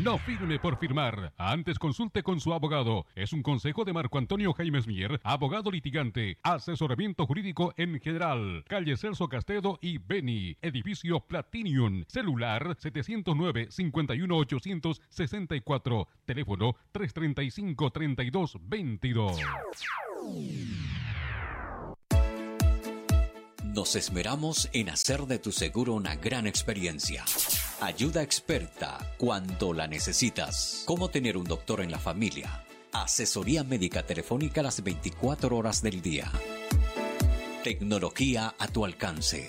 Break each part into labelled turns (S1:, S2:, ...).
S1: No, firme por firmar. Antes consulte con su abogado. Es un consejo de Marco Antonio Jaimes Mier, abogado litigante. Asesoramiento jurídico en general. Calle Celso Castedo y Beni. Edificio Platinium. Celular 709-51864. Teléfono 335-3222.
S2: Nos esmeramos en hacer de tu seguro una gran experiencia. Ayuda experta cuando la necesitas. Cómo tener un doctor en la familia. Asesoría médica telefónica las 24 horas del día. Tecnología a tu alcance.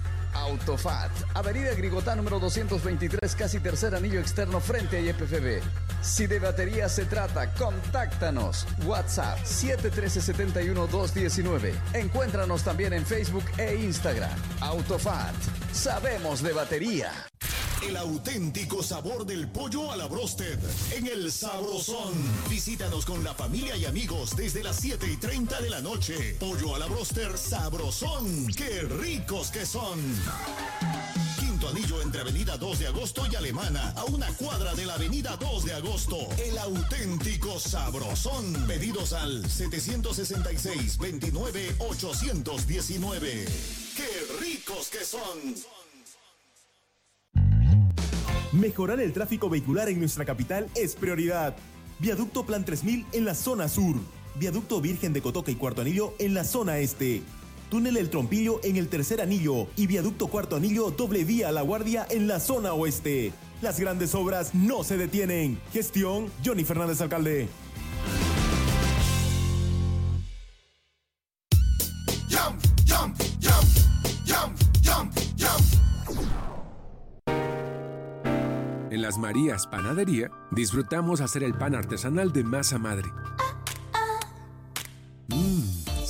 S3: Autofat, Avenida Grigotá número 223, casi tercer anillo externo frente a YPFB. Si de batería se trata, contáctanos. WhatsApp 713-71-219. Encuéntranos también en Facebook e Instagram. Autofat, sabemos de batería.
S4: El auténtico sabor del pollo a la brosted en el Sabrosón. Visítanos con la familia y amigos desde las 7 y 30 de la noche. Pollo a la broster Sabrosón. ¡Qué ricos que son! Quinto anillo entre Avenida 2 de Agosto y Alemana, a una cuadra de la Avenida 2 de Agosto. El auténtico Sabrosón. Pedidos al 766-29-819. ¡Qué ricos que son!
S5: Mejorar el tráfico vehicular en nuestra capital es prioridad. Viaducto Plan 3000 en la zona sur. Viaducto Virgen de Cotoca y Cuarto Anillo en la zona este. Túnel El Trompillo en el tercer anillo y Viaducto Cuarto Anillo doble vía a La Guardia en la zona oeste. Las grandes obras no se detienen. Gestión Johnny Fernández Alcalde.
S4: Jump, jump, jump, jump, jump, jump.
S6: En las Marías Panadería disfrutamos hacer el pan artesanal de masa madre. Mmm,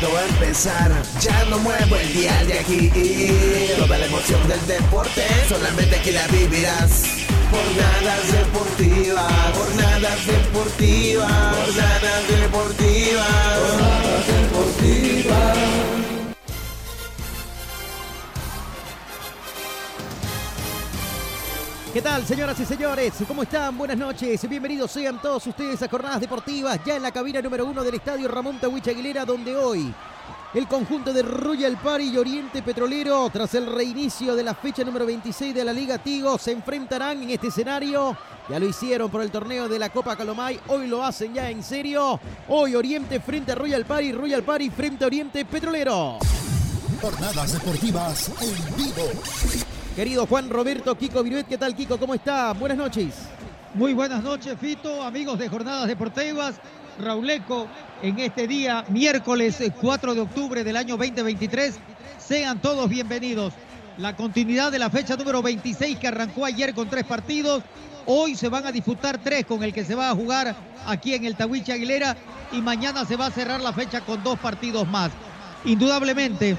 S7: Esto va a empezar, ya no muevo el día de aquí. Toda la emoción del deporte, solamente aquí la vivirás. Jornadas deportivas, jornadas deportivas, jornadas deportivas, jornadas deportivas.
S8: ¿Qué ¿Qué tal, señoras y señores? ¿Cómo están? Buenas noches. Bienvenidos sean todos ustedes a Jornadas Deportivas, ya en la cabina número uno del estadio Ramón Tawich Aguilera, donde hoy el conjunto de Royal Party y Oriente Petrolero, tras el reinicio de la fecha número 26 de la Liga Tigo, se enfrentarán en este escenario. Ya lo hicieron por el torneo de la Copa Calomay, hoy lo hacen ya en serio. Hoy Oriente frente a Royal Party, Royal Party frente a Oriente Petrolero.
S9: Jornadas deportivas en vivo.
S8: Querido Juan Roberto Kiko Viruet, ¿qué tal Kiko? ¿Cómo está? Buenas noches.
S10: Muy buenas noches, Fito, amigos de Jornadas Deportivas. Rauleco, en este día, miércoles 4 de octubre del año 2023. Sean todos bienvenidos. La continuidad de la fecha número 26 que arrancó ayer con tres partidos. Hoy se van a disputar tres con el que se va a jugar aquí en el Tahuiche Aguilera y mañana se va a cerrar la fecha con dos partidos más. Indudablemente,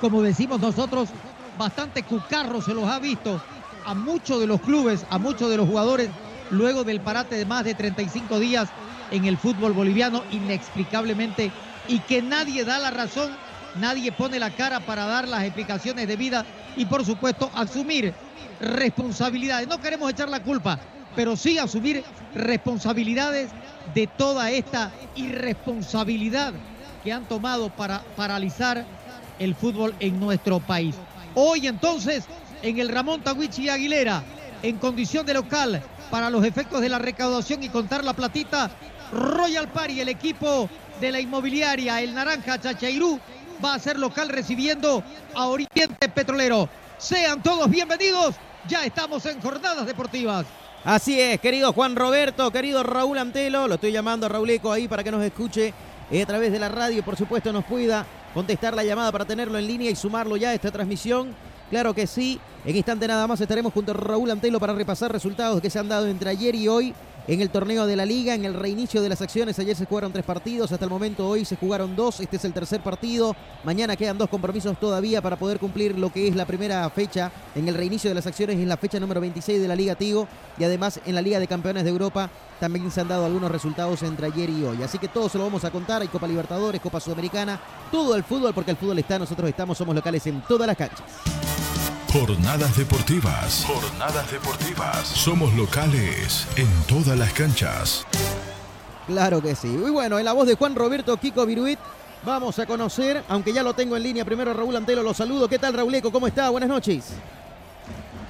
S10: como decimos nosotros, bastante cucarro se los ha visto a muchos de los clubes, a muchos de los jugadores, luego del parate de más de 35 días en el fútbol boliviano, inexplicablemente, y que nadie da la razón, nadie pone la cara para dar las explicaciones de vida y, por supuesto, asumir responsabilidades. No queremos echar la culpa, pero sí asumir responsabilidades de toda esta irresponsabilidad que han tomado para paralizar el fútbol en nuestro país. Hoy entonces, en el Ramón Tawichi Aguilera, en condición de local, para los efectos de la recaudación y contar la platita, Royal Party, el equipo de la inmobiliaria, el Naranja Chachairú, va a ser local recibiendo a Oriente Petrolero. Sean todos bienvenidos, ya estamos en Jornadas Deportivas.
S8: Así es, querido Juan Roberto, querido Raúl Antelo, lo estoy llamando a Raúl Eco ahí para que nos escuche eh, a través de la radio, por supuesto nos pueda contestar la llamada para tenerlo en línea y sumarlo ya a esta transmisión. Claro que sí, en instante nada más estaremos junto a Raúl Antelo para repasar resultados que se han dado entre ayer y hoy en el torneo de la liga, en el reinicio de las acciones. Ayer se jugaron tres partidos, hasta el momento hoy se jugaron dos, este es el tercer partido. Mañana quedan dos compromisos todavía para poder cumplir lo que es la primera fecha en el reinicio de las acciones, en la fecha número 26 de la Liga Tigo y además en la Liga de Campeones de Europa también se han dado algunos resultados entre ayer y hoy. Así que todo se lo vamos a contar, hay Copa Libertadores, Copa Sudamericana, todo el fútbol porque el fútbol está, nosotros estamos, somos locales en todas las canchas.
S11: Jornadas deportivas. Jornadas deportivas. Somos locales en todas las canchas.
S8: Claro que sí. Y bueno, en la voz de Juan Roberto Kiko Viruit, vamos a conocer, aunque ya lo tengo en línea, primero Raúl Antelo, lo saludo. ¿Qué tal, Raúl Eco? ¿Cómo está? Buenas noches.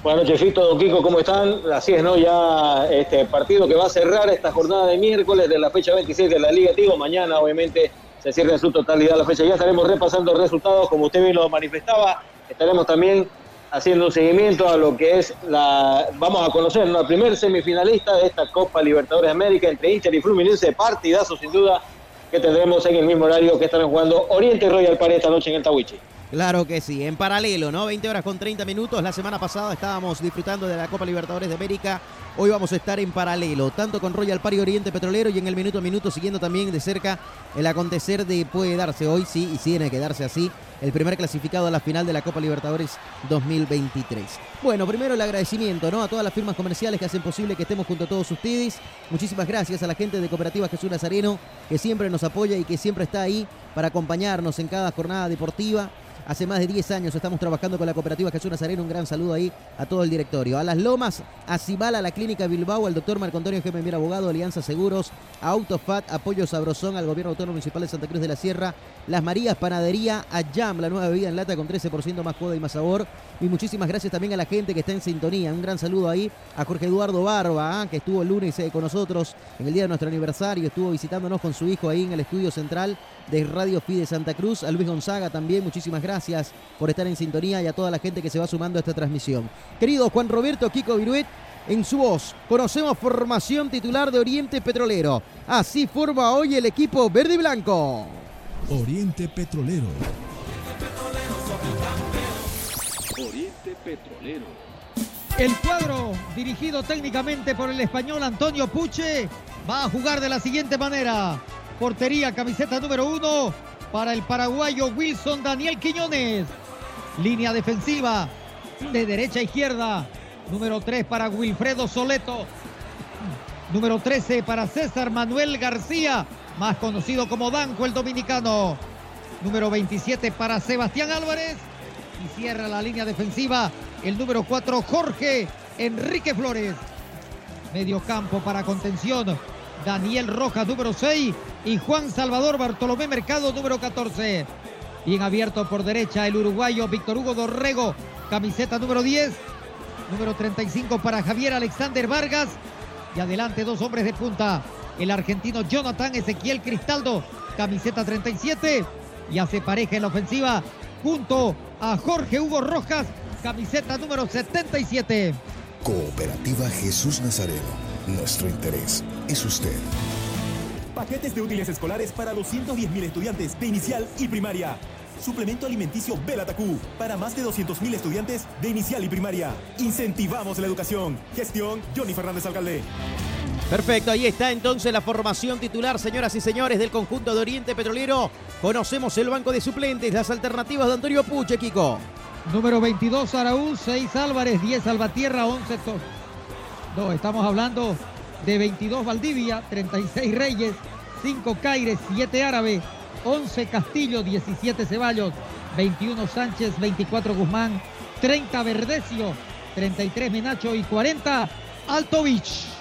S12: Buenas noches, Fito, don Kiko, ¿cómo están? Así es, ¿no? Ya este partido que va a cerrar esta jornada de miércoles de la fecha 26 de la Liga Tigo. Mañana, obviamente, se cierra en su totalidad la fecha. Ya estaremos repasando resultados, como usted bien lo manifestaba. Estaremos también haciendo un seguimiento a lo que es la, vamos a conocer, ¿no? el primer semifinalista de esta Copa Libertadores de América entre Inter y Fluminense, partidazo sin duda que tendremos en el mismo horario que están jugando Oriente y Royal Party esta noche en el Tawichi.
S8: Claro que sí, en paralelo, ¿no? 20 horas con 30 minutos. La semana pasada estábamos disfrutando de la Copa Libertadores de América. Hoy vamos a estar en paralelo, tanto con Royal Party Oriente Petrolero y en el minuto a minuto siguiendo también de cerca el acontecer de puede darse hoy, sí, y tiene que darse así, el primer clasificado a la final de la Copa Libertadores 2023. Bueno, primero el agradecimiento, ¿no? A todas las firmas comerciales que hacen posible que estemos junto a todos ustedes. Muchísimas gracias a la gente de Cooperativa Jesús Nazareno, que siempre nos apoya y que siempre está ahí para acompañarnos en cada jornada deportiva. Hace más de 10 años estamos trabajando con la cooperativa Jesús Nazareno. Un gran saludo ahí a todo el directorio. A Las Lomas, a Cibala, a la Clínica Bilbao, al doctor Marco Antonio G. Abogado, Alianza Seguros, a Autofat, Apoyo Sabrosón, al Gobierno Autónomo Municipal de Santa Cruz de la Sierra, Las Marías Panadería, a Jam, la nueva bebida en lata con 13% más joda y más sabor. Y muchísimas gracias también a la gente que está en sintonía. Un gran saludo ahí a Jorge Eduardo Barba, ¿ah? que estuvo el lunes eh, con nosotros en el día de nuestro aniversario. Estuvo visitándonos con su hijo ahí en el estudio central de Radio Fide Santa Cruz. A Luis Gonzaga también, muchísimas gracias por estar en sintonía y a toda la gente que se va sumando a esta transmisión. Querido Juan Roberto Kiko Viruet, en su voz, conocemos formación titular de Oriente Petrolero. Así forma hoy el equipo verde y blanco.
S11: Oriente Petrolero.
S10: Oriente Petrolero. El cuadro, dirigido técnicamente por el español Antonio Puche, va a jugar de la siguiente manera. Portería, camiseta número uno para el paraguayo Wilson Daniel Quiñones. Línea defensiva de derecha a izquierda. Número 3 para Wilfredo Soleto. Número 13 para César Manuel García, más conocido como Danco el dominicano. Número 27 para Sebastián Álvarez. Y cierra la línea defensiva el número 4 Jorge Enrique Flores. Medio campo para contención. Daniel Rojas, número 6. Y Juan Salvador Bartolomé Mercado, número 14. Bien abierto por derecha el uruguayo Víctor Hugo Dorrego, camiseta número 10. Número 35 para Javier Alexander Vargas. Y adelante dos hombres de punta. El argentino Jonathan Ezequiel Cristaldo, camiseta 37. Y hace pareja en la ofensiva junto a Jorge Hugo Rojas, camiseta número 77.
S13: Cooperativa Jesús Nazareno. Nuestro interés es usted.
S5: Paquetes de útiles escolares para 210.000 estudiantes de inicial y primaria. Suplemento alimenticio Belatacú para más de 200.000 estudiantes de inicial y primaria. Incentivamos la educación. Gestión Johnny Fernández Alcalde.
S8: Perfecto, ahí está entonces la formación titular, señoras y señores, del conjunto de Oriente Petrolero. Conocemos el banco de suplentes, las alternativas de Antonio Puche, Kiko.
S10: Número 22 Araúz, 6 Álvarez, 10 Salvatierra, 11 Tor. No, estamos hablando de 22 Valdivia, 36 Reyes, 5 Caires, 7 Árabe, 11 Castillo, 17 Ceballos, 21 Sánchez, 24 Guzmán, 30 Verdecio, 33 Menacho y 40 Altovich.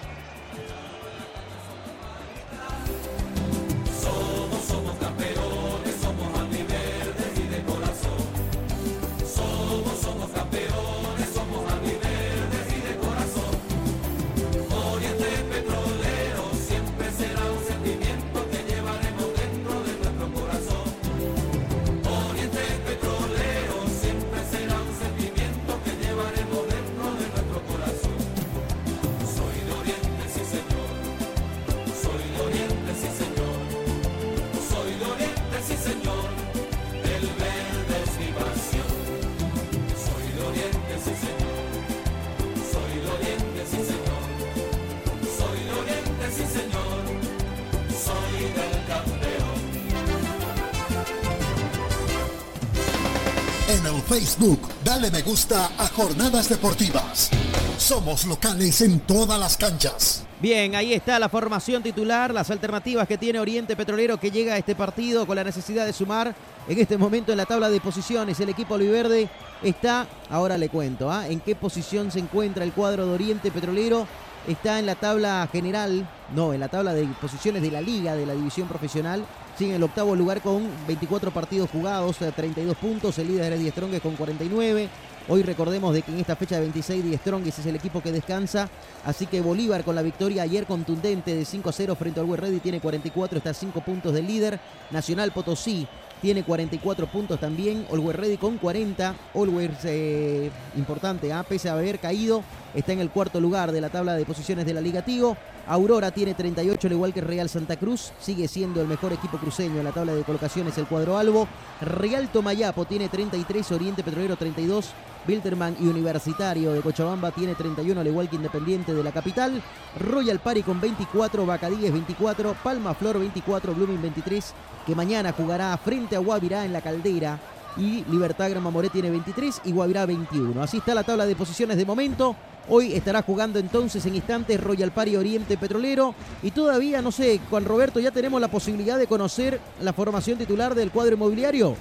S9: Facebook, dale me gusta a Jornadas Deportivas. Somos locales en todas las canchas.
S8: Bien, ahí está la formación titular, las alternativas que tiene Oriente Petrolero que llega a este partido con la necesidad de sumar en este momento en la tabla de posiciones. El equipo oliverde está, ahora le cuento, ¿ah? en qué posición se encuentra el cuadro de Oriente Petrolero. Está en la tabla general, no, en la tabla de posiciones de la liga, de la división profesional. Sigue en el octavo lugar con 24 partidos jugados, eh, 32 puntos. El líder es Die Strongest con 49. Hoy recordemos de que en esta fecha de 26 Die Strongest es el equipo que descansa. Así que Bolívar con la victoria ayer contundente de 5 a 0 frente al Ready tiene 44, está a 5 puntos del líder. Nacional Potosí tiene 44 puntos también. Always Ready con 40. Always eh, importante, ¿ah? pese a haber caído, está en el cuarto lugar de la tabla de posiciones de la Liga Tigo. Aurora tiene 38, al igual que Real Santa Cruz. Sigue siendo el mejor equipo cruceño en la tabla de colocaciones, el cuadro Albo. Real Tomayapo tiene 33, Oriente Petrolero 32. Bilterman y Universitario de Cochabamba tiene 31, al igual que Independiente de la capital. Royal Pari con 24, Bacadíes 24, Palma Flor 24, Blooming 23, que mañana jugará frente a Guavirá en la Caldera. Y Libertad Gran Mamoré tiene 23 y Guavirá 21. Así está la tabla de posiciones de momento. Hoy estará jugando entonces en instantes Royal Pari Oriente Petrolero. Y todavía, no sé, Juan Roberto, ya tenemos la posibilidad de conocer la formación titular del cuadro inmobiliario.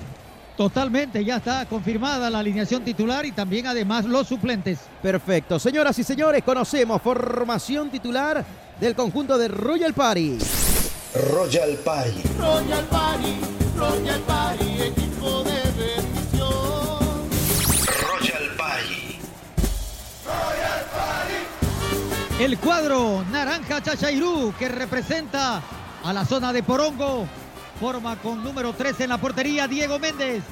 S10: Totalmente, ya está confirmada la alineación titular y también además los suplentes.
S8: Perfecto. Señoras y señores, conocemos formación titular del conjunto de Royal Party.
S13: Royal Party.
S14: Royal Party, Royal Party, equipo de
S10: El cuadro Naranja Chachairú que representa a la zona de Porongo. Forma con número 13 en la portería Diego Méndez.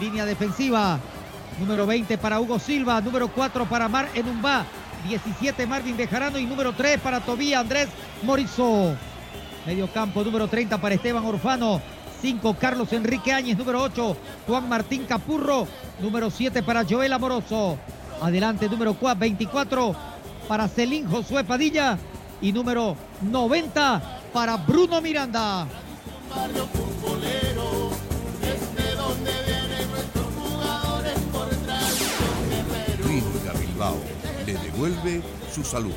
S10: Línea defensiva. Número 20 para Hugo Silva. Número 4 para Mar Enumbá. 17 Marvin Bejarano y número 3 para Tobía Andrés Morizó. Medio campo número 30 para Esteban Orfano. 5 Carlos Enrique Áñez. Número 8 Juan Martín Capurro. Número 7 para Joel Amoroso. Adelante número 4, 24 para Celín Josué Padilla. Y número 90 para Bruno Miranda.
S15: Clínica Bilbao le devuelve su salud.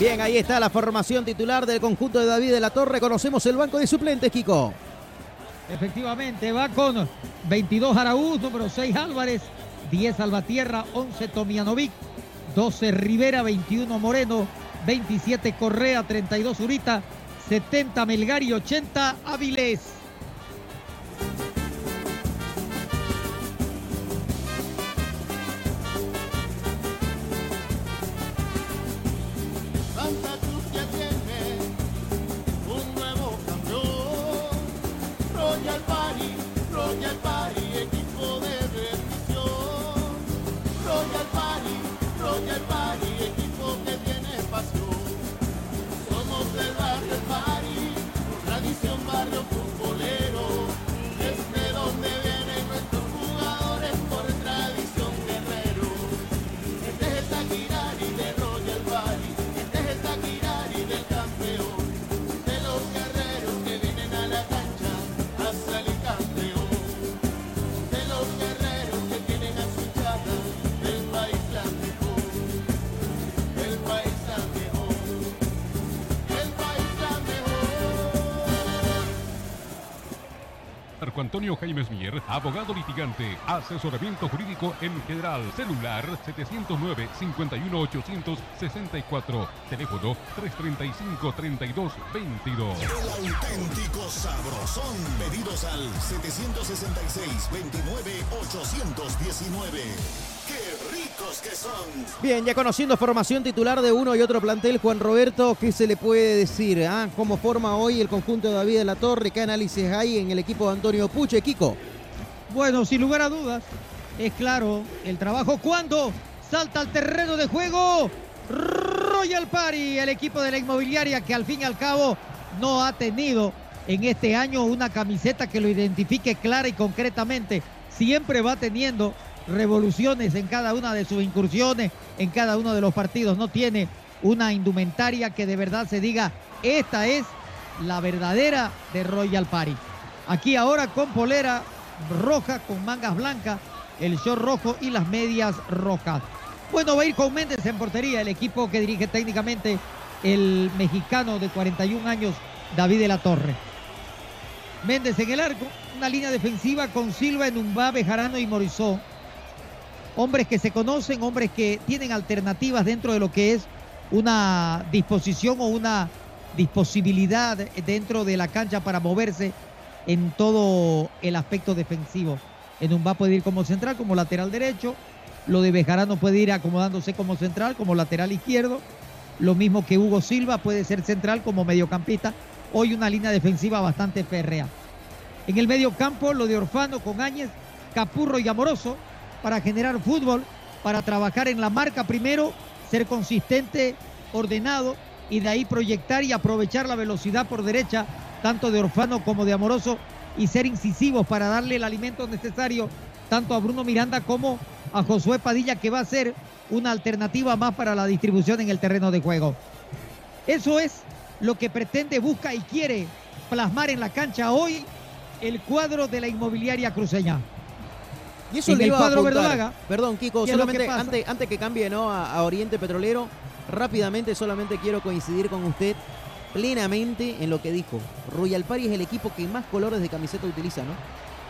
S8: Bien, ahí está la formación titular del conjunto de David de la Torre. Conocemos el banco de suplentes, Kiko.
S10: Efectivamente, va con 22 Araúz, número 6 Álvarez, 10 Salvatierra, 11 Tomianovic, 12 Rivera, 21 Moreno, 27 Correa, 32 Zurita, 70 Melgar y 80 Avilés.
S1: Antonio Jaimes Mier, abogado litigante, asesoramiento jurídico en general, celular 709-51864, teléfono 335-3222.
S4: El auténtico sabrosón. Pedidos al 766-29-819. ¡Qué ricos que son!
S8: Bien, ya conociendo formación titular de uno y otro plantel, Juan Roberto, ¿qué se le puede decir? ah? ¿Cómo forma hoy el conjunto de David de la Torre? ¿Qué análisis hay en el equipo de Antonio Puche? Kiko.
S10: Bueno, sin lugar a dudas, es claro el trabajo cuando salta al terreno de juego Royal Party, el equipo de la inmobiliaria que al fin y al cabo no ha tenido en este año una camiseta que lo identifique clara y concretamente. Siempre va teniendo revoluciones en cada una de sus incursiones, en cada uno de los partidos. No tiene una indumentaria que de verdad se diga, esta es la verdadera de Royal Party. Aquí ahora con polera roja, con mangas blancas, el short rojo y las medias rojas. Bueno, va a ir con Méndez en portería, el equipo que dirige técnicamente el mexicano de 41 años, David de la Torre. Méndez en el arco, una línea defensiva con Silva, Enumbá, Bejarano y Morizó. Hombres que se conocen, hombres que tienen alternativas dentro de lo que es una disposición o una disposibilidad dentro de la cancha para moverse en todo el aspecto defensivo. Enumbá puede ir como central, como lateral derecho. Lo de Bejarano puede ir acomodándose como central, como lateral izquierdo. Lo mismo que Hugo Silva puede ser central como mediocampista. Hoy una línea defensiva bastante férrea. En el medio campo, lo de Orfano con Áñez, Capurro y Amoroso para generar fútbol, para trabajar en la marca primero, ser consistente, ordenado y de ahí proyectar y aprovechar la velocidad por derecha, tanto de Orfano como de Amoroso, y ser incisivos para darle el alimento necesario tanto a Bruno Miranda como a Josué Padilla, que va a ser una alternativa más para la distribución en el terreno de juego. Eso es lo que pretende, busca y quiere plasmar en la cancha hoy el cuadro de la inmobiliaria cruceña.
S8: Y eso
S10: En
S8: le
S10: el
S8: iba a
S10: cuadro
S8: apuntar.
S10: verdolaga,
S8: Perdón, Kiko,
S10: ¿qué es lo que
S8: solamente antes, antes que cambie ¿no? a, a Oriente Petrolero, rápidamente solamente quiero coincidir con usted plenamente en lo que dijo. Royal Party es el equipo que más colores de camiseta utiliza, ¿no?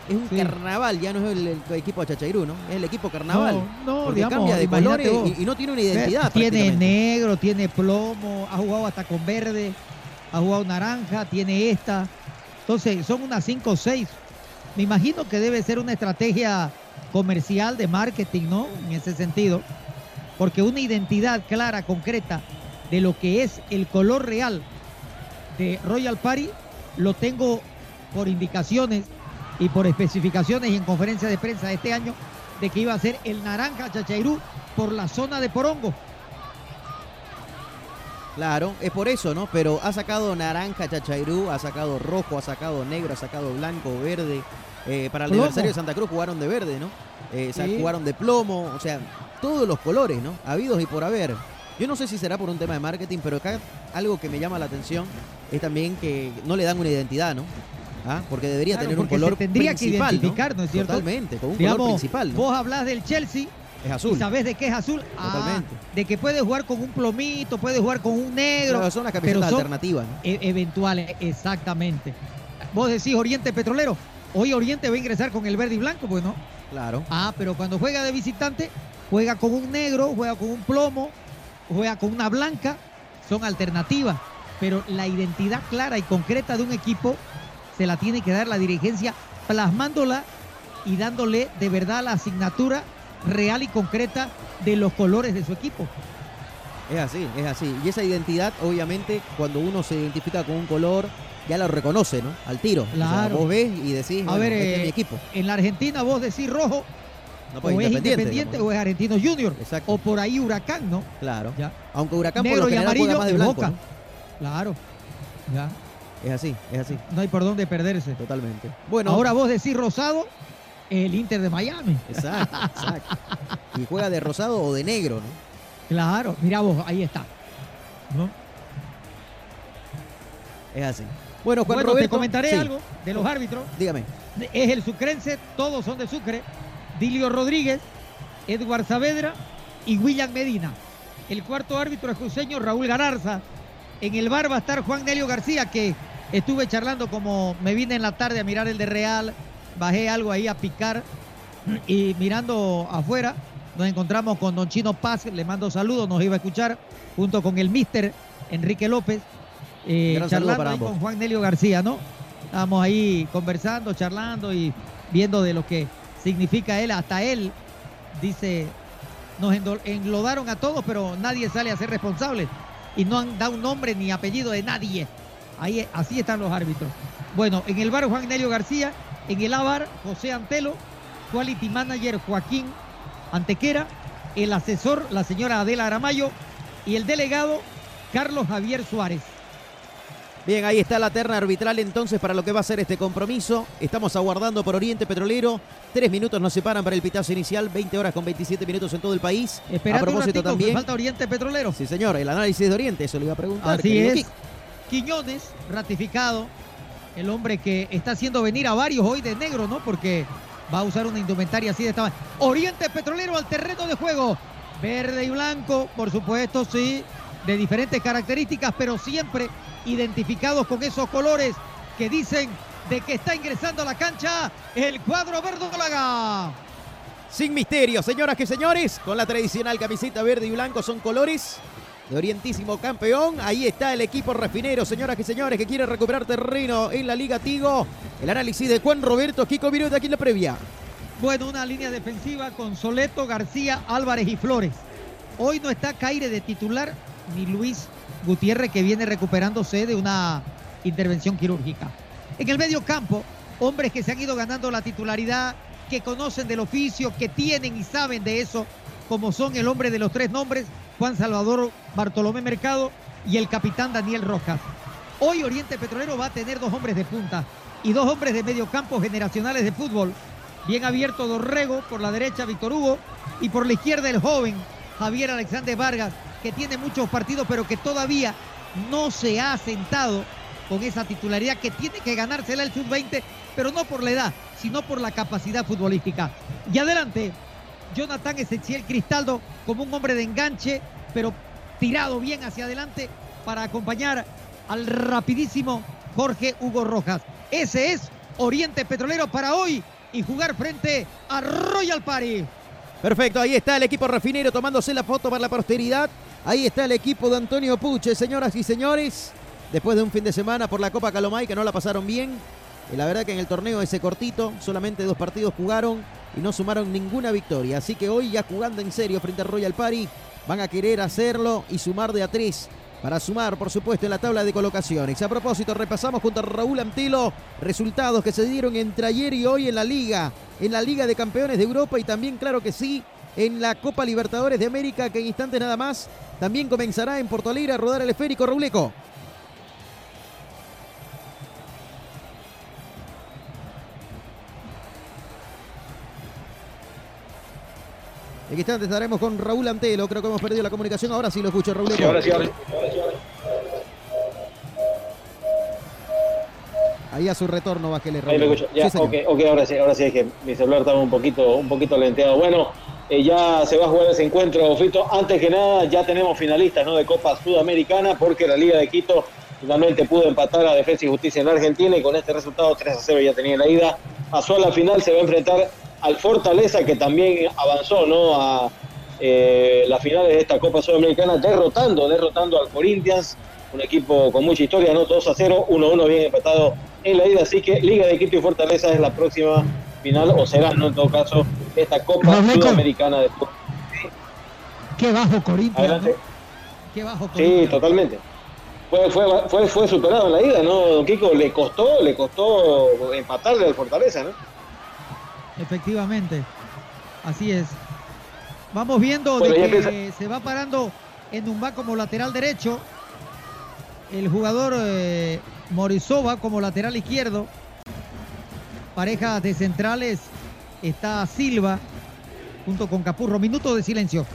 S8: Es un
S10: Sí.
S8: carnaval, ya no es el, el equipo de Chachairú, ¿no? Es el equipo carnaval.
S10: No, no, digamos,
S8: cambia de colores y, y no tiene una identidad.
S10: Tiene negro, tiene plomo, ha jugado hasta con verde, ha jugado naranja, tiene esta. Entonces, son unas 5 o 6. Me imagino que debe ser una estrategia comercial de marketing, ¿no? En ese sentido. Porque una identidad clara, concreta, de lo que es el color real de Royal Party, lo tengo por indicaciones y por especificaciones y en conferencia de prensa de este año de que iba a ser el naranja Chachairú por la zona de Porongo.
S8: Claro, es por eso, ¿no? Pero ha sacado naranja Chachairú, ha sacado rojo, ha sacado negro, ha sacado blanco, verde. Eh, para el
S10: Plomo.
S8: aniversario de Santa Cruz jugaron de verde, ¿no? Eh,
S10: Sí.
S8: jugaron de plomo, o sea, todos los colores, ¿no? Habidos y por haber. Yo no sé si será por un tema de marketing, pero acá algo que me llama la atención es también que no le dan una identidad, ¿no? ¿Ah? Porque debería
S10: Claro,
S8: tener un color
S10: se tendría que
S8: principal,
S10: identificar, ¿no es cierto?
S8: Totalmente, con un
S10: Digamos,
S8: color principal, ¿no?
S10: Vos hablás del Chelsea.
S8: Es azul.
S10: ¿Y sabés de qué es azul? Ah,
S8: Totalmente.
S10: de que puede jugar con un plomito, puede jugar con un negro.
S8: Pero son las
S10: pero
S8: camisetas
S10: son
S8: alternativas, ¿no?
S10: e- eventuales, exactamente. Vos decís Oriente Petrolero. Hoy Oriente va a ingresar con el verde y blanco, pues no.
S8: Claro.
S10: Ah, pero cuando juega de visitante, juega con un negro, juega con un plomo, juega con una blanca, son alternativas, pero la identidad clara y concreta de un equipo se la tiene que dar la dirigencia plasmándola y dándole de verdad la asignatura real y concreta de los colores de su equipo.
S8: Es así, es así. Y esa identidad, obviamente, cuando uno se identifica con un color, ya lo reconoce, ¿no? Al tiro. O sea,
S10: Claro.
S8: vos ves y decís,
S10: A
S8: bueno,
S10: ver,
S8: este es
S10: eh,
S8: mi equipo.
S10: en la Argentina vos decís rojo,
S8: No,
S10: o
S8: pues,
S10: es
S8: independiente,
S10: independiente
S8: digamos,
S10: o es argentino junior, o por ahí huracán, ¿no?
S8: Claro.
S10: Ya.
S8: Aunque Huracán por
S10: Negro
S8: lo
S10: y amarillo
S8: más de
S10: es
S8: blanco.
S10: Boca.
S8: ¿no?
S10: Claro. Ya.
S8: Es así, es así.
S10: No hay por dónde perderse.
S8: Totalmente. Bueno.
S10: Ahora vos decís rosado, el Inter de Miami.
S8: Exacto, exacto. Y juega de rosado o de negro, ¿no?
S10: Claro, mira vos, ahí está. ¿No?
S8: Es así. Bueno, Juan
S10: bueno,
S8: Roberto.
S10: te comentaré
S8: sí.
S10: algo de los árbitros.
S8: Dígame.
S10: Es el sucrense, todos son de Sucre. Dilio Rodríguez, Edward Saavedra y William Medina. El cuarto árbitro es cruceño Raúl Gararza. En el bar va a estar Juan Nelio García, que estuve charlando como me vine en la tarde a mirar el de Real. Bajé algo ahí a picar y mirando afuera nos encontramos con Don Chino Paz, le mando saludos, nos iba a escuchar junto con el mister Enrique López, eh, charlando
S8: para
S10: ahí con Juan Nelio García, ¿no? Estábamos ahí conversando, charlando y viendo de lo que significa él. Hasta él dice, nos englodaron a todos, pero nadie sale a ser responsable. Y no han dado un nombre ni apellido de nadie. Ahí, así están los árbitros. Bueno, en el bar Juan Nelio García, en el ABAR José Antelo, Quality Manager Joaquín Antequera, el asesor la señora Adela Aramayo y el delegado Carlos Javier Suárez.
S8: Bien, ahí está la terna arbitral entonces para lo que va a ser este compromiso. Estamos aguardando por Oriente Petrolero. Tres minutos nos separan para el pitazo inicial, 20 horas con 27 minutos en todo el país.
S10: Esperate
S8: a propósito también.
S10: falta Oriente Petrolero.
S8: Sí, señor, el análisis de Oriente, eso le iba a preguntar.
S10: Así es. Quiñones, ratificado, el hombre que está haciendo venir a varios hoy de negro, ¿no? Porque va a usar una indumentaria así de esta manera. Oriente Petrolero al terreno de juego. Verde y blanco, por supuesto, sí, de diferentes características, pero siempre identificados con esos colores que dicen de que está ingresando a la cancha el cuadro verdolaga.
S8: Sin misterio, señoras y señores, con la tradicional camiseta verde y blanco son colores de Orientísimo campeón. Ahí está el equipo refinero, señoras y señores, que quiere recuperar terreno en la Liga Tigo. El análisis de Juan Roberto Kiko Viruta aquí en la previa.
S10: Bueno, una línea defensiva con Soleto, García, Álvarez y Flores. Hoy no está Caire de titular ni Luis Gutiérrez que viene recuperándose de una intervención quirúrgica. En el medio campo, hombres que se han ido ganando la titularidad, que conocen del oficio, que tienen y saben de eso, como son el hombre de los tres nombres, Juan Salvador Bartolomé Mercado y el capitán Daniel Rojas. Hoy Oriente Petrolero va a tener dos hombres de punta y dos hombres de medio campo generacionales de fútbol. Bien abierto Dorrego, por la derecha Víctor Hugo y por la izquierda el joven Javier Alexander Vargas, que tiene muchos partidos pero que todavía no se ha sentado con esa titularidad que tiene que ganársela el sub-20, pero no por la edad, sino por la capacidad futbolística. Y adelante, Jonathan Ezequiel Cristaldo como un hombre de enganche, pero tirado bien hacia adelante para acompañar al rapidísimo Jorge Hugo Rojas. Ese es Oriente Petrolero para hoy y jugar frente a Royal Party.
S8: Perfecto, ahí está el equipo refinero tomándose la foto para la posteridad. Ahí está el equipo de Antonio Puche, señoras y señores. Después de un fin de semana por la Copa Calomay que no la pasaron bien. Y la verdad que en el torneo ese cortito, solamente dos partidos jugaron y no sumaron ninguna victoria. Así que hoy ya jugando en serio frente al Royal Party, van a querer hacerlo y sumar de a tres. Para sumar, por supuesto, en la tabla de colocaciones. A propósito, repasamos junto a Raúl Antilo resultados que se dieron entre ayer y hoy en la Liga. En la Liga de Campeones de Europa y también, claro que sí, en la Copa Libertadores de América, que en instantes nada más también comenzará en Porto Alegre a rodar el esférico Rauleco. En instantes estaremos con Raúl Antelo. Creo que hemos perdido la comunicación. Ahora sí lo escucho, Raúl.
S12: Sí, ahora sí, ahora sí.
S8: Ahí a su retorno, bájele,
S12: Ahí me
S8: Raúl.
S12: escucho. Ya,
S8: Sí,
S12: ok, ahora sí, ahora sí, es que mi celular estaba un poquito, un poquito lenteado. Bueno, eh, ya se va a jugar ese encuentro, Fito. Antes que nada, ya tenemos finalistas ¿no? de Copa Sudamericana, porque la Liga de Quito finalmente pudo empatar a Defensa y Justicia en Argentina y con este resultado 3 a 0 ya tenía la ida. Pasó a la final, se va a enfrentar al Fortaleza, que también avanzó ¿no? a, eh, las finales de esta Copa Sudamericana, derrotando, derrotando al Corinthians, un equipo con mucha historia, ¿no? 2 a 0, 1-1 bien empatado en la ida, así que Liga de Quito y Fortaleza es la próxima final, o será, ¿no? En todo caso, esta Copa
S10: Romeco.
S12: Sudamericana de
S10: Qué bajo Corinthians.
S12: Adelante.
S10: ¿no? Qué bajo
S12: Sí,
S10: Corinthians.
S12: totalmente. Fue, fue, fue, fue superado en la ida, ¿no? Don Kiko le costó, le costó empatarle al Fortaleza, ¿no?
S10: Efectivamente. Así es. Vamos viendo
S12: Bueno,
S10: de que
S12: empieza-
S10: se va parando en Numba como lateral derecho. El jugador eh, Morisova como lateral izquierdo. Pareja de centrales está Silva junto con Capurro. Minuto de silencio.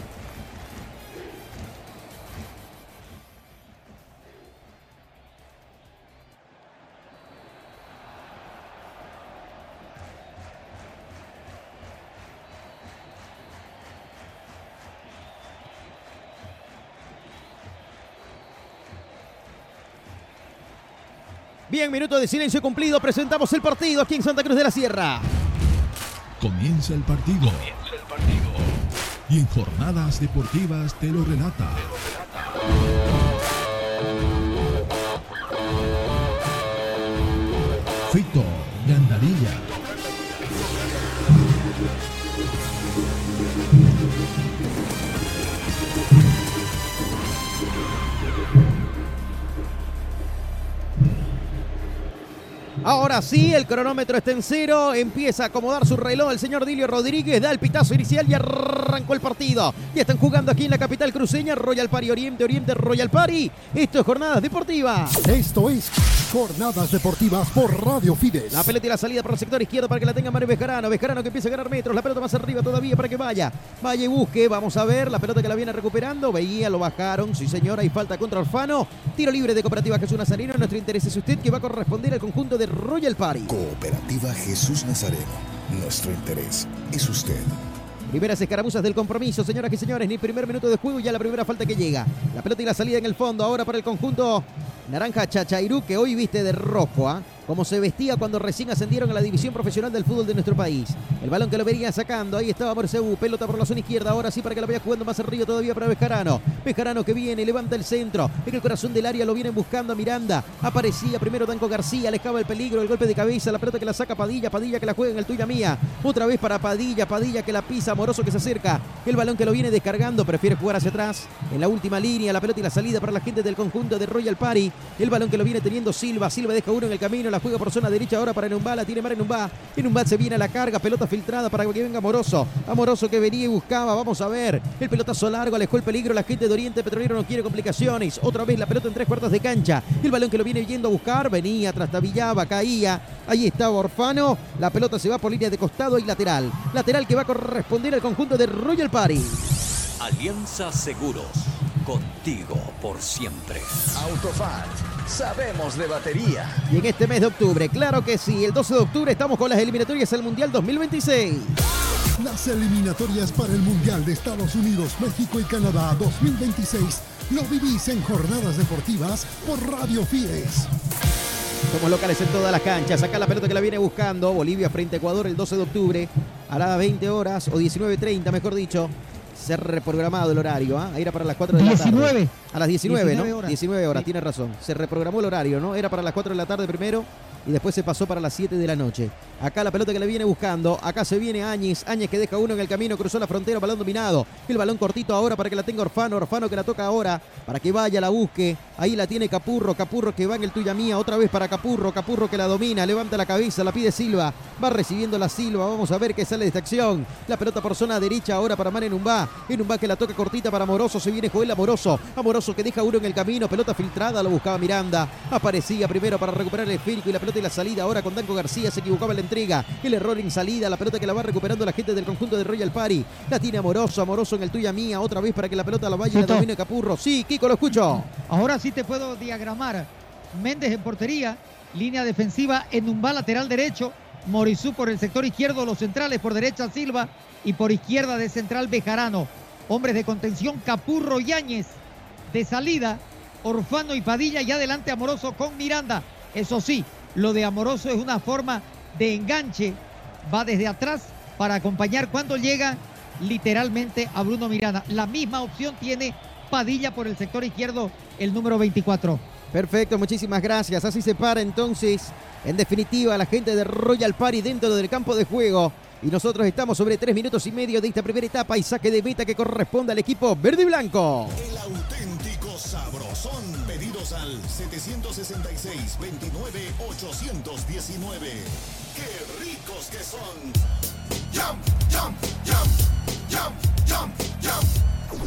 S8: Bien, minuto de silencio cumplido. Presentamos el partido aquí en Santa Cruz de la Sierra.
S11: Comienza el partido. Y en jornadas deportivas te lo relata. Fito Gandarilla.
S8: Ahora sí, el cronómetro está en cero. Empieza a acomodar su reloj el señor Dilio Rodríguez. Da el pitazo inicial y arrancó el partido. Ya están jugando aquí en la capital cruceña. Royal Party Oriente, Oriente, Royal Party. Esto es Jornadas Deportivas.
S9: Esto es Jornadas Deportivas por Radio Fides.
S8: La pelota y la salida por el sector izquierdo para que la tenga Mario Bejarano. Bejarano que empieza a ganar metros. La pelota más arriba todavía para que vaya. Vaya y busque. Vamos a ver la pelota que la viene recuperando. Veía, lo bajaron. Sí, señora. Hay falta contra Orfano. Tiro libre de Cooperativa Jesús Nazareno. Nuestro interés es usted que va a corresponder al conjunto de Royal Party.
S13: Cooperativa Jesús Nazareno. Nuestro interés es usted.
S8: Primeras escaramuzas del compromiso, señoras y señores. Ni primer minuto de juego ya la primera falta que llega. La pelota y la salida en el fondo. Ahora para el conjunto Naranja Chachairú, que hoy viste de rojo, ¿ah? Como se vestía cuando recién ascendieron a la división profesional del fútbol de nuestro país. El balón que lo venían sacando. Ahí estaba Morceu. Pelota por la zona izquierda. Ahora sí para que la vaya jugando más arriba todavía para Bejarano. Bejarano que viene, levanta el centro. En el corazón del área lo vienen buscando a Miranda. Aparecía primero Danco García. Alejaba el peligro. El golpe de cabeza. La pelota que la saca Padilla. Padilla que la juega en el tuya mía. Otra vez para Padilla. Padilla que la pisa. Amoroso que se acerca. El balón que lo viene descargando. Prefiere jugar hacia atrás. En la última línea. La pelota y la salida para la gente del conjunto de Royal Party. El balón que lo viene teniendo Silva. Silva deja uno en el camino. La juega por zona derecha ahora para Enumbá. La tiene Mar Enumbá. Enumbá se viene a la carga. Pelota filtrada para que venga Amoroso. Amoroso que venía y buscaba. Vamos a ver. El pelotazo largo. Alejó el peligro. La gente de Oriente Petrolero no quiere complicaciones. Otra vez la pelota en tres cuartos de cancha. El balón que lo viene yendo a buscar. Venía, trastabillaba, caía. Ahí estaba Orfano. La pelota se va por línea de costado y lateral. Lateral que va a corresponder al conjunto de Royal Party.
S2: Alianza Seguros. Contigo por siempre.
S3: Autofat. Sabemos de batería.
S8: Y en este mes de octubre, claro que sí, el 12 de octubre estamos con las eliminatorias al Mundial 2026.
S9: Las eliminatorias para el Mundial de Estados Unidos, México y Canadá 2026 lo vivís en Jornadas Deportivas por Radio Fides.
S8: Somos locales en todas las canchas. Acá la pelota que la viene buscando. Bolivia frente a Ecuador el 12 de octubre. A las 20 horas o 19.30, mejor dicho. Se ha reprogramado el horario. ¿ah? Era para las 4 de la tarde.
S10: 19.
S8: A las 19,
S10: 19
S8: ¿no?
S10: horas.
S8: 19 horas,
S10: Sí.
S8: tiene razón. Se reprogramó el horario, ¿no? Era para las 4 de la tarde primero y después se pasó para las 7 de la noche. Acá la pelota que le viene buscando. Acá se viene Áñez. Áñez que deja uno en el camino, cruzó la frontera, balón dominado. El balón cortito ahora para que la tenga Orfano. Orfano que la toca ahora para que vaya, la busque. Ahí la tiene Capurro. Capurro que va en el tuya mía. Otra vez para Capurro. Capurro que la domina. Levanta la cabeza, la pide Silva. Va recibiendo la Silva. Vamos a ver qué sale de esta acción. La pelota por zona derecha ahora para Mane Enumbá. Enumbá que la toca cortita para Amoroso. Se viene Joel Amoroso. Amoroso que deja uno en el camino. Pelota filtrada. Lo buscaba Miranda. Aparecía primero para recuperar el esférico y la pelota y la salida. Ahora con Danco García se equivocaba en la entrega. El error en salida. La pelota que la va recuperando la gente del conjunto de Royal Party. La tiene Amoroso. Amoroso en el tuya mía. Otra vez para que la pelota la vaya y la domine Capurro. Sí, Kiko, lo escucho.
S10: Ahora sí te puedo diagramar. Méndez en portería, línea defensiva en un lateral derecho, Morizú por el sector izquierdo, los centrales por derecha Silva y por izquierda de central Bejarano. Hombres de contención Capurro y Áñez. De salida, Orfano y Padilla y adelante Amoroso con Miranda. Eso sí, lo de Amoroso es una forma de enganche. Va desde atrás para acompañar cuando llega literalmente a Bruno Miranda. La misma opción tiene Padilla por el sector izquierdo, el número 24.
S8: Perfecto, muchísimas gracias. Así se para entonces, en definitiva, la gente de Royal Party dentro del campo de juego. Y nosotros estamos sobre tres minutos y medio de esta primera etapa y saque de meta que corresponde al equipo verde y blanco.
S4: El. Pedidos al 766-29-819. ¡Qué ricos que son! ¡Jump, jump, jump! ¡Jump, jump, jump!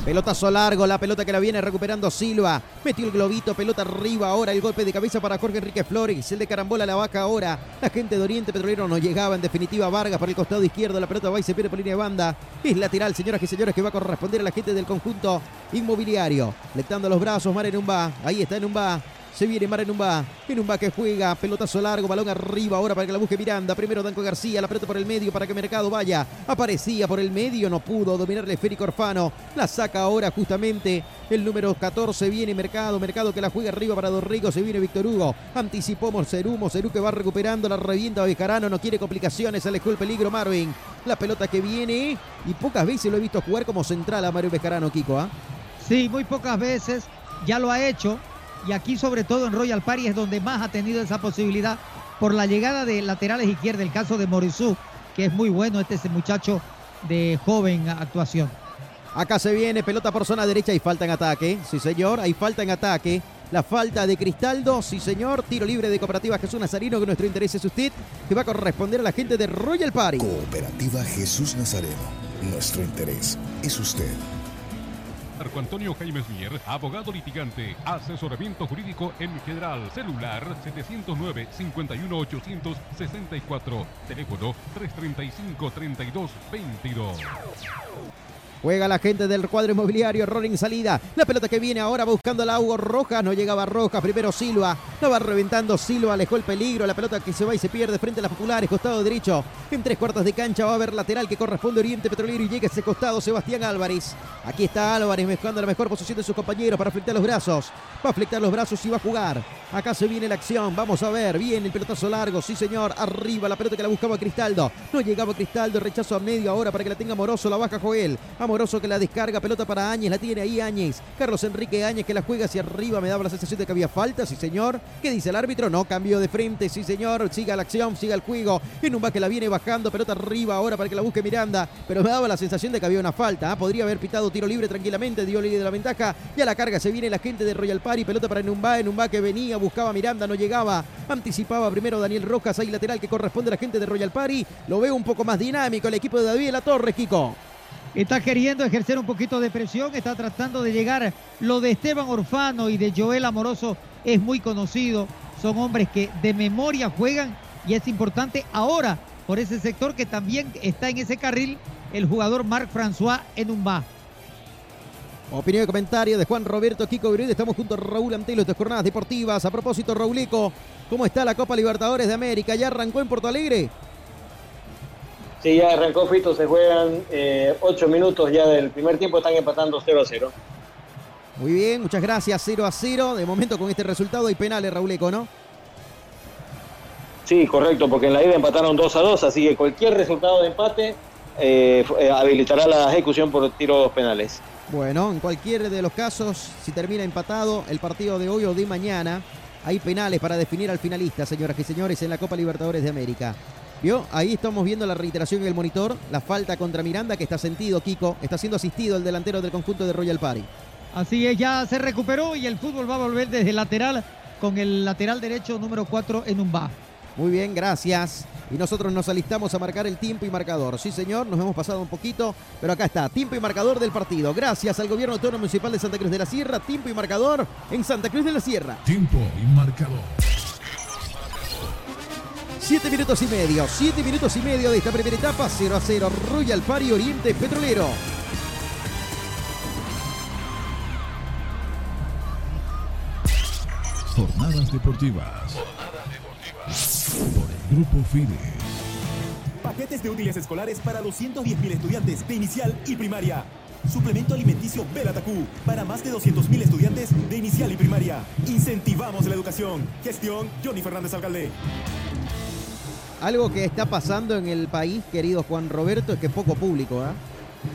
S8: Pelotazo largo, la pelota que la viene recuperando Silva. Metió el globito, pelota arriba ahora, el golpe de cabeza para Jorge Enrique Flores. El de carambola la vaca ahora. La gente de Oriente Petrolero no llegaba. En definitiva, Vargas por el costado izquierdo. La pelota va y se pierde por línea de banda. Es lateral, señoras y señores, que va a corresponder a la gente del conjunto inmobiliario. Lectando los brazos, Mare Numba. Ahí está Numba. Se viene Mare Numba. Numba que juega. Pelotazo largo. Balón arriba ahora para que la busque Miranda. Primero Danco García. La pelota por el medio para que Mercado vaya. Aparecía por el medio. No pudo dominarle Férico Orfano. La saca ahora justamente el número 14. Viene Mercado. Mercado que la juega arriba para Dorrigo. Se viene Víctor Hugo. Anticipó Morcerú. Morcerú que va recuperando. La revienta Bejarano. No quiere complicaciones. Alejó el peligro Marvin. La pelota que viene. Y pocas veces lo he visto jugar como central a Mario Bejarano, Kiko. ¿ah?
S10: Sí, muy pocas veces. Ya lo ha hecho. Y aquí, sobre todo en Royal Party, es donde más ha tenido esa posibilidad por la llegada de laterales izquierda. El caso de Morisú, que es muy bueno este, este muchacho de joven actuación.
S8: Acá se viene pelota por zona derecha y falta en ataque. Sí, señor, hay falta en ataque. La falta de Cristaldo, sí, señor. Tiro libre de Cooperativa Jesús Nazareno, que nuestro interés es usted, que va a corresponder a la gente de Royal Party.
S13: Cooperativa Jesús Nazareno. Nuestro interés es usted.
S1: Marco Antonio Jaimes Mier, abogado litigante, asesoramiento jurídico en general, celular 709-51864, teléfono 335-3222.
S8: Juega la gente del cuadro inmobiliario, en salida. La pelota que viene ahora buscando a Hugo Rojas. No llegaba Rojas. Primero Silva. La va reventando Silva. Alejó el peligro. La pelota que se va y se pierde frente a las populares. Costado derecho. En tres cuartos de cancha va a haber lateral que corresponde a Oriente Petrolero y llega ese costado Sebastián Álvarez. Aquí está Álvarez mezclando la mejor posición de sus compañeros para flectar los brazos. Va a flectar los brazos y va a jugar. Acá se viene la acción. Vamos a ver. Viene el pelotazo largo. Sí, señor. Arriba la pelota que la buscaba Cristaldo. No llegaba Cristaldo. Rechazo a medio ahora para que la tenga Moroso. La baja Joel. Amoroso que la descarga. Pelota para Áñez. La tiene ahí Áñez. Carlos Enrique Áñez que la juega hacia arriba. Me daba la sensación de que había falta. Sí, señor. ¿Qué dice el árbitro? No, cambio de frente. Sí, señor. Siga la acción. Siga el juego. En un que la viene bajando. Pelota arriba ahora para que la busque Miranda. Pero me daba la sensación de que había una falta. ¿ah? Podría haber pitado tiro libre tranquilamente. Dio de la ventaja. Y a la carga se viene la gente de Royal Party. Pelota para Numba. Numba que venía. Buscaba a Miranda. No llegaba. Anticipaba primero Daniel Rojas. Ahí lateral que corresponde a la gente de Royal Party. Lo veo un poco más dinámico el equipo de David La Torre, Kiko.
S10: Está queriendo ejercer un poquito de presión, está tratando de llegar. Lo de Esteban Orfano y de Joel Amoroso es muy conocido. Son hombres que de memoria juegan y es importante ahora por ese sector que también está en ese carril el jugador Marc François en un va.
S8: Opinión y comentario de Juan Roberto Kiko Viruida. Estamos junto a Raúl Antelo de Jornadas Deportivas. A propósito, Raulico, ¿cómo está la Copa Libertadores de América? ¿Ya arrancó en Porto Alegre?
S12: Sí, ya arrancó Fito, se juegan eh, ocho minutos ya del primer tiempo, están empatando 0 a 0.
S8: Muy bien, muchas gracias, 0 a 0. De momento con este resultado hay penales, Rauleco, ¿no?
S12: Sí, correcto, porque en la ida empataron 2 a 2, así que cualquier resultado de empate eh, eh, habilitará la ejecución por tiros penales.
S8: Bueno, en cualquier de los casos, si termina empatado el partido de hoy o de mañana, hay penales para definir al finalista, señoras y señores, en la Copa Libertadores de América. ¿Vio? Ahí estamos viendo la reiteración en el monitor, la falta contra Miranda que está sentido, Kiko, está siendo asistido el delantero del conjunto de Royal Party.
S10: Así es, ya se recuperó y el fútbol va a volver desde lateral con el lateral derecho número 4 en un.
S8: Muy bien, gracias. Y nosotros nos alistamos a marcar el tiempo y marcador. Sí, señor, nos hemos pasado un poquito, pero acá está, tiempo y marcador del partido. Gracias al gobierno autónomo municipal de Santa Cruz de la Sierra, tiempo y marcador en Santa Cruz de la Sierra.
S11: Tiempo y marcador.
S8: Siete minutos y medio, siete minutos y medio de esta primera etapa, 0 a 0, Royal Party Oriente Petrolero.
S11: Jornadas deportivas. Por el Grupo FIDE.
S5: Paquetes de útiles escolares para 210.000 estudiantes de inicial y primaria. Suplemento alimenticio Belatacú para más de 200.000 estudiantes de inicial y primaria. Incentivamos la educación. Gestión Johnny Fernández Alcalde.
S8: Algo que está pasando en el país, querido Juan Roberto, es que poco público, ¿ah?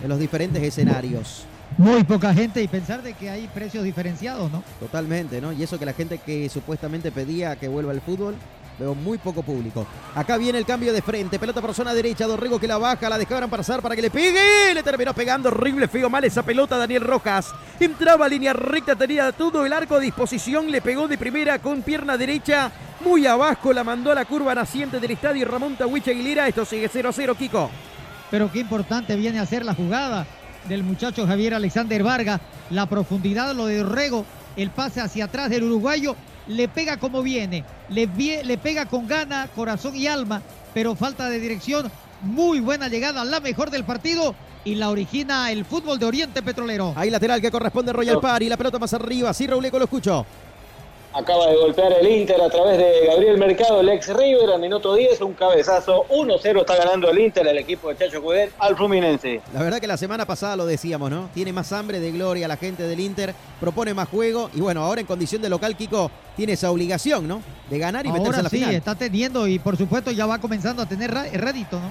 S8: en los diferentes escenarios.
S10: Muy poca gente y pensar de que hay precios diferenciados, ¿no?
S8: Totalmente, ¿no? Y eso que la gente que supuestamente pedía que vuelva al fútbol, veo muy poco público. Acá viene el cambio de frente, pelota por zona derecha, Dorrego que la baja, la dejaron pasar para que le pegue, le terminó pegando horrible, feo, mal esa pelota Daniel Rojas. Entraba a línea recta, tenía todo el arco a disposición, le pegó de primera con pierna derecha, muy abajo, la mandó a la curva naciente del estadio Ramón Tahuicha Aguilera, esto sigue 0 a 0, Kiko.
S10: Pero qué importante viene a ser la jugada del muchacho Javier Alexander Vargas. La profundidad, lo de Rego, el pase hacia atrás del uruguayo, le pega como viene, le, pega con gana, corazón y alma, pero falta de dirección. Muy buena llegada, la mejor del partido y la origina el fútbol de Oriente Petrolero.
S8: Ahí lateral que corresponde a Royal Party, la pelota más arriba, sí, Rauleco, lo escucho.
S12: Acaba de golpear el Inter a través de Gabriel Mercado, el ex River, al minuto 10, un cabezazo. 1-0 está ganando el Inter, el equipo de Chacho Cudet, al Fluminense.
S8: La verdad que la semana pasada lo decíamos, ¿no? Tiene más hambre de gloria la gente del Inter, propone más juego y bueno, ahora en condición de local, Kiko tiene esa obligación, ¿no? De ganar y meterse en la
S10: sí,
S8: final.
S10: está teniendo y por supuesto ya va comenzando a tener rédito, ¿no?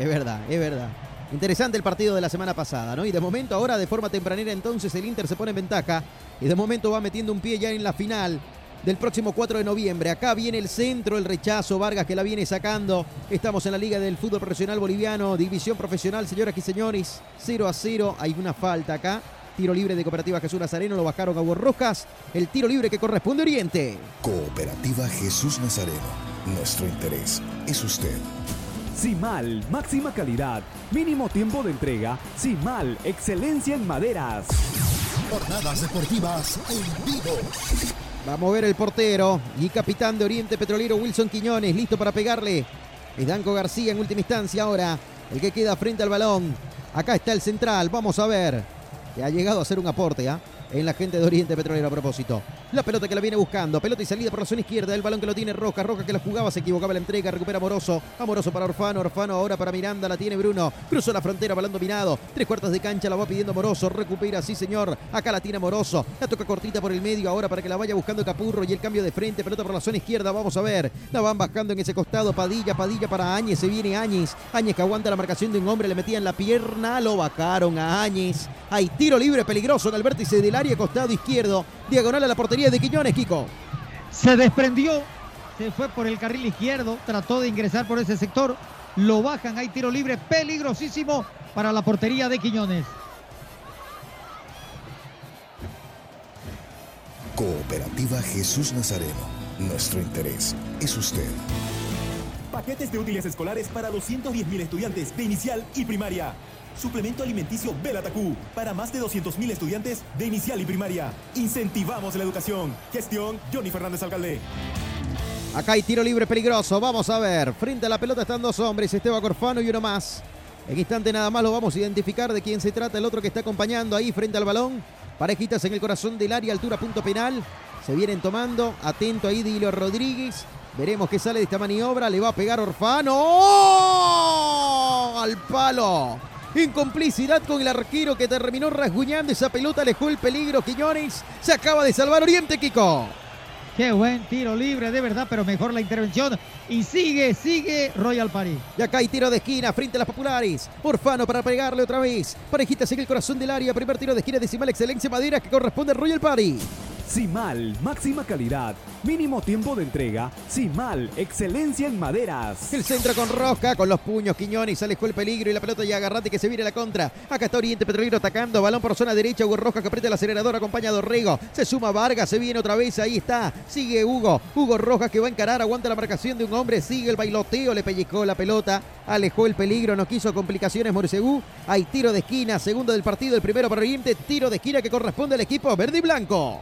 S8: Es verdad, es verdad. Interesante el partido de la semana pasada, ¿no? Y de momento ahora de forma tempranera entonces el Inter se pone en ventaja y de momento va metiendo un pie ya en la final del próximo 4 de noviembre. Acá viene el centro, el rechazo, Vargas que la viene sacando. Estamos en la Liga del Fútbol Profesional Boliviano, División Profesional, señoras y señores, 0 a 0. Hay una falta acá. Tiro libre de Cooperativa Jesús Nazareno, lo bajaron a Rojas. El tiro libre que corresponde a Oriente.
S13: Cooperativa Jesús Nazareno. Nuestro interés es usted.
S16: Simal, máxima calidad, mínimo tiempo de entrega. Simal, excelencia en maderas.
S9: Jornadas deportivas en vivo.
S8: Va a mover el portero y capitán de Oriente Petrolero Wilson Quiñones, listo para pegarle. Es Danco García en última instancia ahora, el que queda frente al balón. Acá está el central, vamos a ver. Que ha llegado a hacer un aporte ¿ah? En la gente de Oriente Petrolero a propósito. La pelota que la viene buscando, pelota y salida por la zona izquierda, el balón que lo tiene Roca, Roca que la jugaba, se equivocaba la entrega, recupera Amoroso, Amoroso para Orfano, Orfano ahora para Miranda, la tiene Bruno, cruzó la frontera, balón dominado, tres cuartos de cancha, la va pidiendo Amoroso, recupera, sí señor, acá la tiene Amoroso, la toca cortita por el medio ahora para que la vaya buscando Capurro y el cambio de frente, pelota por la zona izquierda, vamos a ver, la van bajando en ese costado, Padilla, Padilla para Áñez, se viene Áñez, Áñez que aguanta la marcación de un hombre, le metían la pierna, lo bajaron a Áñez, hay tiro libre peligroso en el vértice del área, costado izquierdo, diagonal a la portería de Quiñones, Kiko.
S10: Se desprendió, se fue por el carril izquierdo, trató de ingresar por ese sector, lo bajan, hay tiro libre peligrosísimo para la portería de Quiñones.
S13: Cooperativa Jesús Nazareno. Nuestro interés es usted.
S5: Paquetes de útiles escolares para 210.000 estudiantes de inicial y primaria. Suplemento alimenticio Belatacú para más de 200.000 estudiantes de inicial y primaria. Incentivamos la educación. Gestión Johnny Fernández Alcalde.
S8: Acá hay tiro libre peligroso. Vamos a ver. Frente a la pelota están dos hombres, Esteban Corfano y uno más. En instante nada más lo vamos a identificar de quién se trata. El otro que está acompañando ahí frente al balón. Parejitas en el corazón del área, altura punto penal. Se vienen tomando. Atento ahí Dilio Rodríguez. Veremos qué sale de esta maniobra. Le va a pegar Orfano. ¡Oh! Al palo. En complicidad con el arquero que terminó rasguñando esa pelota. Alejó el peligro. Quiñones se acaba de salvar Oriente, Kiko.
S10: Qué buen tiro libre, de verdad, pero mejor la intervención. Y sigue, sigue Royal Party.
S8: Y acá hay tiro de esquina frente a las populares. Orfano para pegarle otra vez. Parejitas en el corazón del área. Primer tiro de esquina decimal excelencia madera que corresponde al Royal Party.
S16: Simal, máxima calidad, mínimo tiempo de entrega. Simal, excelencia en maderas.
S8: El centro con Roca, con los puños Quiñones, alejó el peligro y la pelota ya agarrate que se viene la contra. Acá está Oriente Petrolero atacando, balón por zona derecha, Hugo Roja que aprieta el acelerador acompañado de Rego. Se suma Vargas, se viene otra vez, ahí está. Sigue Hugo, Hugo Rojas que va a encarar, aguanta la marcación de un hombre, sigue el bailoteo, le pellizcó la pelota, alejó el peligro, no quiso complicaciones Morcegú. Hay tiro de esquina, segundo del partido, el primero para Oriente, tiro de esquina que corresponde al equipo verde y blanco.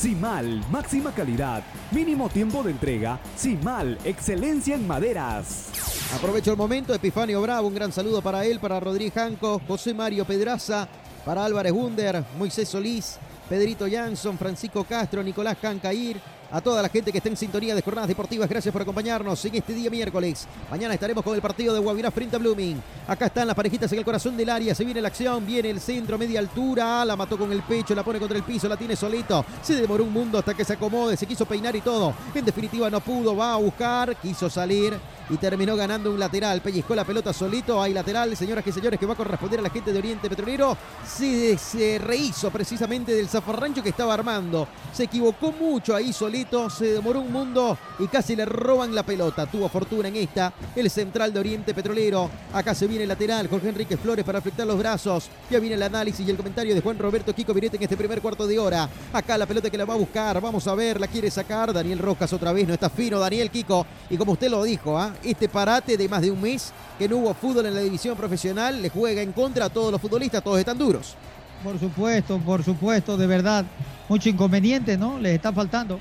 S16: Simal, máxima calidad, mínimo tiempo de entrega. Simal, excelencia en maderas.
S8: Aprovecho el momento, Epifanio Bravo, un gran saludo para él, para Rodríguez Janco, José Mario Pedraza, para Álvarez Wunder, Moisés Solís, Pedrito Jansson, Francisco Castro, Nicolás Cancair, a toda la gente que está en sintonía de jornadas deportivas, gracias por acompañarnos en este día miércoles. Mañana estaremos con el partido de Guavirá frente a Blooming. Acá están las parejitas en el corazón del área, se viene la acción, viene el centro, media altura, la mató con el pecho, la pone contra el piso, la tiene solito. Se demoró un mundo hasta que se acomode, se quiso peinar y todo. En definitiva no pudo, va a buscar, quiso salir y terminó ganando un lateral. Pellizcó la pelota solito. Hay lateral, señoras y señores, que va a corresponder a la gente de Oriente Petrolero. Se, rehizo precisamente del zafarrancho que estaba armando. Se equivocó mucho ahí solito. Se demoró un mundo y casi le roban la pelota. Tuvo fortuna en esta. El central de Oriente Petrolero. Acá se viene el lateral. Jorge Enrique Flores para afectar los brazos. Ya viene el análisis y el comentario de Juan Roberto Kiko Virete en este primer cuarto de hora. Acá la pelota que la va a buscar. Vamos a ver, la quiere sacar. Daniel Rojas otra vez. No está fino Daniel Kiko. Y como usted lo dijo, ¿ah? Este parate de más de un mes que no hubo fútbol en la división profesional le juega en contra a todos los futbolistas, todos están duros.
S10: Por supuesto, por supuesto, de verdad. Mucho inconveniente, ¿no? Les está faltando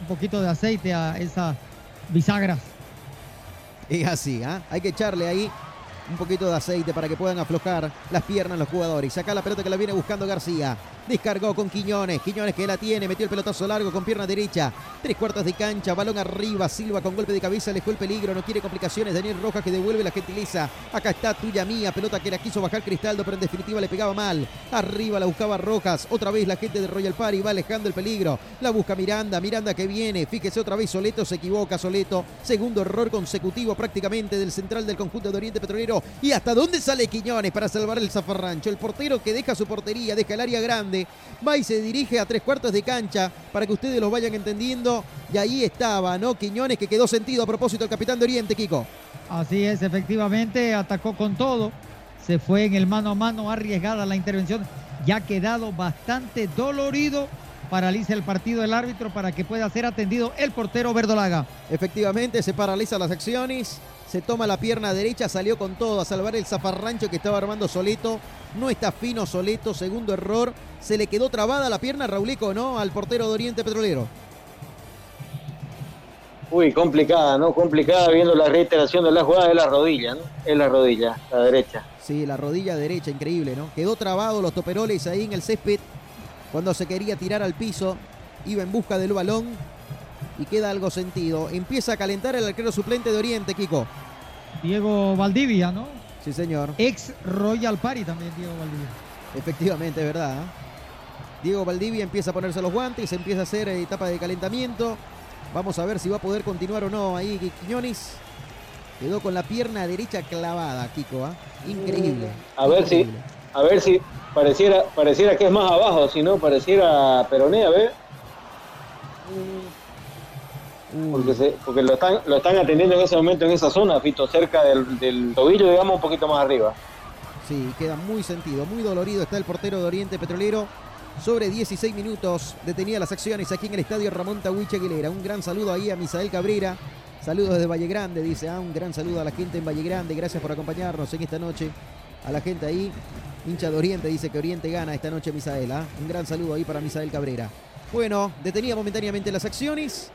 S10: un poquito de aceite a esas bisagras.
S8: Es así, ¿ah? hay que echarle ahí un poquito de aceite para que puedan aflojar las piernas los jugadores. Saca la pelota que la viene buscando García. Descargó con Quiñones. Quiñones que la tiene. Metió el pelotazo largo con pierna derecha. Tres cuartos de cancha. Balón arriba. Silva con golpe de cabeza. Alejó el peligro. No quiere complicaciones. Daniel Rojas que devuelve la gentileza. Acá está tuya mía. Pelota que la quiso bajar Cristaldo. Pero en definitiva le pegaba mal. Arriba la buscaba Rojas. Otra vez la gente de Royal Party va alejando el peligro. La busca Miranda. Miranda que viene. Fíjese otra vez Soleto. Se equivoca Soleto. Segundo error consecutivo prácticamente del central del conjunto de Oriente Petrolero. ¿Y hasta dónde sale Quiñones para salvar el zafarrancho? El portero que deja su portería. Deja el área grande. Va y se dirige a tres cuartos de cancha para que ustedes los vayan entendiendo. Y ahí estaba, ¿no? Quiñones que quedó sentido a propósito el capitán de Oriente, Kiko.
S10: Así es, efectivamente, atacó con todo. Se fue en el mano a mano, arriesgada la intervención. Ya ha quedado bastante dolorido. Paraliza el partido el árbitro para que pueda ser atendido el portero Verdolaga.
S8: Efectivamente, se paraliza las acciones. Se toma la pierna derecha, salió con todo a salvar el zafarrancho que estaba armando Soleto. No está fino Soleto, segundo error. Se le quedó trabada la pierna, Raulico, ¿no? Al portero de Oriente Petrolero.
S12: Uy, complicada, ¿no? Complicada viendo la reiteración de la jugada de la rodilla, ¿no? Es la rodilla, la derecha.
S8: Sí, la rodilla derecha, increíble, ¿no? Quedó trabado los toperoles ahí en el césped cuando se quería tirar al piso. Iba en busca del balón y queda algo sentido. Empieza a calentar el arquero suplente de Oriente, Kiko.
S10: Diego Valdivia, ¿no?
S8: Sí, señor.
S10: Ex Royal Party también, Diego Valdivia.
S8: Efectivamente, es verdad. ¿eh? Diego Valdivia empieza a ponerse los guantes, empieza a hacer eh, etapa de calentamiento. Vamos a ver si va a poder continuar o no ahí Quiñones. Quedó con la pierna derecha clavada, Kiko. ¿ah? Increíble.
S12: A ver si, a ver si pareciera, pareciera que es más abajo, si no pareciera Peroné, a ver. Porque, se- porque lo, están, lo están atendiendo en ese momento en esa zona, Fito, cerca del, del tobillo, digamos, un poquito más arriba.
S8: Sí, queda muy sentido, muy dolorido. Está el portero de Oriente Petrolero. Sobre 16 minutos detenía las acciones aquí en el estadio Ramón Tahuiche Aguilera. Un gran saludo ahí a Misael Cabrera. Saludos desde Valle Grande, dice. Ah, un gran saludo a la gente en Valle Grande. Gracias por acompañarnos en esta noche. A la gente ahí, hincha de Oriente, dice que Oriente gana esta noche Misael. ¿ah? Un gran saludo ahí para Misael Cabrera. Bueno, detenía momentáneamente las acciones.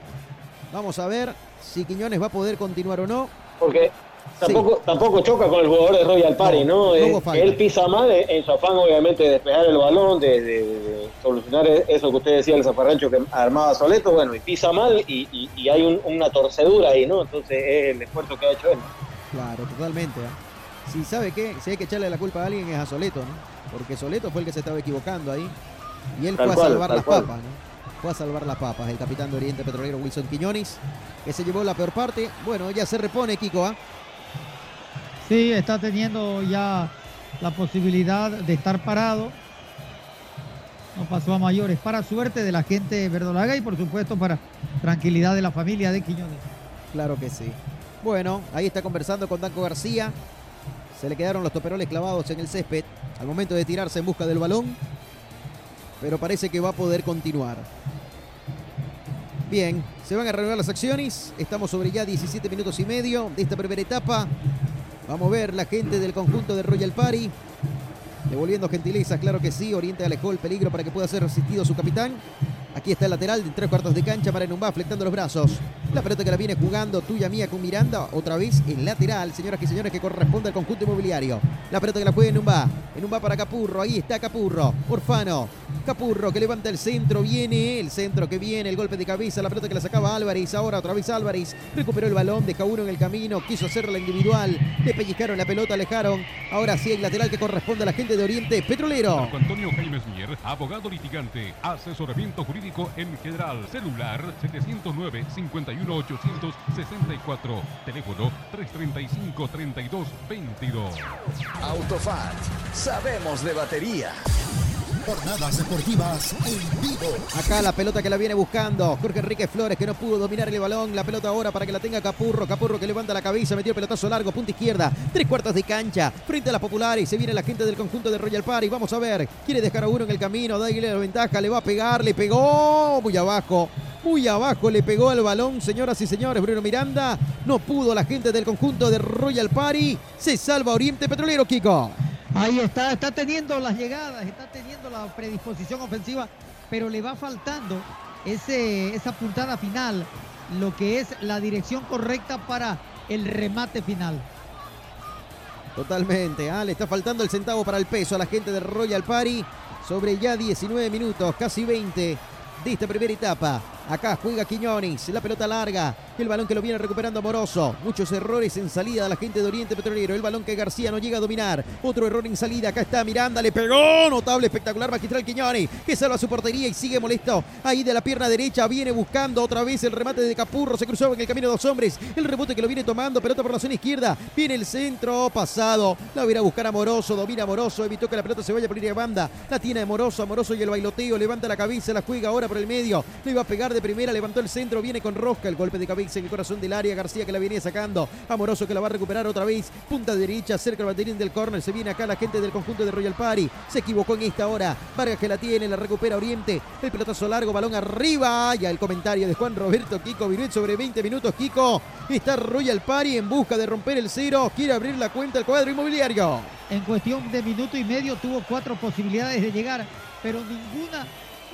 S8: Vamos a ver si Quiñones va a poder continuar o no.
S12: Porque tampoco, tampoco choca con el jugador de Royal Party, ¿no?
S8: no
S12: Eh, él pisa mal eh, en su afán, obviamente, de despejar el balón, de, de- de solucionar eso que usted decía, el zafarrancho que armaba Soleto, bueno, y pisa mal y, y- y hay un- una torcedura ahí, ¿no? Entonces es el esfuerzo que ha hecho él.
S8: Claro, totalmente. ¿ah? Si sabe qué, si hay que echarle la culpa a alguien es a Soleto, ¿no? Porque Soleto fue el que se estaba equivocando ahí. Y él
S12: Tal
S8: fue a salvar las
S12: cual.
S8: papas, ¿no? Fue a salvar las papas, el capitán de Oriente Petrolero Wilson Quiñones, que se llevó la peor parte. Bueno, ya se repone, Kiko, ¿ah?
S10: Sí, está teniendo ya la posibilidad de estar parado. No pasó a mayores. Para suerte de la gente verdolaga y por supuesto para tranquilidad de la familia de Quiñones.
S8: Claro que sí. Bueno, ahí está conversando con Danco García. Se le quedaron los toperoles clavados en el césped al momento de tirarse en busca del balón. Pero parece que va a poder continuar. Bien, se van a reanudar las acciones. Estamos sobre ya 17 minutos y medio de esta primera etapa. Vamos a ver la gente del conjunto de Royal Party. Devolviendo gentilezas, claro que sí. Oriente alejó el peligro para que pueda ser resistido su capitán. Aquí está el lateral de tres cuartos de cancha para Enumbá, flectando los brazos. La pelota que la viene jugando tuya mía con Miranda. Otra vez el lateral, señoras y señores, que corresponde al conjunto inmobiliario. La pelota que la juega Enumbá. Enumbá para Capurro. Ahí está Capurro. Orfano. Capurro que levanta el centro. Viene el centro que viene. El golpe de cabeza. La pelota que la sacaba Álvarez. Ahora otra vez Álvarez. Recuperó el balón. Deja uno en el camino. Quiso hacerla individual. Le pellizcaron la pelota. Alejaron. Ahora sí el lateral que corresponde a la gente de Oriente Petrolero.
S1: Marco Antonio Jaimes Mier, abogado litigante, asesoramiento jurídico en general, celular 01864, teléfono 335-3222.
S3: Autofat, sabemos de batería.
S9: Jornadas deportivas en vivo.
S8: Acá la pelota que la viene buscando. Jorge Enrique Flores que no pudo dominar el balón. La pelota ahora para que la tenga Capurro. Capurro que levanta la cabeza, metió el pelotazo largo, punta izquierda. Tres cuartos de cancha. Frente a la popular y se viene la gente del conjunto de Royal Party. Vamos a ver. Quiere dejar a uno en el camino. Dale la ventaja. Le va a pegar. Le pegó. Muy abajo. Muy abajo le pegó al balón, señoras y señores. Bruno Miranda. No pudo la gente del conjunto de Royal Party. Se salva Oriente Petrolero, Kiko.
S10: Ahí está, está teniendo las llegadas, está teniendo la predisposición ofensiva, pero le va faltando ese, esa puntada final, lo que es la dirección correcta para el remate final.
S8: Totalmente, ah, le está faltando el centavo para el peso a la gente de Royal Party sobre ya 19 minutos, casi 20 de esta primera etapa. Acá juega Quiñones, la pelota larga, el balón que lo viene recuperando Amoroso. Muchos errores en salida de la gente de Oriente Petrolero. El balón que García no llega a dominar. Otro error en salida. Acá está Miranda, le pegó. Notable, espectacular, magistral Quiñones, que salva su portería y sigue molesto. Ahí de la pierna derecha viene buscando otra vez el remate de Capurro. Se cruzó en el camino de dos hombres. El rebote que lo viene tomando. Pelota por la zona izquierda. Viene el centro pasado. La viene a buscar Amoroso. Domina Amoroso. Evitó que la pelota se vaya por línea de banda. La tiene Amoroso. Amoroso y el bailoteo. Levanta la cabeza. La juega ahora por el medio. Le iba a pegar de primera. Levantó el centro. Viene con Rosca. El golpe de cabeza en el corazón del área. García que la viene sacando. Amoroso que la va a recuperar otra vez. Punta derecha. Cerca el baterín del córner. Se viene acá la gente del conjunto de Royal Party. Se equivocó en esta hora. Vargas que la tiene. La recupera Oriente. El pelotazo largo. Balón arriba. Ya el comentario de Juan Roberto Kiko Viruet sobre 20 minutos. Kiko. Está Royal Party en busca de romper el cero. Quiere abrir la cuenta al cuadro inmobiliario.
S10: En cuestión de minuto y medio tuvo cuatro posibilidades de llegar, pero ninguna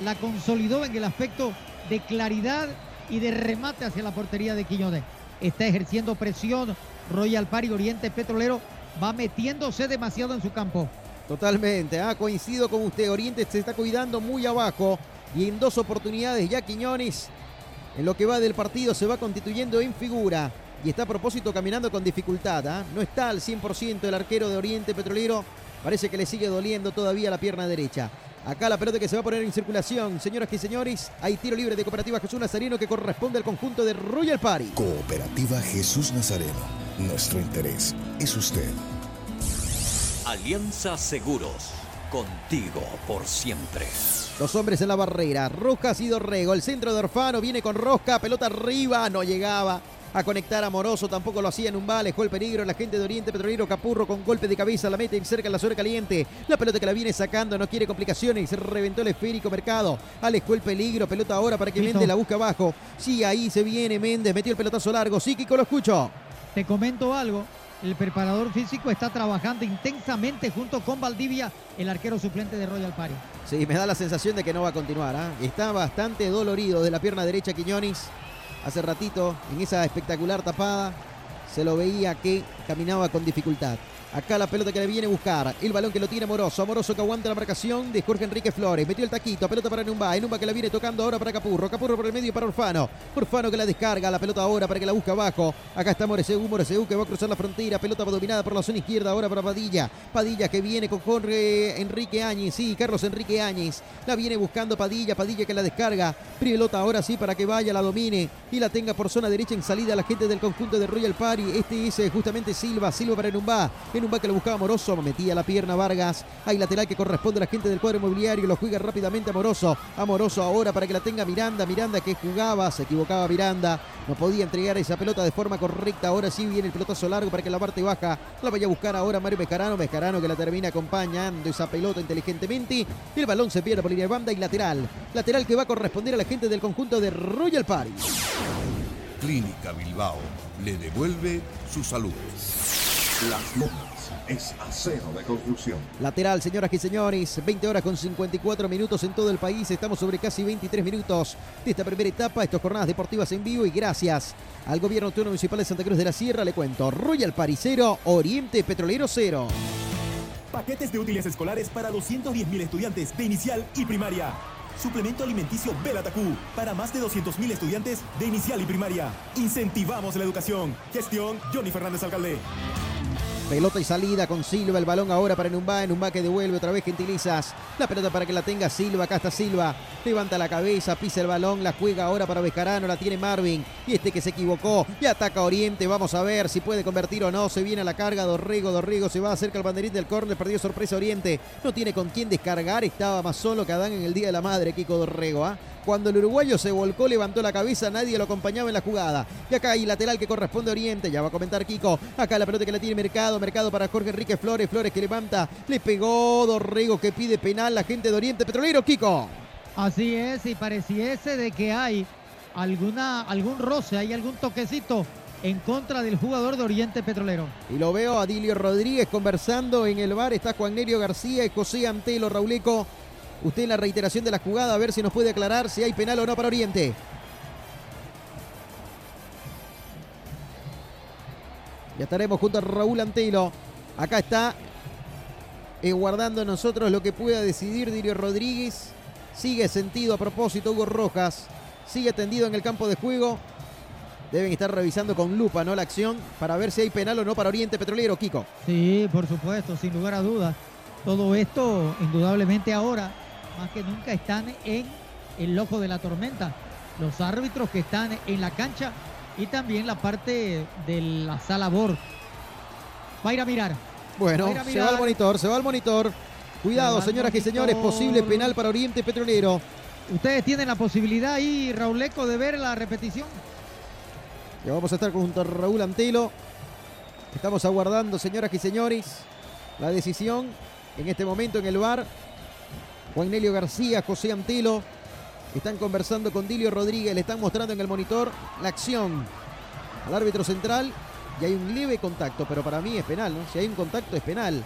S10: la consolidó en el aspecto de claridad y de remate hacia la portería de Quiñones. Está ejerciendo presión. Royal Party Oriente Petrolero va metiéndose demasiado en su campo.
S8: Totalmente, ah, coincido con usted. Oriente se está cuidando muy abajo y en dos oportunidades ya Quiñones en lo que va del partido se va constituyendo en figura y está a propósito caminando con dificultad. ah. No está al 100% el arquero de Oriente Petrolero. Parece que le sigue doliendo todavía la pierna derecha. Acá la pelota que se va a poner en circulación. Señoras y señores, hay tiro libre de Cooperativa Jesús Nazareno que corresponde al conjunto de Royal Party.
S13: Cooperativa Jesús Nazareno. Nuestro interés es usted.
S2: Alianza Seguros, contigo por siempre.
S8: Los hombres en la barrera. Rojas y Dorrego. El centro de Orfano viene con Rosca. Pelota arriba. No llegaba a conectar a Moroso. Tampoco lo hacía en un vale. Dejó el peligro. La gente de Oriente Petrolero Capurro con golpe de cabeza. La mete cerca en la zona caliente. La pelota que la viene sacando. No quiere complicaciones. Se reventó el esférico Mercado. Alejó el peligro. Pelota ahora para que
S10: Listo.
S8: Méndez la busca abajo. Sí, ahí se viene Méndez. Metió el pelotazo largo. Sí, Kiko, lo escucho.
S10: Te comento algo. El preparador físico está trabajando intensamente junto con Valdivia, el arquero suplente de Royal Party.
S8: Sí, me da la sensación de que no va a continuar. ¿ah? Está bastante dolorido de la pierna derecha Quiñones. Hace ratito, en esa espectacular tapada, se lo veía que caminaba con dificultad. Acá la pelota que le viene a buscar. El balón que lo tiene Moroso. Moroso que aguanta la marcación de Jorge Enrique Flores. Metió el taquito. Pelota para Numba. Numba que la viene tocando ahora para Capurro. Capurro por el medio para Orfano. Orfano que la descarga. La pelota ahora para que la busque abajo. Acá está Moreseu. Moreseu que va a cruzar la frontera. Pelota dominada por la zona izquierda. Ahora para Padilla. Padilla que viene con Jorge Enrique Áñez. Sí, Carlos Enrique Áñez. La viene buscando Padilla. Padilla que la descarga. Pelota ahora sí para que vaya, la domine y la tenga por zona derecha en salida la gente del conjunto de Royal Party. Este es eh, justamente Silva. Silva para Enumbá. Enumbá que lo buscaba Moroso. Metía la pierna Vargas. Hay lateral que corresponde a la gente del cuadro inmobiliario. Lo juega rápidamente Amoroso. Amoroso ahora para que la tenga Miranda. Miranda que jugaba. Se equivocaba Miranda. No podía entregar esa pelota de forma correcta. Ahora sí viene el pelotazo largo para que la parte baja la vaya a buscar ahora Mario Mescarano. Mescarano que la termina acompañando esa pelota inteligentemente. El balón se pierde por línea de banda y lateral. Lateral que va a corresponder a la gente del conjunto de Royal Party.
S15: Clínica Bilbao le devuelve su salud.
S17: Las Lomas es acero de construcción.
S8: Lateral, señoras y señores, 20 horas con 54 minutos en todo el país. Estamos sobre casi 23 minutos de esta primera etapa. Estas jornadas deportivas en vivo y gracias al gobierno autónomo municipal de Santa Cruz de la Sierra le cuento Royal Paricero, Oriente Petrolero Cero.
S5: Paquetes de útiles escolares para 210.000 estudiantes de inicial y primaria. Suplemento alimenticio Belatacú para más de 200.000 estudiantes de inicial y primaria. Incentivamos la educación. Gestión Johnny Fernández Alcalde.
S8: Pelota y salida con Silva. El balón ahora para Numba. Numba que devuelve otra vez Gentilizas. La pelota para que la tenga Silva. Acá está Silva. Levanta la cabeza, pisa el balón. La juega ahora para Bejarano. La tiene Marvin. Y este que se equivocó. Y ataca Oriente. Vamos a ver si puede convertir o no. Se viene a la carga. Dorrego. Dorrego se va acerca al banderín del córner. Perdió sorpresa Oriente. No tiene con quién descargar. Estaba más solo que Adán en el día de la madre. Kiko Dorrego. ¿ah? Cuando el uruguayo se volcó, levantó la cabeza, nadie lo acompañaba en la jugada. Y acá hay lateral que corresponde a Oriente, ya va a comentar Kiko. Acá la pelota que la tiene Mercado, Mercado para Jorge Enrique Flores, Flores que levanta, le pegó Dorrego que pide penal la gente de Oriente Petrolero, Kiko.
S10: Así es, y pareciese de que hay alguna, algún roce, hay algún toquecito en contra del jugador de Oriente Petrolero.
S8: Y lo veo a Dilio Rodríguez conversando en el bar, está Juan Nerio García y José Antelo, Rauleco. Usted en la reiteración de la jugada, a ver si nos puede aclarar si hay penal o no para Oriente. Ya estaremos junto a Raúl Antelo. Acá está eh, guardando nosotros lo que pueda decidir Dirio Rodríguez. Sigue sentido a propósito Hugo Rojas. Sigue tendido en el campo de juego. Deben estar revisando con lupa ¿no? la acción para ver si hay penal o no para Oriente Petrolero, Kiko.
S10: Sí, por supuesto, sin lugar a dudas. Todo esto, indudablemente ahora, más que nunca están en el ojo de la tormenta. Los árbitros que están en la cancha y también la parte de la sala BOR. Va a ir a mirar.
S8: Bueno,
S10: a
S8: se va al monitor, se va al monitor. Cuidado, señoras y señores, posible penal para Oriente Petrolero.
S10: Ustedes tienen la posibilidad ahí, Rauleco, de ver la repetición.
S8: Ya vamos a estar junto a Raúl Antelo. Estamos aguardando, señoras y señores, la decisión en este momento en el bar. Juan Nelio García, José Antelo. Están conversando con Dilio Rodríguez. Le están mostrando en el monitor la acción al árbitro central. Y hay un leve contacto, pero para mí es penal, ¿no? Si hay un contacto es penal.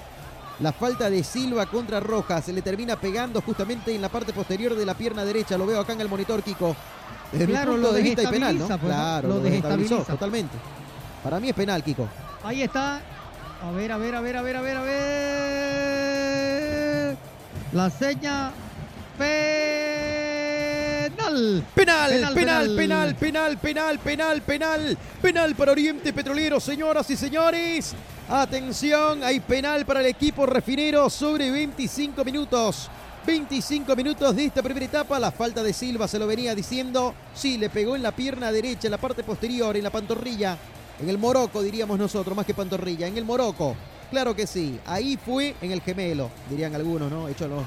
S8: La falta de Silva contra Rojas se le termina pegando justamente en la parte posterior de la pierna derecha. Lo veo acá en el monitor, Kiko. Desde
S10: Claro,
S8: mi punto
S10: lo
S8: de vista hay penal, ¿no?
S10: pues,
S8: claro,
S10: Lo
S8: lo desestabilizó totalmente. Para mí es penal, Kiko.
S10: Ahí está. A ver, a ver, a ver, a ver, a ver, a ver. La seña penal.
S8: Penal, penal, penal, penal, penal, penal, penal, penal para Oriente Petrolero, señoras y señores. Atención, hay penal para el equipo refinero sobre 25 minutos. 25 minutos de esta primera etapa. La falta de Silva se lo venía diciendo. Sí, le pegó en la pierna derecha, en la parte posterior, en la pantorrilla. En el moroco, diríamos nosotros, más que pantorrilla. En el moroco. Claro que sí. Ahí fue en el gemelo, dirían algunos, ¿no? Hechos los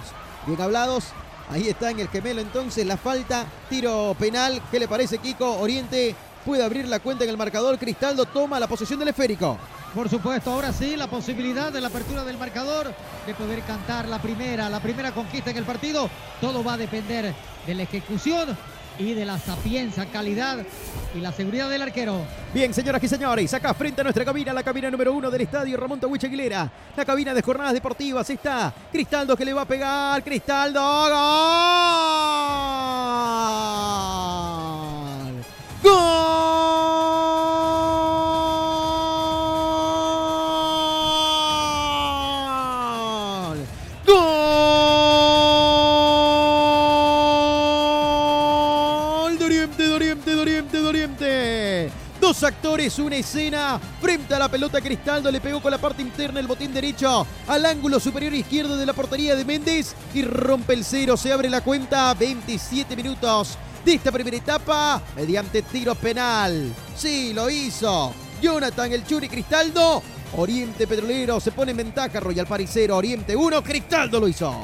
S8: bien hablados. Ahí está en el gemelo entonces la falta. Tiro penal. ¿Qué le parece, Kiko? Oriente puede abrir la cuenta en el marcador. Cristaldo toma la posesión del esférico.
S10: Por supuesto, ahora sí, la posibilidad de la apertura del marcador, de poder cantar la primera, la primera conquista en el partido. Todo va a depender de la ejecución y de la sapiencia, calidad y la seguridad del arquero.
S8: Bien, señoras y señores, acá frente a nuestra cabina, la cabina número uno del estadio Ramón Tawich Aguilera, la cabina de jornadas deportivas, está Cristaldo que le va a pegar, Cristaldo, ¡Gol! ¡Gol! Dos actores, una escena. Frente a la pelota, Cristaldo le pegó con la parte interna el botín derecho al ángulo superior izquierdo de la portería de Méndez y rompe el cero. Se abre la cuenta. 27 minutos de esta primera etapa mediante tiro penal. Sí, lo hizo. Jonathan el Churi Cristaldo. Oriente Petrolero se pone en ventaja. Royal Paricero, Oriente 1, Cristaldo lo hizo.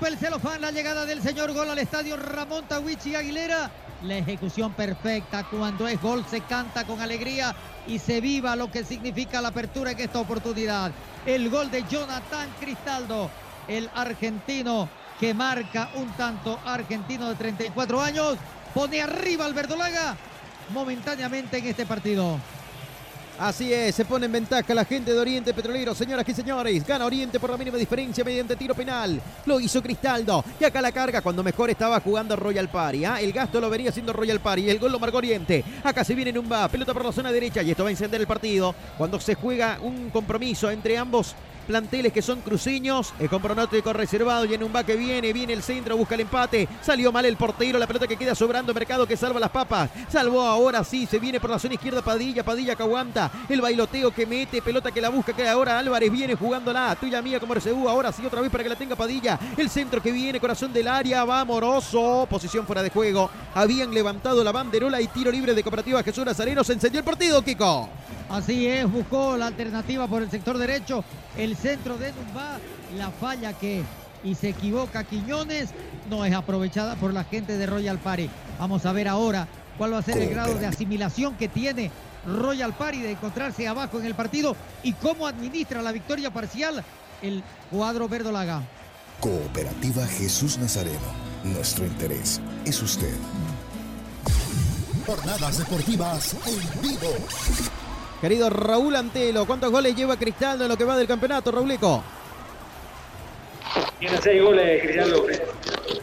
S10: Rompe el celofán, la llegada del señor gol al estadio Ramón Tawichi Aguilera. La ejecución perfecta, cuando es gol se canta con alegría y se viva lo que significa la apertura en esta oportunidad. El gol de Jonathan Cristaldo, el argentino que marca un tanto argentino de 34 años, pone arriba al Verdolaga momentáneamente en este partido.
S8: Así es, se pone en ventaja la gente de Oriente Petrolero, señoras y señores. Gana Oriente por la mínima diferencia mediante tiro penal. Lo hizo Cristaldo. Y acá la carga cuando mejor estaba jugando Royal Party. ¿ah? El gasto lo venía haciendo Royal Party. El gol lo marcó Oriente. Acá se viene Numba. Pelota por la zona derecha y esto va a encender el partido. Cuando se juega un compromiso entre ambos planteles que son cruceños. Es con pronóstico reservado. Y en un va que viene, viene el centro, busca el empate. Salió mal el portero, la pelota que queda sobrando. Mercado que salva las papas. Salvó ahora sí, se viene por la zona izquierda Padilla. Padilla que aguanta. El bailoteo que mete, pelota que la busca. Que ahora Álvarez viene jugándola. Tuya mía como RCU. Ahora sí, otra vez para que la tenga Padilla. El centro que viene, corazón del área. Va Moroso. Posición fuera de juego. Habían levantado la banderola y tiro libre de Cooperativa Jesús Nazareno. Se encendió el partido, Kiko.
S10: Así es, buscó la alternativa por el sector derecho, el centro de Dumba, la falla que y se equivoca Quiñones no es aprovechada por la gente de Royal Party. Vamos a ver ahora cuál va a ser el grado de asimilación que tiene Royal Party de encontrarse abajo en el partido y cómo administra la victoria parcial el cuadro verdolaga.
S13: Cooperativa Jesús Nazareno. Nuestro interés es usted.
S9: Jornadas deportivas en vivo.
S8: Querido Raúl Antelo, ¿cuántos goles lleva Cristaldo en lo que va del campeonato, Raulico?
S12: Tiene seis goles, Cristian López.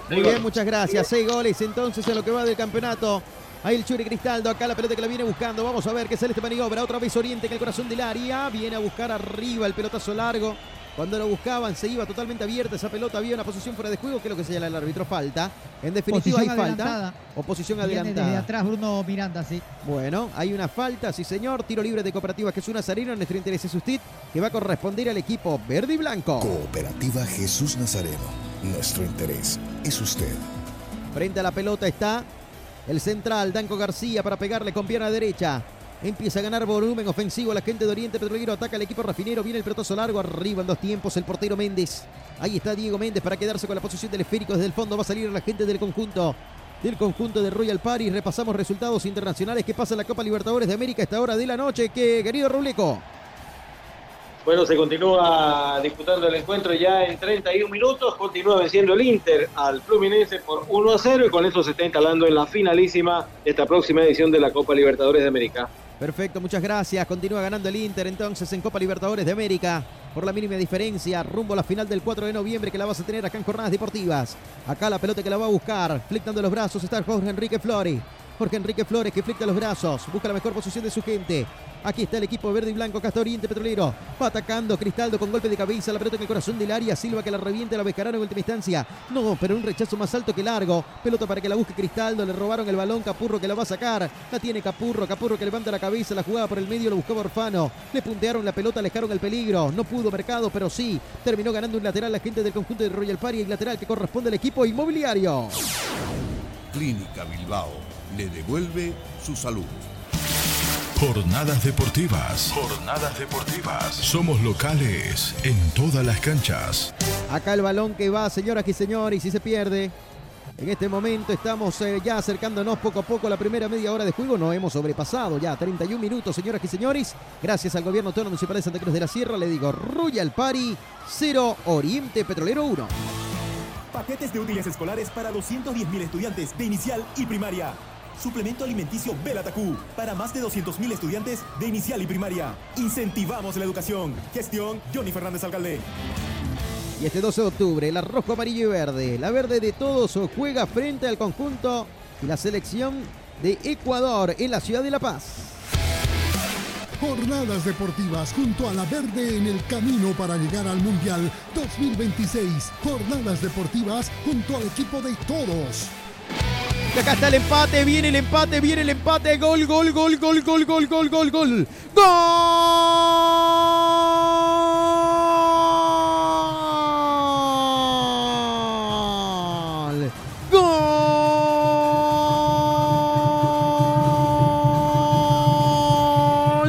S8: Muy bien, muchas gracias. Seis goles entonces en lo que va del campeonato. Ahí el Churi Cristaldo, acá la pelota que la viene buscando. Vamos a ver qué sale este maniobra. Otra vez Oriente en el corazón del área. Viene a buscar arriba el pelotazo largo. Cuando lo buscaban se iba totalmente abierta esa pelota. Había una posición fuera de juego, que es lo que señala el árbitro. Falta. En definitiva
S10: Posición
S8: hay
S10: adelantada.
S8: falta. O posición
S10: Viene
S8: adelantada.
S10: desde atrás Bruno Miranda, sí.
S8: Bueno, hay una falta, sí señor. Tiro libre de Cooperativa Jesús Nazareno. Nuestro interés es usted, que va a corresponder al equipo verde y blanco.
S13: Cooperativa Jesús Nazareno. Nuestro interés es usted.
S8: Frente a la pelota está el central, Danco García, para pegarle con pierna derecha. Empieza a ganar volumen ofensivo la gente de Oriente Petrolero. Ataca el equipo rafinero. Viene el pelotazo largo. Arriba en dos tiempos el portero Méndez. Ahí está Diego Méndez para quedarse con la posición del esférico. Desde el fondo va a salir la gente del conjunto. Del conjunto de Royal Paris. Repasamos resultados internacionales que pasa en la Copa Libertadores de América a esta hora de la noche. Que querido Ruleco.
S12: Bueno, se continúa disputando el encuentro ya en 31 minutos. Continúa venciendo el Inter al Fluminense por 1 a 0 y con eso se está instalando en la finalísima esta próxima edición de la Copa Libertadores de América.
S8: Perfecto, muchas gracias. Continúa ganando el Inter entonces en Copa Libertadores de América por la mínima diferencia rumbo a la final del 4 de noviembre que la vas a tener acá en Jornadas Deportivas. Acá la pelota que la va a buscar, flictando los brazos está Jorge Enrique Flores. Jorge Enrique Flores que flicta los brazos, busca la mejor posición de su gente. Aquí está el equipo verde y blanco, acá Oriente Petrolero. Va atacando Cristaldo con golpe de cabeza, la pelota en el corazón del área. Silva que la reviente, la Bejarano en última instancia. No, pero un rechazo más alto que largo. Pelota para que la busque Cristaldo, le robaron el balón, Capurro que la va a sacar. La tiene Capurro, Capurro que levanta la cabeza, la jugada por el medio, lo buscaba Orfano. Le puntearon la pelota, alejaron el peligro. No pudo Mercado, pero sí. Terminó ganando un lateral la gente del conjunto de Royal Party, el lateral que corresponde al equipo inmobiliario.
S15: Clínica Bilbao le devuelve su salud.
S11: Jornadas deportivas. Jornadas deportivas. Somos locales en todas las canchas.
S8: Acá el balón que va, señoras y señores, y si se pierde. En este momento estamos eh, ya acercándonos poco a poco a la primera media hora de juego. No hemos sobrepasado ya 31 minutos, señoras y señores. Gracias al gobierno autónomo municipal de Santa Cruz de la Sierra, le digo Royal Party 0, Oriente Petrolero 1.
S5: Paquetes de útiles escolares para 210.000 estudiantes de inicial y primaria. Suplemento alimenticio Belatacú para más de 200.000 estudiantes de inicial y primaria. Incentivamos la educación. Gestión Johnny Fernández Alcalde.
S8: Y este 12 de octubre, la rojo, amarillo y verde. La verde de todos juega frente al conjunto y la selección de Ecuador en la ciudad de La Paz.
S9: Jornadas deportivas junto a la verde en el camino para llegar al Mundial 2026. Jornadas deportivas junto al equipo de todos.
S8: Y acá está el empate, viene el empate, viene el empate. Gol, gol, gol, gol, gol, gol, gol, gol, gol. ¡Gol! ¡Gol!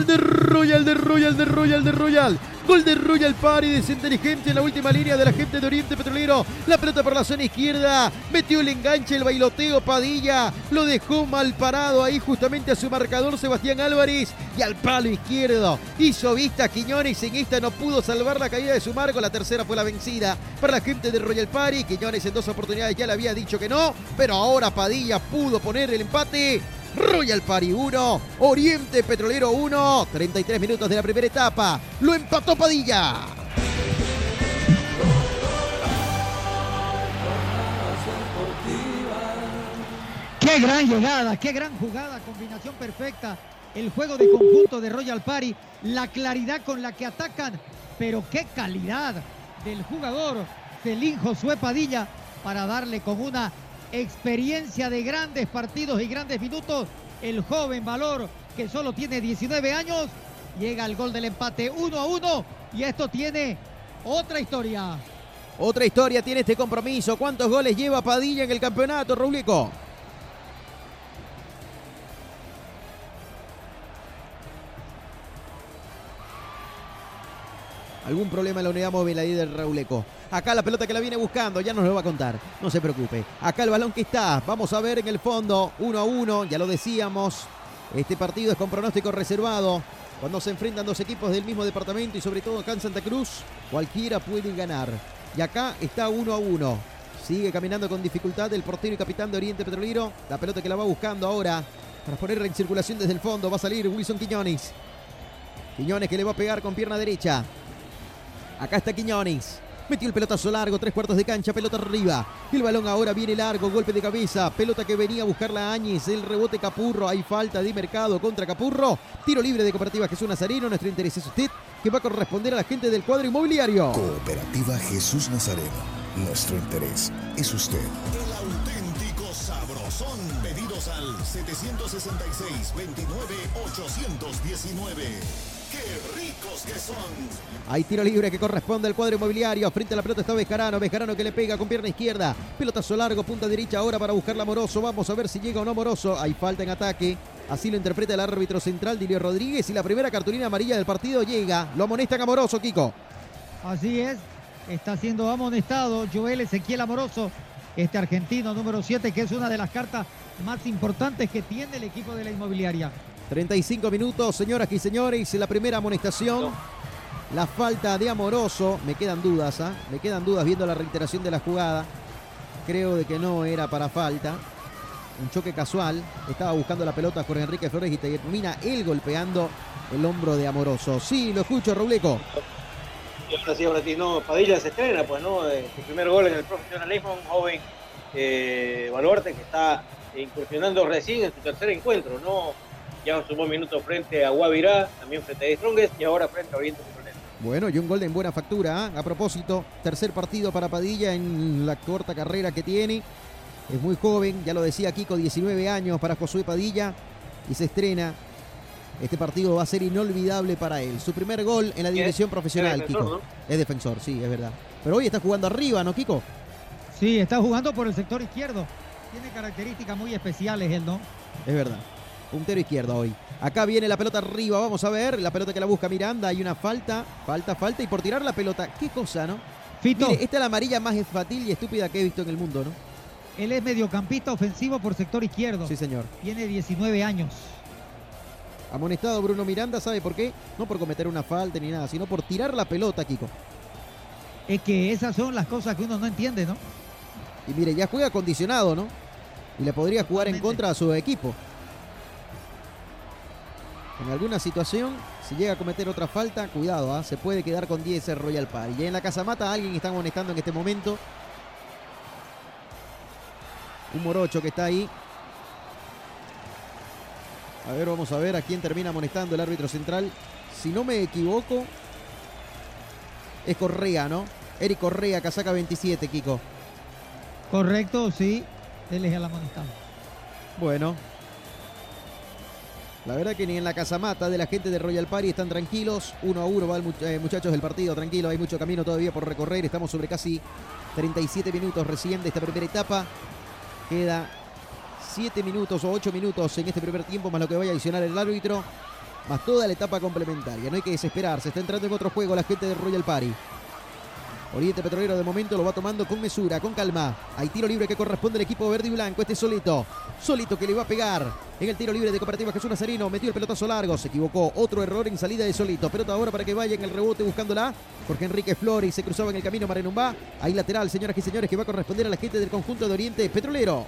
S8: De Royal, de Royal, de Royal, de Royal. Gol de Royal Party, desinteligente en la última línea de la gente de Oriente Petrolero. La pelota por la zona izquierda. Metió el enganche, el bailoteo Padilla. Lo dejó mal parado ahí justamente a su marcador Sebastián Álvarez. Y al palo izquierdo. Hizo vista Quiñones. En esta no pudo salvar la caída de su marco. La tercera fue la vencida para la gente de Royal Party. Quiñones en dos oportunidades ya le había dicho que no. Pero ahora Padilla pudo poner el empate. Royal Party 1, Oriente Petrolero 1, 33 minutos de la primera etapa. Lo empató Padilla.
S10: Qué gran llegada, qué gran jugada, combinación perfecta. El juego de conjunto de Royal Party, la claridad con la que atacan pero qué calidad del jugador Celín Josué Padilla para darle con una experiencia de grandes partidos y grandes minutos. El joven valor que solo tiene 19 años llega al gol del empate 1 a 1 y esto tiene otra historia.
S8: Otra historia tiene este compromiso. ¿Cuántos goles lleva Padilla en el campeonato, Raulico? Algún problema en la unidad móvil ahí del Rauleco. Acá la pelota que la viene buscando, ya nos lo va a contar. No se preocupe. Acá el balón que está. Vamos a ver en el fondo. Uno a uno, ya lo decíamos. Este partido es con pronóstico reservado. Cuando se enfrentan dos equipos del mismo departamento y sobre todo acá en Santa Cruz, cualquiera puede ganar. Y acá está uno a uno. Sigue caminando con dificultad el portero y capitán de Oriente Petrolero. La pelota que la va buscando ahora para ponerla en circulación desde el fondo. Va a salir Wilson Quiñones. Quiñones que le va a pegar con pierna derecha. Acá está Quiñones. Metió el pelotazo largo, tres cuartos de cancha, pelota arriba. El balón ahora viene largo, golpe de cabeza. Pelota que venía a buscar la Áñez. El rebote Capurro. Hay falta de mercado contra Capurro. Tiro libre de Cooperativa Jesús Nazareno. Nuestro interés es usted, que va a corresponder a la gente del cuadro inmobiliario.
S13: Cooperativa Jesús Nazareno. Nuestro interés es usted.
S4: El auténtico sabrosón. Pedidos al 766-29-819. ¡Qué ricos que son!
S8: Hay tiro libre que corresponde al cuadro inmobiliario. Frente a la pelota está Bejarano. Bejarano que le pega con pierna izquierda. Pelotazo largo, punta derecha ahora para buscarla Moroso. Vamos a ver si llega o no Moroso. Hay falta en ataque. Así lo interpreta el árbitro central, Dilio Rodríguez. Y la primera cartulina amarilla del partido llega. Lo amonestan a Moroso, Kiko.
S10: Así es, está siendo amonestado Joel Ezequiel Amoroso, este argentino número 7, que es una de las cartas más importantes que tiene el equipo de la inmobiliaria.
S8: 35 minutos, señoras y señores. La primera amonestación. La falta de Amoroso. Me quedan dudas, ¿ah? Me quedan dudas viendo la reiteración de la jugada. Creo de que no era para falta. Un choque casual. Estaba buscando la pelota Jorge Enrique Flores y termina él golpeando el hombro de Amoroso. Sí, lo escucho, Rauleco.
S12: Y ahora sí, ahora sí, no, Padilla se estrena, pues, ¿no? Eh, Su primer gol en el profesionalismo, un joven eh, baluarte que está incursionando recién en su tercer encuentro, ¿no? Ya sumó minutos frente a Guavirá, también frente a Strongest y ahora frente a Oriente Petrolero.
S8: Bueno, y un gol de en buena factura. ¿ah? A propósito, tercer partido para Padilla en la corta carrera que tiene. Es muy joven, ya lo decía Kiko, 19 años para Josué Padilla y se estrena. Este partido va a ser inolvidable para él. Su primer gol en la división profesional,
S10: defensor,
S8: Kiko.
S10: ¿no?
S8: Es defensor, sí, es verdad. Pero hoy está jugando arriba, ¿no, Kiko?
S10: Sí, está jugando por el sector izquierdo. Tiene características muy especiales él, ¿no?
S8: Es verdad. Puntero izquierdo hoy. Acá viene la pelota arriba, vamos a ver. La pelota que la busca Miranda. Hay una falta, falta, falta. Y por tirar la pelota, qué cosa, ¿no?
S10: Fito.
S8: Mire, esta es la amarilla más infantil y estúpida que he visto en el mundo, ¿no?
S10: Él es mediocampista ofensivo por sector izquierdo.
S8: Sí, señor.
S10: Tiene 19 años.
S8: Amonestado Bruno Miranda, ¿sabe por qué? No por cometer una falta ni nada, sino por tirar la pelota, Kiko.
S10: Es que esas son las cosas que uno no entiende, ¿no?
S8: Y mire, ya juega condicionado, ¿no? Y le podría jugar en contra a su equipo. En alguna situación, si llega a cometer otra falta, cuidado, ¿ah? se puede quedar con 10 el Royal Party. Y en la casamata alguien está amonestando en este momento. Un morocho que está ahí. A ver, vamos a ver a quién termina amonestando el árbitro central. Si no me equivoco, es Correa, ¿no? Eric Correa, casaca 27, Kiko.
S10: Correcto, sí. Él es el amonestado.
S8: Bueno. La verdad que ni en la casamata de la gente de Royal Party están tranquilos. Uno a uno va el much- eh, muchachos del partido, tranquilo. Hay mucho camino todavía por recorrer. Estamos sobre casi 37 minutos recién de esta primera etapa. Queda 7 minutos o 8 minutos en este primer tiempo, más lo que vaya a adicionar el árbitro, más toda la etapa complementaria. No hay que desesperarse. Está entrando en otro juego la gente de Royal Party. Oriente Petrolero de momento lo va tomando con mesura, con calma. Hay tiro libre que corresponde al equipo verde y blanco. Este es Solito. Solito que le va a pegar en el tiro libre de Cooperativa Jesús Nazareno. Metió el pelotazo largo. Se equivocó. Otro error en salida de Solito. Pelota ahora para que vaya en el rebote buscándola. Jorge Enrique Flores se cruzaba en el camino Marenumbá. Ahí lateral, señoras y señores, que va a corresponder a la gente del conjunto de Oriente Petrolero.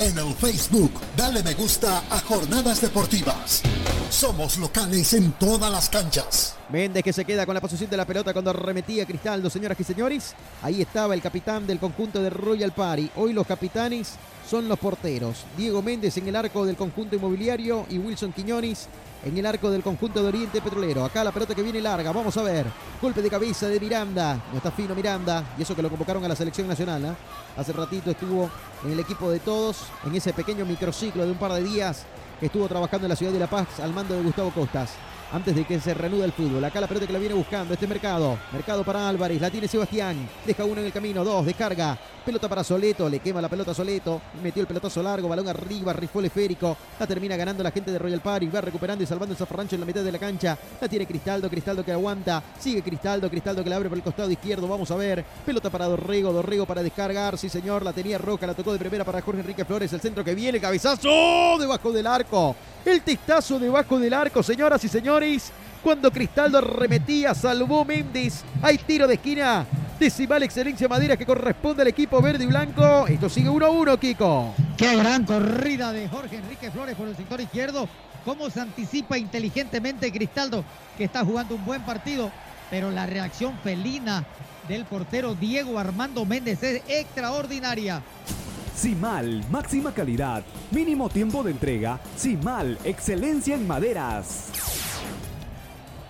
S9: En el Facebook, dale me gusta a Jornadas Deportivas. Somos locales en todas las canchas.
S8: Méndez que se queda con la posición de la pelota cuando arremetía Cristaldo, señoras y señores. Ahí estaba el capitán del conjunto de Royal Party. Hoy los capitanes son los porteros. Diego Méndez en el arco del conjunto inmobiliario y Wilson Quiñones en el arco del conjunto de Oriente Petrolero. Acá la pelota que viene larga, vamos a ver. Golpe de cabeza de Miranda. No está fino Miranda. Y eso que lo convocaron a la selección nacional. ¿ah? Hace ratito estuvo en el equipo de todos, en ese pequeño microciclo de un par de días que estuvo trabajando en la ciudad de La Paz al mando de Gustavo Costas antes de que se reanude el fútbol. Acá la pelota que la viene buscando este mercado. Mercado para Álvarez, la tiene Sebastián. Deja uno en el camino, dos, descarga. Pelota para Soleto, le quema la pelota a Soleto. Metió el pelotazo largo, balón arriba, rifó el esférico. La termina ganando la gente de Royal Party. Va recuperando y salvando el zafarrancho en la mitad de la cancha. La tiene Cristaldo, Cristaldo que aguanta. Sigue Cristaldo, Cristaldo que la abre por el costado izquierdo. Vamos a ver. Pelota para Dorrego, Dorrego para descargar. Sí, señor, la tenía Roca, la tocó de primera para Jorge Enrique Flores. El centro que viene, cabezazo debajo del arco. El testazo debajo del arco, señoras y señores. Cuando Cristaldo arremetía, salvó Méndez. Hay tiro de esquina. Decimal excelencia Madera que corresponde al equipo verde y blanco. Esto sigue 1 a 1, Kiko.
S10: Qué gran corrida de Jorge Enrique Flores por el sector izquierdo. Cómo se anticipa inteligentemente Cristaldo, que está jugando un buen partido. Pero la reacción felina del portero Diego Armando Méndez es extraordinaria.
S16: Simal, máxima calidad, mínimo tiempo de entrega. Simal, excelencia en maderas.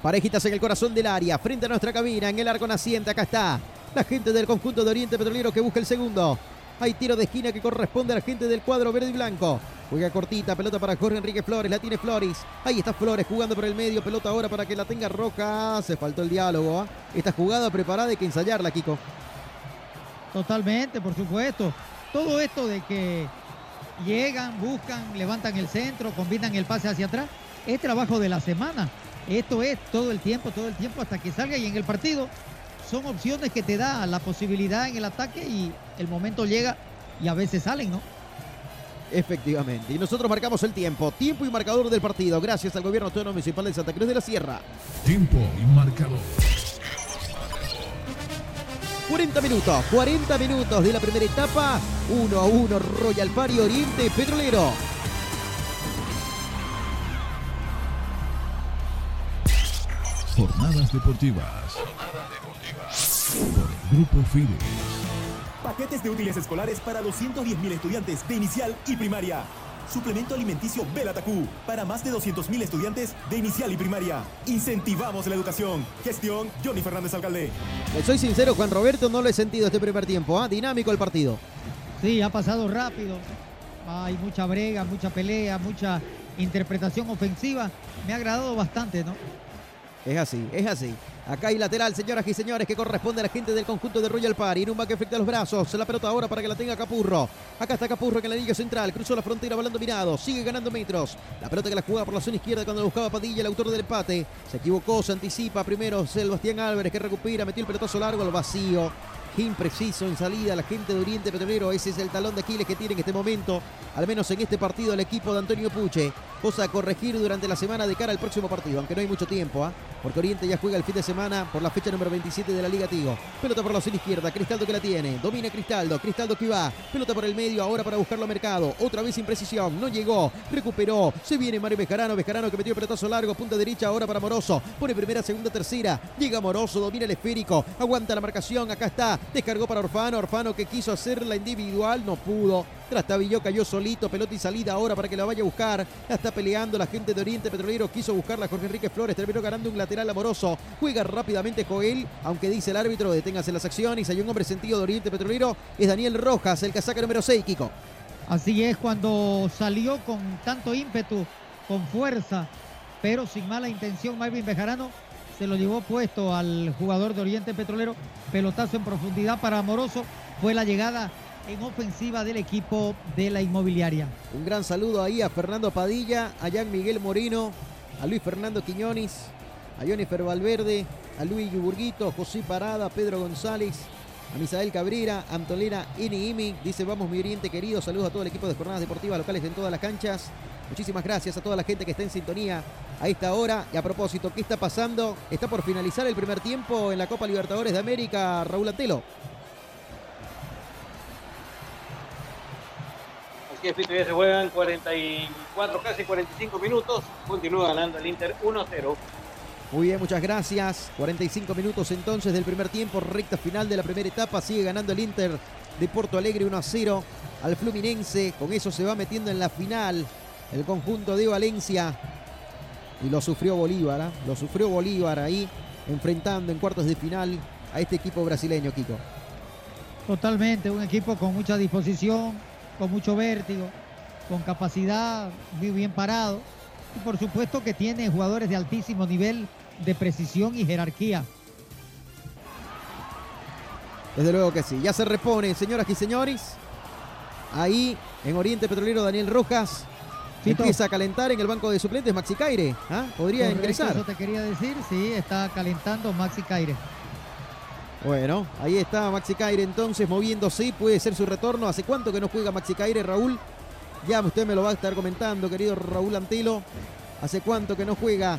S8: Parejitas en el corazón del área, frente a nuestra cabina, en el arco naciente, acá está. La gente del conjunto de Oriente Petrolero que busca el segundo. Hay tiro de esquina que corresponde a la gente del cuadro verde y blanco. Juega cortita, pelota para Jorge Enrique Flores, la tiene Flores. Ahí está Flores jugando por el medio, pelota ahora para que la tenga Roca. Se faltó el diálogo. ¿ah? Esta jugada preparada hay que ensayarla, Kiko.
S10: Totalmente, por supuesto. Todo esto de que llegan, buscan, levantan el centro, combinan el pase hacia atrás, es trabajo de la semana. Esto es todo el tiempo, todo el tiempo hasta que salga y en el partido son opciones que te da la posibilidad en el ataque y el momento llega y a veces salen, ¿no?
S8: Efectivamente. Y nosotros marcamos el tiempo. Tiempo y marcador del partido. Gracias al gobierno autónomo municipal de Santa Cruz de la Sierra.
S11: Tiempo y marcador.
S8: 40 minutos, 40 minutos de la primera etapa. 1 a 1 Royal Pari Oriente Petrolero.
S11: Jornadas deportivas. Por Grupo Fides.
S5: Paquetes de útiles escolares para 210.000 estudiantes de inicial y primaria. Suplemento alimenticio Belatacú para más de 200.000 estudiantes de inicial y primaria. Incentivamos la educación. Gestión Johnny Fernández Alcalde.
S8: Soy sincero, Juan Roberto, no lo he sentido este primer tiempo. ¿ah? Dinámico el partido.
S10: Sí, ha pasado rápido. Hay mucha brega, mucha pelea, mucha interpretación ofensiva. Me ha agradado bastante, ¿no?
S8: Es así, es así. Acá hay lateral, señoras y señores, que corresponde a la gente del conjunto de Royal Party. Irumba que afecta los brazos. La pelota ahora para que la tenga Capurro. Acá está Capurro en el anillo central. Cruzó la frontera volando mirado. Sigue ganando metros. La pelota que la jugaba por la zona izquierda cuando buscaba Padilla, el autor del empate. Se equivocó, se anticipa. Primero Sebastián Álvarez que recupera, metió el pelotazo largo al vacío. Impreciso en salida la gente de Oriente Petrolero. Ese es el talón de Aquiles que tiene en este momento, al menos en este partido, el equipo de Antonio Puche. Cosa a corregir durante la semana de cara al próximo partido, aunque no hay mucho tiempo, ¿ah? porque Oriente ya juega el fin de semana por la fecha número 27 de la Liga Tigo. Pelota por la zona izquierda, Cristaldo que la tiene, domina Cristaldo, Cristaldo que va, pelota por el medio, ahora para buscarlo a Mercado, otra vez imprecisión, no llegó, recuperó, se viene Mario Bejarano, Bejarano que metió el pelotazo largo, punta derecha ahora para Moroso, pone primera, segunda, tercera, llega Moroso, domina el esférico, aguanta la marcación, acá está, descargó para Orfano, Orfano que quiso hacer la individual, no pudo, Trastabilló cayó solito, pelota y salida ahora para que la vaya a buscar. La está peleando la gente de Oriente Petrolero. Quiso buscarla Jorge Enrique Flores. Terminó ganando un lateral amoroso. Juega rápidamente Joel, aunque dice el árbitro, deténgase las acciones. Hay un hombre sentido de Oriente Petrolero. Es Daniel Rojas, el casaca número 6, Kiko.
S10: Así es, cuando salió con tanto ímpetu, con fuerza, pero sin mala intención, Marvin Bejarano se lo llevó puesto al jugador de Oriente Petrolero. Pelotazo en profundidad para Amoroso. Fue la llegada en ofensiva del equipo de la inmobiliaria.
S8: Un gran saludo ahí a Fernando Padilla, a Jan Miguel Moreno, a Luis Fernando Quiñones, a Jennifer Valverde, a Luis Yuburguito, José Parada, Pedro González, a Misael Cabrera, a Antolena Imi, dice vamos mi oriente querido, saludos a todo el equipo de jornadas deportivas locales en todas las canchas. Muchísimas gracias a toda la gente que está en sintonía a esta hora. Y a propósito, ¿qué está pasando? Está por finalizar el primer tiempo en la Copa Libertadores de América, Raúl Antelo.
S12: Así es, Fito, ya se juegan 44, casi 45 minutos. Continúa ganando el Inter 1-0.
S8: Muy bien, muchas gracias. 45 minutos entonces del primer tiempo, recta final de la primera etapa. Sigue ganando el Inter de Porto Alegre 1 a 0 al Fluminense. Con eso se va metiendo en la final el conjunto de Valencia. Y lo sufrió Bolívar, ¿ah? lo sufrió Bolívar ahí, enfrentando en cuartos de final a este equipo brasileño, Kiko.
S10: Totalmente, un equipo con mucha disposición, con mucho vértigo, con capacidad, muy bien parado. Y por supuesto que tiene jugadores de altísimo nivel de precisión y jerarquía.
S8: Desde luego que sí. Ya se repone, señoras y señores. Ahí en Oriente Petrolero Daniel Rojas.
S10: Fito.
S8: Empieza a calentar en el banco de suplentes Maxi Caire. ¿ah? Podría
S10: Correcto,
S8: ingresar.
S10: Eso te quería decir, sí, está calentando Maxi Caire.
S8: Bueno, ahí está Maxi Caire entonces moviéndose. Puede ser su retorno. ¿Hace cuánto que no juega Maxi Caire, Raúl? Ya usted me lo va a estar comentando, querido Raúl Antelo. ¿Hace cuánto que no juega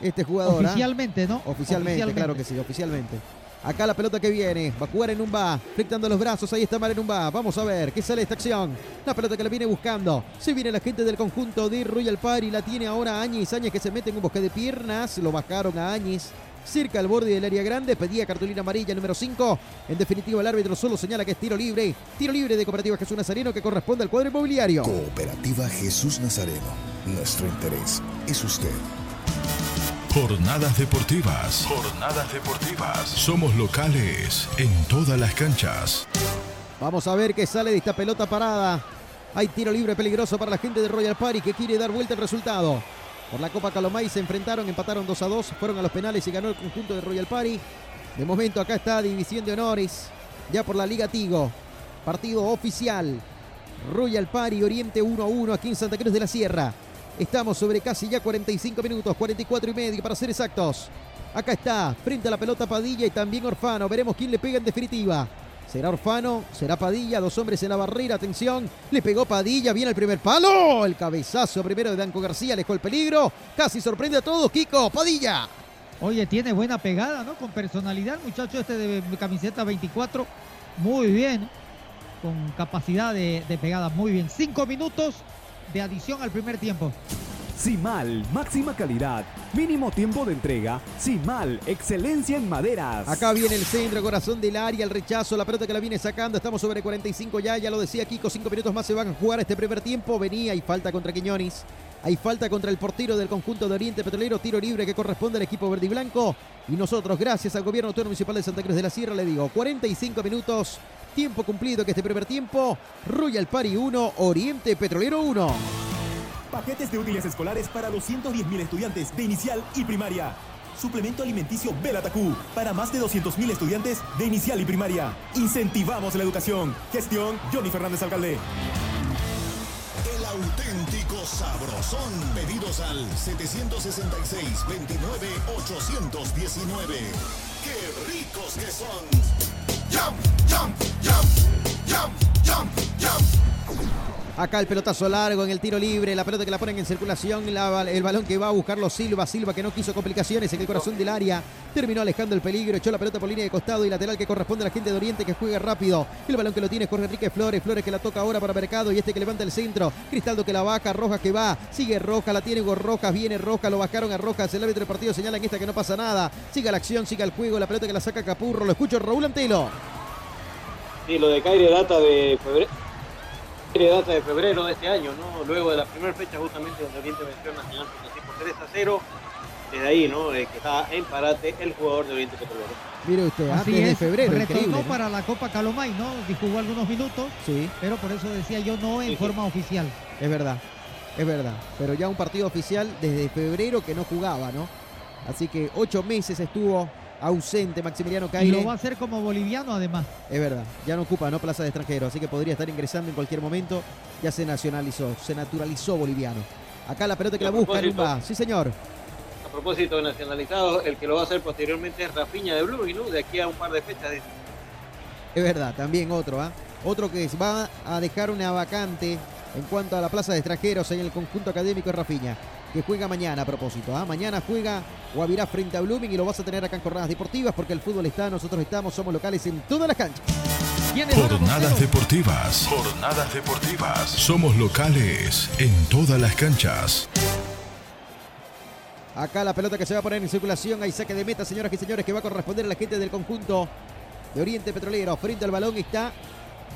S8: este jugador? ah?
S10: Oficialmente, ¿no?
S8: Oficialmente, claro que sí, oficialmente. Acá la pelota que viene, va a jugar en un va, los brazos, ahí está Mar en un va. Vamos a ver qué sale esta acción. La pelota que la viene buscando. Se viene la gente del conjunto de Royal Party, la tiene ahora Áñez. Áñez que se mete en un bosque de piernas, lo bajaron a Áñez. Cerca al borde del área grande, pedía cartulina amarilla número 5. En definitiva, el árbitro solo señala que es tiro libre. Tiro libre de Cooperativa Jesús Nazareno que corresponde al cuadro inmobiliario.
S13: Cooperativa Jesús Nazareno. Nuestro interés es usted.
S11: Jornadas deportivas. Jornadas deportivas. Somos locales en todas las canchas.
S8: Vamos a ver qué sale de esta pelota parada. Hay tiro libre peligroso para la gente de Royal Party que quiere dar vuelta el resultado. Por la Copa Calomay se enfrentaron, empataron 2 a 2, fueron a los penales y ganó el conjunto de Royal Party. De momento acá está División de Honores, ya por la Liga Tigo. Partido oficial. Royal Party Oriente 1 a 1 aquí en Santa Cruz de la Sierra. Estamos sobre casi ya 45 minutos, 44 y medio para ser exactos. Acá está, frente a la pelota Padilla y también Orfano. Veremos quién le pega en definitiva. Será Orfano, será Padilla, dos hombres en la barrera, atención, le pegó Padilla, viene el primer palo, el cabezazo primero de Danco García, alejó el peligro, casi sorprende a todos, Kiko, Padilla.
S10: Oye, tiene buena pegada, ¿no? Con personalidad, muchacho este de camiseta 24. Muy bien. Con capacidad de, de pegada, muy bien. Cinco minutos de adición al primer tiempo.
S16: Simal, máxima calidad, mínimo tiempo de entrega. Simal, excelencia en maderas.
S8: Acá viene el centro, corazón del área, el rechazo, la pelota que la viene sacando. Estamos sobre 45 ya, ya lo decía Kiko, cinco minutos más se van a jugar este primer tiempo. Venía y falta contra Quiñones. Hay falta contra el portero del conjunto de Oriente Petrolero, tiro libre que corresponde al equipo verde y blanco. Y nosotros, gracias al gobierno autónomo municipal de Santa Cruz de la Sierra, le digo, 45 minutos, tiempo cumplido que este primer tiempo, Royal Party 1, Oriente Petrolero 1.
S5: Paquetes de útiles escolares para 210.000 estudiantes de inicial y primaria. Suplemento alimenticio Belatacú para más de 200.000 estudiantes de inicial y primaria. Incentivamos la educación. Gestión Johnny Fernández Alcalde.
S4: El auténtico sabrosón. Pedidos al 766-29-819. ¡Qué ricos que son! ¡Jump, jump, jump! ¡Jump, jump, jump!
S8: Acá el pelotazo largo en el tiro libre, la pelota que la ponen en circulación, la- el balón que va a buscarlo Silva, Silva que no quiso complicaciones en el corazón del área, terminó alejando el peligro, echó la pelota por línea de costado y lateral que corresponde a la gente de Oriente que juega rápido. El balón que lo tiene Jorge Enrique Flores, Flores que la toca ahora para Mercado y este que levanta el centro, Cristaldo que la baja, Rojas que va, sigue Rojas, la tiene Hugo Rojas, viene Rojas, lo bajaron a Rojas, el árbitro del partido señala en esta que no pasa nada, sigue la acción, sigue el juego, la pelota que la saca Capurro, lo escucho Raúl Antelo.
S12: Sí, lo de Caire data de febrero. Data de febrero de este año, ¿no? Luego de la primera fecha, justamente donde Oriente venció a Nacional Potosí por 3 a 0. Desde ahí, ¿no? Eh, que está en parate el jugador de Oriente Petrolero.
S8: Mire usted,
S10: Así
S8: antes de
S10: es,
S8: febrero,
S10: retornó para la Copa Calomay, ¿no? Jugó algunos minutos,
S8: Sí.
S10: pero por eso decía yo no en
S8: Sí, sí.
S10: forma oficial.
S8: Es verdad, es verdad. Pero ya un partido oficial desde febrero que no jugaba, ¿no? Así que ocho meses estuvo ausente Maximiliano
S10: Y
S8: Caire.
S10: lo va a hacer como boliviano además.
S8: Es verdad, ya no ocupa no plaza de extranjero, así que podría estar ingresando en cualquier momento. Ya se nacionalizó, se naturalizó boliviano. Acá la pelota que
S12: Y
S8: la busca Rumba. Sí, señor.
S12: A propósito de nacionalizados, el que lo va a hacer posteriormente es Rafiña de Blue, ¿no? De aquí a un par de fechas.
S8: Es verdad, también otro, ¿ah? Otro que va a dejar una vacante en cuanto a la plaza de extranjeros en el conjunto académico de Rafiña, que juega mañana a propósito. ¿ah? Mañana juega Guavirá frente a Blooming y lo vas a tener acá en Jornadas Deportivas porque el fútbol está, nosotros estamos, somos locales en todas las canchas.
S11: Jornadas deportivas. Jornadas deportivas. Somos locales en todas las canchas.
S8: Acá la pelota que se va a poner en circulación, hay saque de meta, señoras y señores, que va a corresponder a la gente del conjunto de Oriente Petrolero. Frente al balón está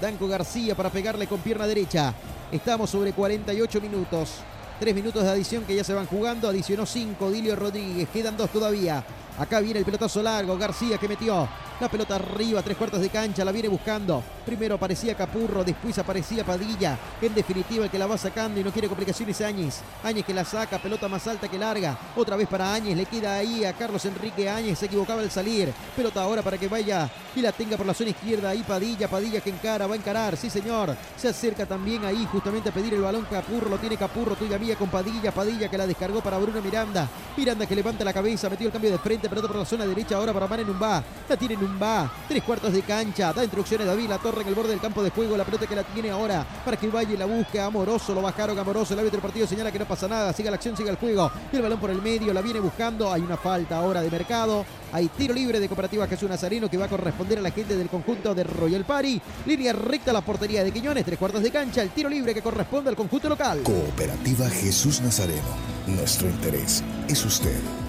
S8: Danco García para pegarle con pierna derecha. Estamos sobre 48 minutos. Tres minutos de adición que ya se van jugando. Adicionó cinco Dilio Rodríguez. Quedan dos todavía. Acá viene el pelotazo largo. García que metió la pelota arriba, tres cuartos de cancha. La viene buscando. Primero aparecía Capurro, después aparecía Padilla. En definitiva, el que la va sacando y no quiere complicaciones Áñez. Áñez que la saca, pelota más alta que larga. Otra vez para Áñez. Le queda ahí a Carlos Enrique Áñez. Se equivocaba al salir. Pelota ahora para que vaya y la tenga por la zona izquierda. Ahí Padilla, Padilla que encara, va a encarar. Sí, señor. Se acerca también ahí justamente a pedir el balón Capurro. Lo tiene Capurro, tuya mía con Padilla. Padilla que la descargó para Bruno Miranda. Miranda que levanta la cabeza, metió el cambio de frente. Pelota por la zona derecha ahora para Mane Numba. La tiene Numba. Tres cuartos de cancha. Da instrucciones David La Torre en el borde del campo de juego. La pelota que la tiene ahora para que y la busque. Amoroso. Lo bajaron Amoroso. El árbitro del partido señala que no pasa nada. Siga la acción, siga el juego. El balón por el medio. La viene buscando. Hay una falta ahora de mercado. Hay tiro libre de Cooperativa Jesús Nazareno que va a corresponder a la gente del conjunto de Royal Party. Línea recta a la portería de Quiñones. Tres cuartos de cancha. El tiro libre que corresponde al conjunto local.
S13: Cooperativa Jesús Nazareno. Nuestro interés es usted.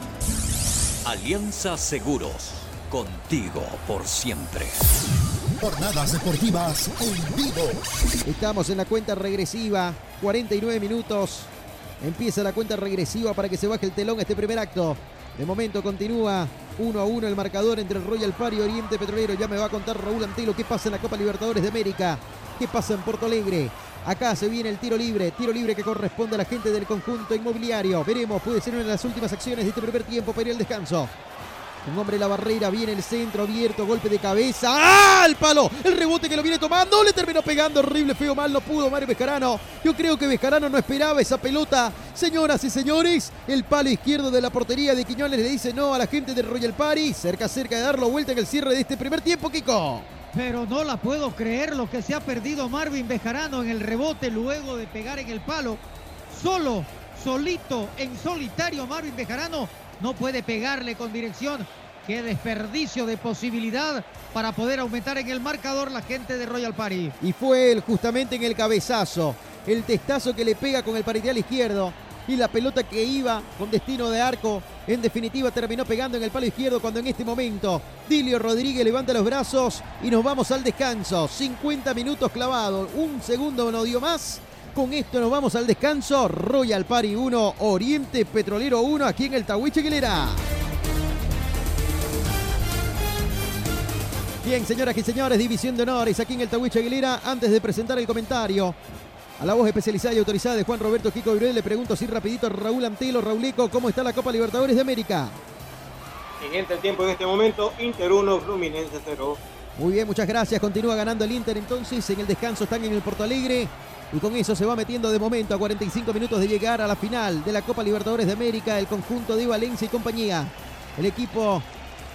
S2: Alianza Seguros. Contigo por siempre.
S9: Jornadas deportivas en vivo.
S8: Estamos en la cuenta regresiva. 49 minutos. Empieza la cuenta regresiva para que se baje el telón este primer acto. De momento continúa 1 a 1 el marcador entre el Royal Party y Oriente Petrolero. Ya me va a contar Raúl Antelo qué pasa en la Copa Libertadores de América. ¿Qué pasa en Porto Alegre? Acá se viene el tiro libre, tiro libre que corresponde a la gente del conjunto inmobiliario. Veremos, puede ser una de las últimas acciones de este primer tiempo para ir al descanso. Un hombre en la barrera, viene el centro abierto, golpe de cabeza. ¡Ah! El palo, el rebote que lo viene tomando, le terminó pegando horrible, feo, mal, no pudo Mario Vescarano. Yo creo que Vescarano no esperaba esa pelota. Señoras y señores, el palo izquierdo de la portería de Quiñones le dice no a la gente del Royal Party. Cerca, cerca de darlo vuelta en el cierre de este primer tiempo, Kiko.
S10: Pero no la puedo creer lo que se ha perdido Marvin Bejarano en el rebote luego de pegar en el palo. Solo, solito, en solitario Marvin Bejarano no puede pegarle con dirección. Qué desperdicio de posibilidad para poder aumentar en el marcador la gente de Royal Party.
S8: Y fue él justamente en el cabezazo, el testazo que le pega con el paritial izquierdo y la pelota que iba con destino de arco. En definitiva terminó pegando en el palo izquierdo cuando en este momento Dilio Rodríguez levanta los brazos y nos vamos al descanso. 50 minutos clavados, un segundo no dio más. Con esto nos vamos al descanso. Royal Party 1, Oriente Petrolero 1 aquí en el Tahuiche Aguilera. Bien, señoras y señores, división de honores aquí en el Tahuiche Aguilera. Antes de presentar el comentario a la voz especializada y autorizada de Juan Roberto Kiko Virel, le pregunto así rapidito a Raúl Antelo, Raulico, ¿cómo está la Copa Libertadores de América?
S12: Siguiente tiempo en este momento, Inter 1, Fluminense 0.
S8: Muy bien, muchas gracias. Continúa ganando el Inter entonces. En el descanso están en el Porto Alegre. Y con eso se va metiendo de momento a 45 minutos de llegar a la final de la Copa Libertadores de América. El conjunto de Valencia y compañía. El equipo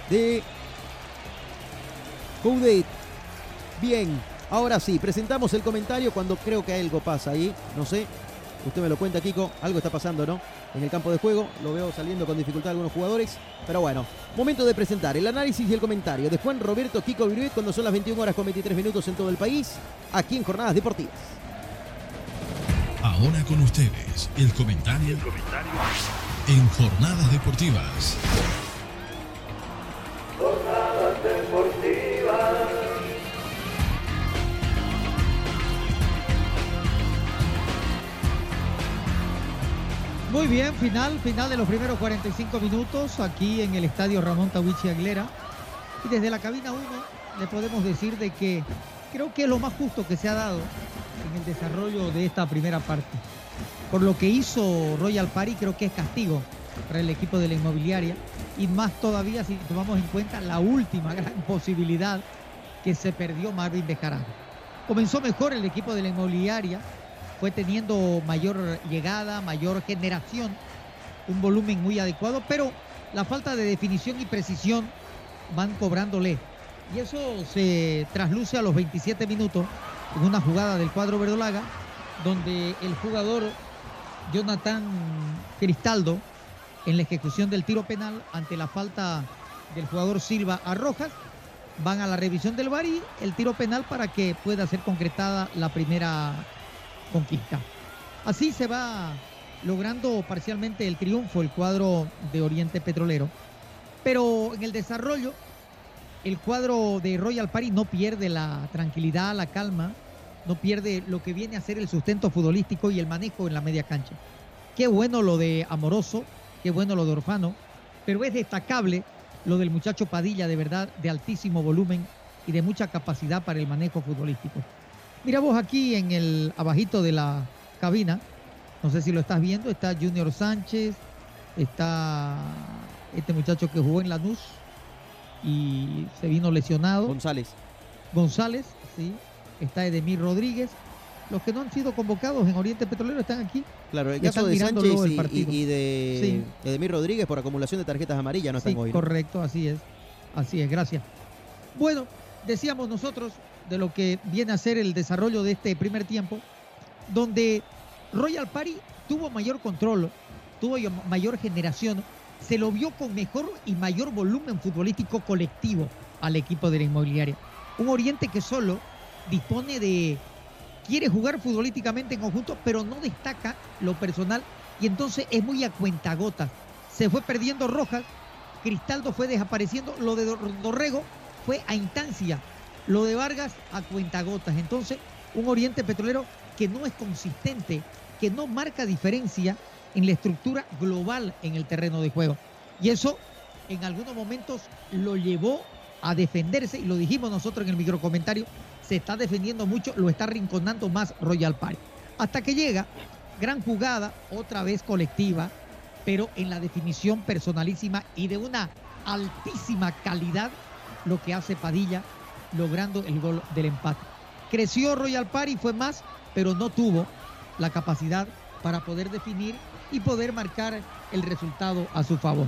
S8: de Coudet. Bien, ahora sí, presentamos el comentario cuando creo que algo pasa ahí. No sé, usted me lo cuenta, Kiko. Algo está pasando, ¿no? En el campo de juego. Lo veo saliendo con dificultad algunos jugadores. Pero bueno, momento de presentar el análisis y el comentario de Juan Roberto Kiko Viruet cuando son las 21 horas con 23 minutos en todo el país. Aquí en Jornadas Deportivas.
S11: Ahora con ustedes, el comentario, en Jornadas Deportivas.
S14: Jornadas deportivas.
S10: Muy bien, final, final de los primeros 45 minutos aquí en el estadio Ramón Tawichi Aguilera. Y desde la cabina 1 le podemos decir de que creo que es lo más justo que se ha dado en el desarrollo de esta primera parte. Por lo que hizo Royal Party creo que es castigo para el equipo de la inmobiliaria y más todavía si tomamos en cuenta la última gran posibilidad que se perdió Marvin Bejarano. Comenzó mejor el equipo de la inmobiliaria, fue teniendo mayor llegada, mayor generación, un volumen muy adecuado, pero la falta de definición y precisión van cobrándole. Y eso se trasluce a los 27 minutos en una jugada del cuadro verdolaga, donde el jugador Jonathan Cristaldo, en la ejecución del tiro penal ante la falta del jugador Silva a Rojas, van a la revisión del VAR y el tiro penal para que pueda ser concretada la primera conquista. Así se va logrando parcialmente el triunfo el cuadro de Oriente Petrolero. Pero en el desarrollo el cuadro de Royal Party no pierde la tranquilidad, la calma, no pierde lo que viene a ser el sustento futbolístico y el manejo en la media cancha. Qué bueno lo de Amoroso, qué bueno lo de Orfano, pero es destacable lo del muchacho Padilla, de verdad, de altísimo volumen y de mucha capacidad para el manejo futbolístico. Mira vos aquí en el abajito de la cabina, no sé si lo estás viendo, está Junior Sánchez, está este muchacho que jugó en Lanús y se vino lesionado.
S8: González.
S10: González, sí. Está Edemir Rodríguez. Los que no han sido convocados en Oriente Petrolero están aquí.
S8: Claro, el caso de Sánchez y, de Edemir Rodríguez por acumulación de tarjetas amarillas no
S10: Sí,
S8: están hoy. ¿no?
S10: correcto, así es. Así es, gracias. Bueno, decíamos nosotros de lo que viene a ser el desarrollo de este primer tiempo, donde Royal Party tuvo mayor control, tuvo yo- mayor generación, se lo vio con mejor y mayor volumen futbolístico colectivo al equipo de la inmobiliaria. Un Oriente que solo dispone de quiere jugar futbolísticamente en conjunto, pero no destaca lo personal y entonces es muy a cuentagotas. Se fue perdiendo Rojas, Cristaldo fue desapareciendo, lo de Dor- Dorrego fue a instancia, lo de Vargas a cuentagotas. Entonces, un Oriente Petrolero que no es consistente, que no marca diferencia en la estructura global en el terreno de juego. Y eso en algunos momentos lo llevó a defenderse, y lo dijimos nosotros en el microcomentario, se está defendiendo mucho, lo está rinconando más Royal Party. Hasta que llega, gran jugada, otra vez colectiva, pero en la definición personalísima y de una altísima calidad, lo que hace Padilla, logrando el gol del empate. Creció Royal Party, fue más, pero no tuvo la capacidad para poder definir y poder marcar el resultado a su favor.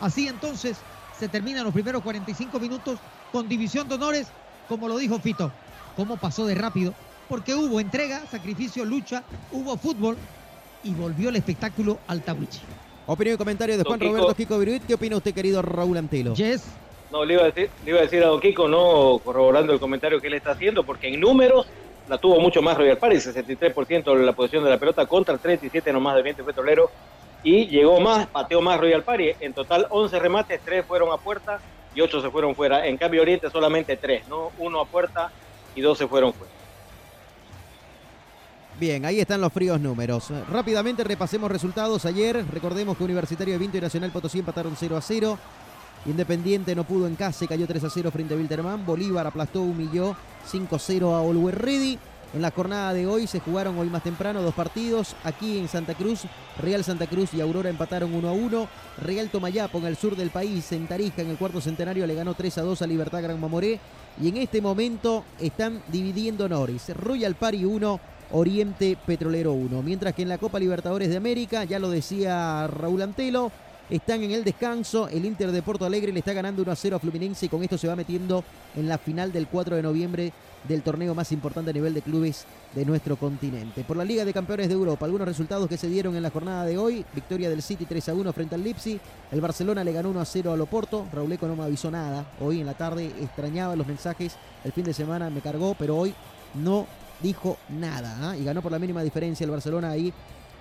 S10: Así entonces se terminan los primeros 45 minutos con división de honores, como lo dijo Fito. ¿Cómo pasó de rápido? Porque hubo entrega, sacrificio, lucha, hubo fútbol y volvió el espectáculo al Tawichi.
S8: Opinión y comentario de Juan
S12: Kiko.
S8: Roberto Kiko Viruit. ¿Qué opina usted, querido Raúl Antelo?
S10: Yes.
S12: No, le iba, a decir, a decir Don Kiko, no corroborando el comentario que él está haciendo, porque en números la tuvo mucho más Royal Party, 63% de la posición de la pelota contra el 37 nomás de Oriente Petrolero, y llegó más, pateó más Royal Party. En total 11 remates, 3 fueron a puerta y 8 se fueron fuera. En cambio Oriente solamente 3, ¿no? Uno a puerta y 2 se fueron fuera.
S8: Bien, ahí están los fríos números. Rápidamente repasemos resultados. Ayer, recordemos que Universitario de Vinto y Nacional Potosí empataron 0 a 0. Independiente no pudo en casa y cayó 3 a 0 frente a Wilterman. Bolívar aplastó, humilló 5 a 0 a Always Ready. En la jornada de hoy se jugaron hoy más temprano dos partidos. Aquí en Santa Cruz, Real Santa Cruz y Aurora empataron 1 a 1. Real Tomayapo en el sur del país, en Tarija, en el cuarto centenario, le ganó 3 a 2 a Libertad Gran Mamoré. Y en este momento están dividiendo honores. Royal Party 1, Oriente Petrolero 1. Mientras que en la Copa Libertadores de América, ya lo decía Raúl Antelo, están en el descanso. El Inter de Porto Alegre le está ganando 1 a 0 a Fluminense y con esto se va metiendo en la final del 4 de noviembre del torneo más importante a nivel de clubes de nuestro continente. Por la Liga de Campeones de Europa, algunos resultados que se dieron en la jornada de hoy. Victoria del City 3 a 1 frente al Lipsi. El Barcelona le ganó 1 a 0 al Oporto. Raúl Eco no me avisó nada. Hoy en la tarde extrañaba los mensajes. El fin de semana me cargó, pero hoy no dijo nada. ¿ah? Y ganó por la mínima diferencia el Barcelona ahí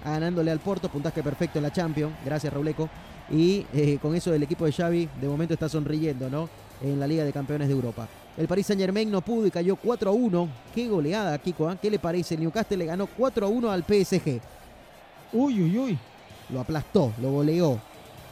S8: ganándole al Porto, puntaje perfecto en la Champions, gracias Rauleco. Y eh, con eso el equipo de Xavi de momento está sonriendo, ¿no? En la Liga de Campeones de Europa. El Paris Saint Germain no pudo y cayó 4 a 1. Qué goleada, Kiko. ¿ah? ¿Qué le parece? El Newcastle le ganó 4 a 1 al PSG.
S10: Uy, uy, uy.
S8: Lo aplastó, lo goleó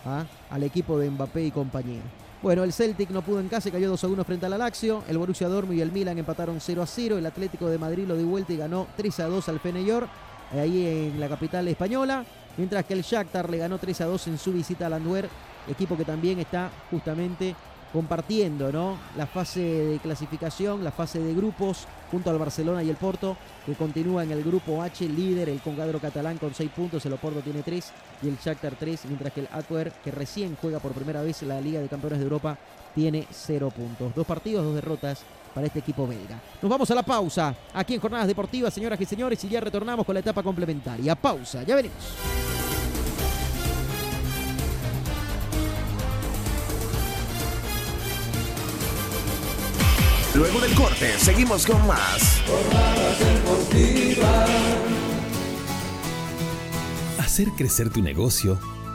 S8: ¿ah? al equipo de Mbappé y compañía. Bueno, el Celtic no pudo en casa y cayó 2 a 1 frente al Alaxio. El Borussia Dortmund y el Milan empataron 0 a 0. El Atlético de Madrid lo dio vuelta y ganó 3 a 2 al Feyenoord, ahí en la capital española. Mientras que el Shakhtar le ganó 3 a 2 en su visita al Anduer, equipo que también está justamente compartiendo ¿no? la fase de clasificación, la fase de grupos junto al Barcelona y el Porto, que continúa en el grupo H, líder el congadro catalán con 6 puntos, el Oporto tiene 3 y el Shakhtar 3, mientras que el Atwer, que recién juega por primera vez la Liga de Campeones de Europa, tiene 0 puntos. Dos partidos, dos derrotas para este equipo belga. Nos vamos a la pausa aquí en Jornadas Deportivas, señoras y señores, y ya retornamos con la etapa complementaria. Pausa, ya venimos.
S18: Luego del corte, seguimos con más.
S19: Hacer crecer tu negocio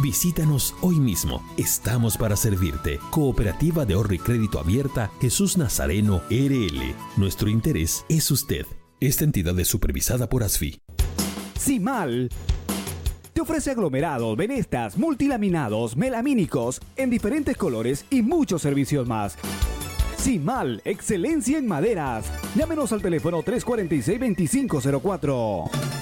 S20: Visítanos hoy mismo. Estamos para servirte. Cooperativa de ahorro y crédito abierta Jesús Nazareno RL. Nuestro interés es usted. Esta entidad es supervisada por ASFI.
S16: Simal te ofrece aglomerados, venestas, multilaminados, melamínicos en diferentes colores y muchos servicios más. Simal, excelencia en maderas. Llámenos al teléfono 346-2504.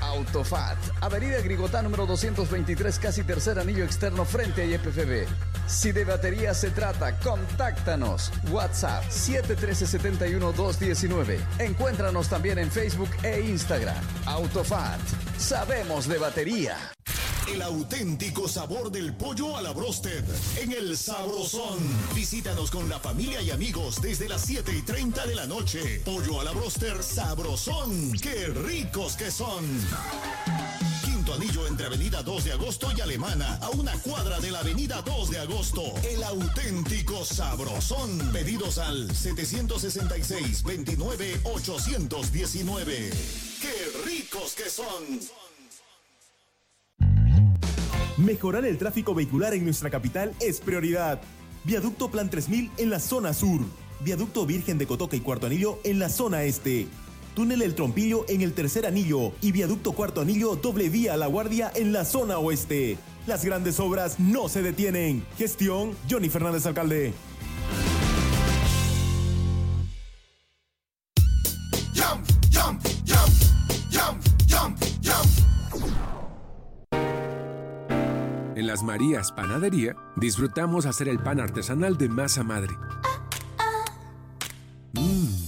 S3: Autofat, Avenida Grigotá número 223, casi tercer anillo externo frente a IPFB. Si de batería se trata, contáctanos. WhatsApp 713-71219. Encuéntranos también en Facebook e Instagram. Autofat, sabemos de batería.
S4: El auténtico sabor del pollo a la brósted en el Sabrosón. Visítanos con la familia y amigos desde las 7 y 30 de la noche. Pollo a la bróster Sabrosón. ¡Qué ricos que son! Quinto anillo entre Avenida 2 de Agosto y Alemana, a una cuadra de la Avenida 2 de Agosto. El auténtico Sabrosón. Pedidos al 766-29-819. ¡Qué ricos que son!
S5: Mejorar el tráfico vehicular en nuestra capital es prioridad. Viaducto Plan 3000 en la zona sur. Viaducto Virgen de Cotoca y Cuarto Anillo en la zona este. Túnel El Trompillo en el tercer anillo y Viaducto Cuarto Anillo doble vía La Guardia en la zona oeste. Las grandes obras no se detienen. Gestión Johnny Fernández Alcalde.
S4: Jump, jump, jump.
S6: En las Marías Panadería disfrutamos hacer el pan artesanal de masa madre. Mmm,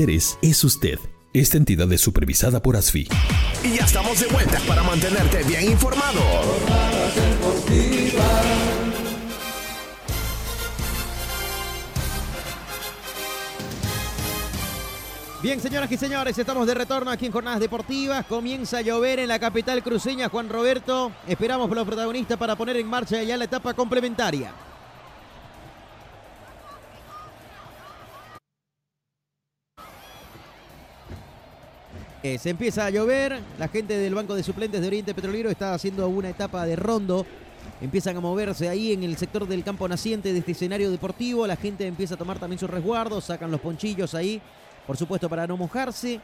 S20: es usted. Esta entidad es supervisada por ASFI.
S18: Y ya estamos de vuelta para mantenerte bien informado.
S8: Bien, señoras y señores, estamos de retorno aquí en Jornadas Deportivas. Comienza a llover en la capital cruceña, Juan Roberto. Esperamos por los protagonistas para poner en marcha ya la etapa complementaria. Eh, se empieza a llover, la gente del Banco de Suplentes de Oriente Petrolero está haciendo una etapa de rondo. Empiezan a moverse ahí en el sector del campo naciente de este escenario deportivo. La gente empieza a tomar también sus resguardos, sacan los ponchillos ahí, por supuesto para no mojarse.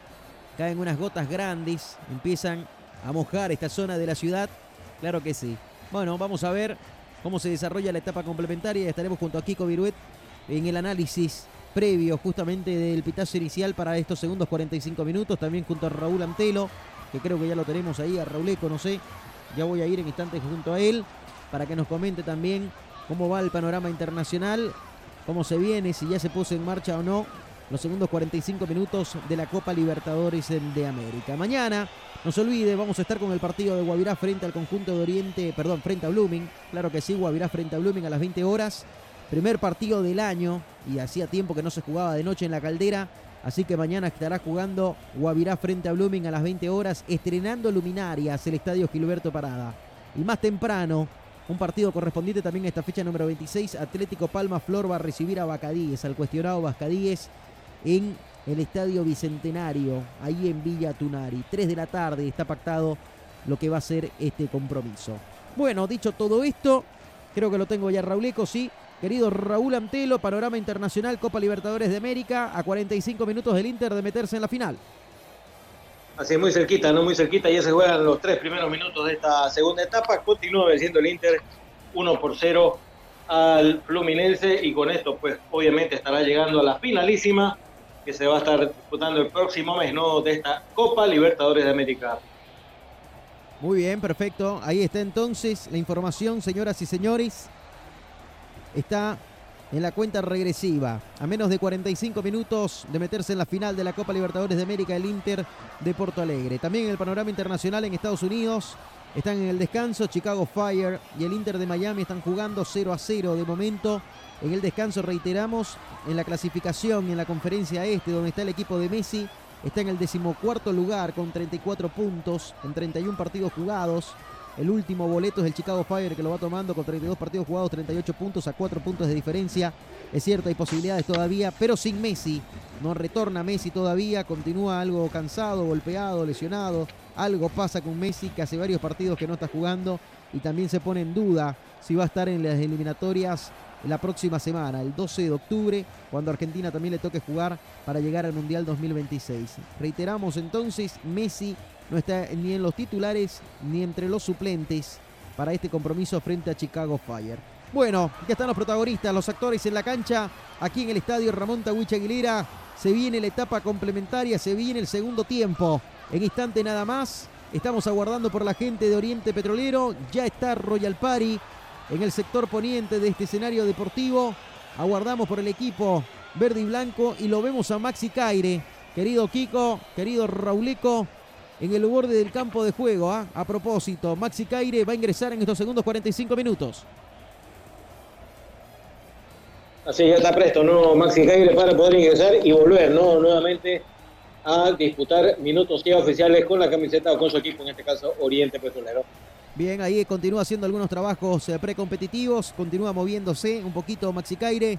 S8: Caen unas gotas grandes, empiezan a mojar esta zona de la ciudad. Claro que sí. Bueno, vamos a ver cómo se desarrolla la etapa complementaria. Estaremos junto a Kiko Viruet en el análisis previo justamente del pitazo inicial para estos segundos 45 minutos. También junto a Raúl Antelo, que creo que ya lo tenemos ahí, a Rauleco, no sé. Ya voy a ir en instantes junto a él para que nos comente también cómo va el panorama internacional, cómo se viene, si ya se puso en marcha o no los segundos 45 minutos de la Copa Libertadores de América. Mañana, no se olvide, vamos a estar con el partido de Guavirá frente al conjunto de Oriente, perdón, frente a Blooming. Claro que sí, Guavirá frente a Blooming a las 20 horas. Primer partido del año y hacía tiempo que no se jugaba de noche en la caldera. Así que mañana estará jugando Guavirá frente a Blooming a las 20 horas, estrenando luminarias el estadio Gilberto Parada. Y más temprano, un partido correspondiente también a esta fecha número 26, Atlético Palma Flor va a recibir a Bacadíes, al cuestionado Bacadíes, en el estadio Bicentenario, ahí en Villa Tunari. 3 de la tarde está pactado lo que va a ser este compromiso. Bueno, dicho todo esto, creo que lo tengo ya Rauleco, sí. Querido Raúl Antelo, panorama internacional, Copa Libertadores de América, a 45 minutos del Inter de meterse en la final.
S12: Así muy cerquita, no muy cerquita, ya se juegan los tres primeros minutos de esta segunda etapa. Continúa venciendo el Inter 1 por 0 al Fluminense y con esto, pues obviamente estará llegando a la finalísima que se va a estar disputando el próximo mes, ¿no? De esta Copa Libertadores de América.
S8: Muy bien, perfecto. Ahí está entonces la información, señoras y señores. Está en la cuenta regresiva. A menos de 45 minutos de meterse en la final de la Copa Libertadores de América, el Inter de Porto Alegre. También en el panorama internacional en Estados Unidos. Están en el descanso Chicago Fire y el Inter de Miami están jugando 0 a 0 de momento. En el descanso reiteramos en la clasificación en la conferencia este donde está el equipo de Messi. Está en el decimocuarto lugar con 34 puntos en 31 partidos jugados. El último boleto es el Chicago Fire que lo va tomando con 32 partidos jugados, 38 puntos a 4 puntos de diferencia. Es cierto, hay posibilidades todavía, pero sin Messi. No retorna Messi todavía, continúa algo cansado, golpeado, lesionado. Algo pasa con Messi que hace varios partidos que no está jugando y también se pone en duda si va a estar en las eliminatorias la próxima semana, el 12 de octubre, cuando Argentina también le toque jugar para llegar al Mundial 2026. Reiteramos entonces, Messi no está ni en los titulares ni entre los suplentes para este compromiso frente a Chicago Fire. Bueno, ya están los protagonistas, los actores en la cancha, aquí en el estadio Ramón Tawich Aguilera. Se viene la etapa complementaria, se viene el segundo tiempo. En instante nada más, estamos aguardando por la gente de Oriente Petrolero. Ya está Royal Party en el sector poniente de este escenario deportivo. Aguardamos por el equipo verde y blanco y lo vemos a Maxi Caire. Querido Kiko, querido Rauleco, en el borde del campo de juego. ¿ah? A propósito, Maxi Caire va a ingresar en estos segundos 45 minutos.
S12: Así ya está presto, ¿no? Maxi Caire para poder ingresar y volver, ¿no? Nuevamente a disputar minutos ya oficiales con la camiseta o con su equipo, en este caso Oriente Petrolero.
S8: Bien, ahí continúa haciendo algunos trabajos eh, precompetitivos, continúa moviéndose un poquito Maxi Caire.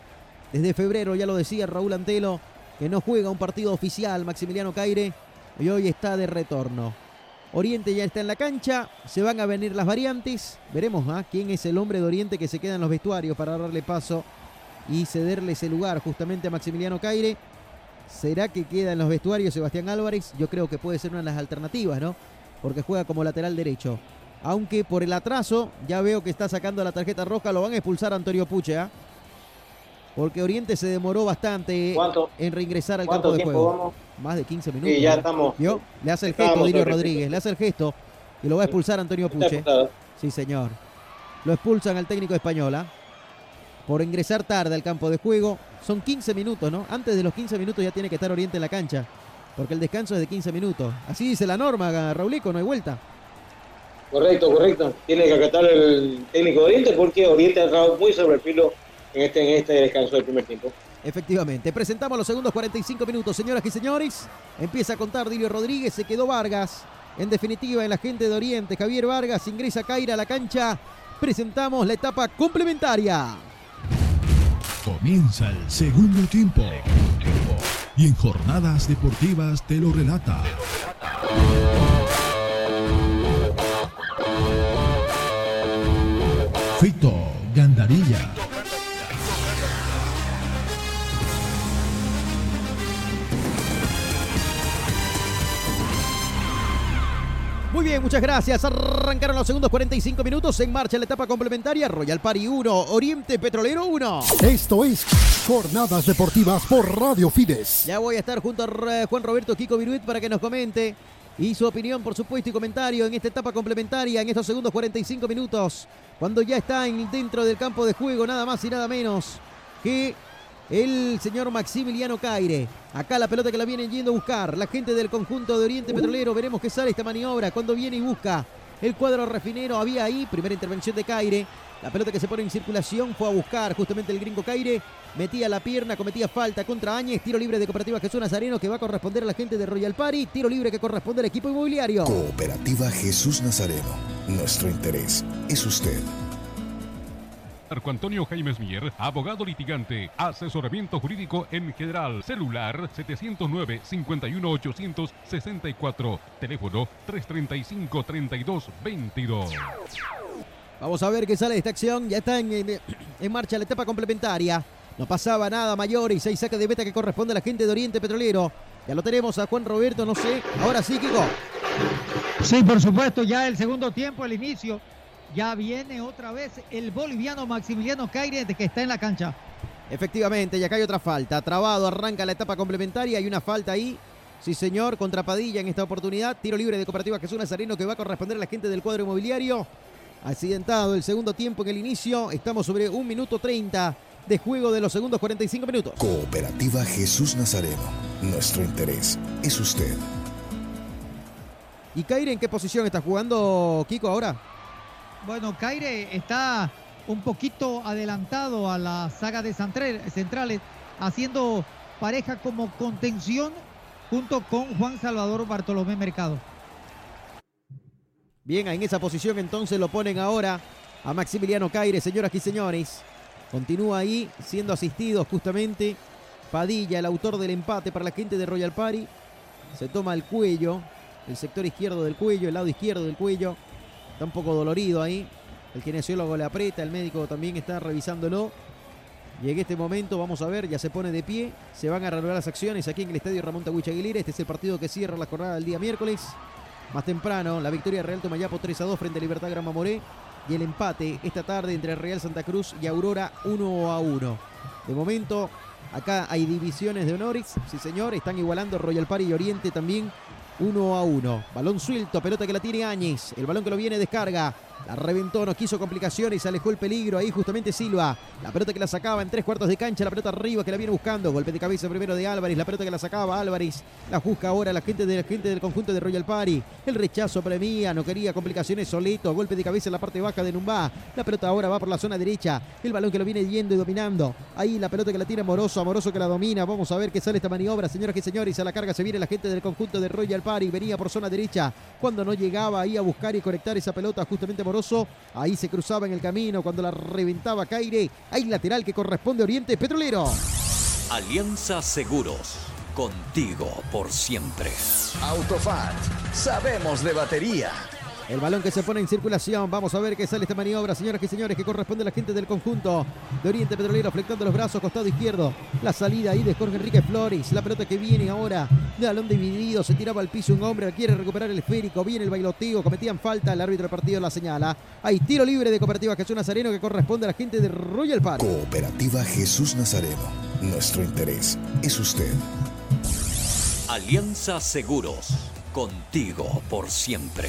S8: Desde febrero, ya lo decía Raúl Antelo, que no juega un partido oficial Maximiliano Caire y hoy está de retorno. Oriente ya está en la cancha, se van a venir las variantes. Veremos ¿ah? quién es el hombre de Oriente que se queda en los vestuarios para darle paso y cederle ese lugar justamente a Maximiliano Caire. ¿Será que queda en los vestuarios Sebastián Álvarez? Yo creo que puede ser una de las alternativas, ¿no? Porque juega como lateral derecho. Aunque por el atraso, ya veo que está sacando la tarjeta roja, lo van a expulsar Antonio Puche, ¿ah? Porque Oriente se demoró bastante en reingresar al
S12: ¿Cuánto
S8: campo de juego.
S12: vamos?
S8: Más de 15 minutos.
S12: Sí, ya estamos.
S8: ¿Vio? Le hace el gesto
S12: sobre-
S8: Rodríguez, le hace el gesto y lo va a expulsar Antonio Puche. Sí, señor. Lo expulsan al técnico español, ¿ah? Por ingresar tarde al campo de juego. Son 15 minutos, ¿no? Antes de los 15 minutos ya tiene que estar Oriente en la cancha. Porque el descanso es de 15 minutos. Así dice la norma, Raulico, no hay vuelta.
S12: Correcto, correcto. Tiene que acatar el técnico de Oriente porque Oriente ha estado muy sobre el filo en este, en este descanso del primer tiempo.
S8: Efectivamente. Presentamos los segundos 45 minutos, señoras y señores. Empieza a contar Dilio Rodríguez, se quedó Vargas. En definitiva, en la gente de Oriente, Javier Vargas ingresa Caira a la cancha. Presentamos la etapa complementaria.
S11: Comienza el segundo tiempo. Y en Jornadas Deportivas te lo relata. Fito
S8: Muy bien, muchas gracias. Arrancaron los segundos 45 minutos. En marcha la etapa complementaria. Royal Party 1, Oriente Petrolero 1.
S9: Esto es Jornadas Deportivas por Radio Fides.
S8: Ya voy a estar junto a Juan Roberto Kiko Viruit para que nos comente y su opinión, por supuesto, y comentario en esta etapa complementaria, en estos segundos 45 minutos, cuando ya está en- dentro del campo de juego, nada más y nada menos que el señor Maximiliano Caire. Acá la pelota que la vienen yendo a buscar, la gente del conjunto de Oriente Petrolero, veremos qué sale esta maniobra, cuando viene y busca el cuadro refinero, había ahí, primera intervención de Caire, la pelota que se pone en circulación fue a buscar justamente el gringo Caire, metía la pierna, cometía falta contra Áñez, tiro libre de Cooperativa Jesús Nazareno que va a corresponder a la gente de Royal Party, tiro libre que corresponde al equipo inmobiliario.
S13: Cooperativa Jesús Nazareno. Nuestro interés es usted.
S1: Marco Antonio Jaimes Mier, abogado litigante, asesoramiento jurídico en general, celular 709-51864, teléfono 335-3222.
S8: Vamos a ver qué sale de esta acción. Ya está en, en- en marcha la etapa complementaria. No pasaba nada mayor y seis saques de beta que corresponde a la gente de Oriente Petrolero. Ya lo tenemos a Juan Roberto, no sé. Ahora sí, Kiko.
S10: Sí, por supuesto, ya el segundo tiempo, el inicio. Ya viene otra vez el boliviano Maximiliano Caire de que está en la cancha.
S8: Efectivamente, y acá hay otra falta. Trabado, arranca la etapa complementaria. Hay una falta ahí. Sí, señor, contra Padilla en esta oportunidad. Tiro libre de Cooperativa Jesús Nazareno que va a corresponder a la gente del cuadro inmobiliario. Accidentado el segundo tiempo en el inicio. Estamos sobre un minuto 30 de juego de los segundos 45 minutos.
S13: Cooperativa Jesús Nazareno. Nuestro interés es usted.
S8: ¿Y Caire en qué posición está jugando Kiko ahora?
S10: Bueno, Caire está un poquito adelantado a la saga de centrales, haciendo pareja como contención junto con Juan Salvador Bartolomé Mercado.
S8: Bien, en esa posición entonces lo ponen ahora a Maximiliano Caire, señoras y señores. Continúa ahí siendo asistido justamente Padilla, el autor del empate para la gente de Royal Party. Se toma el cuello, el sector izquierdo del cuello, el lado izquierdo del cuello. Está un poco dolorido ahí. El kinesiólogo le aprieta, el médico también está revisándolo. Y en este momento, vamos a ver, ya se pone de pie. Se van a reanudar las acciones aquí en el estadio Ramón Tagüich Aguilera. Este es el partido que cierra la jornada del día miércoles. Más temprano, la victoria Real Tomayapo 3 a 2 frente a Libertad Gran Mamoré. Y el empate esta tarde entre Real Santa Cruz y Aurora 1 a 1. De momento, acá hay divisiones de honores. Sí, señor. Están igualando Royal Party y Oriente también 1 a 1. Balón suelto, pelota que la tiene Áñez. El balón que lo viene descarga. La reventó, no quiso complicaciones, alejó el peligro. Ahí justamente Silva. La pelota que la sacaba en tres cuartos de cancha. La pelota arriba que la viene buscando. Golpe de cabeza primero de Álvarez. La pelota que la sacaba Álvarez. La busca ahora la gente, de, la gente del conjunto de Royal Party. El rechazo premia. No quería complicaciones solito. Golpe de cabeza en la parte baja de Numbá. La pelota ahora va por la zona derecha. El balón que lo viene yendo y dominando. Ahí la pelota que la tira Moroso. Amoroso que la domina. Vamos a ver qué sale esta maniobra. Señoras y señores, a la carga se viene la gente del conjunto de Royal Party. Venía por zona derecha. Cuando no llegaba ahí a buscar y conectar esa pelota justamente Moroso. Ahí se cruzaba en el camino cuando la reventaba Caire. Hay lateral que corresponde a Oriente Petrolero.
S2: Alianza Seguros. Contigo por siempre.
S3: Autofat. Sabemos de batería.
S8: El balón que se pone en circulación. Vamos a ver qué sale esta maniobra, señoras y señores, que corresponde a la gente del conjunto de Oriente Petrolero, flectando los brazos, costado izquierdo. La salida ahí de Jorge Enrique Flores. La pelota que viene ahora de balón dividido. Se tiraba al piso un hombre, quiere recuperar el esférico. Viene el bailoteo, cometían falta. El árbitro del partido la señala. Hay tiro libre de Cooperativa Jesús Nazareno que corresponde a la gente de Royal Party.
S13: Cooperativa Jesús Nazareno. Nuestro interés es usted.
S2: Alianza Seguros. Contigo por siempre.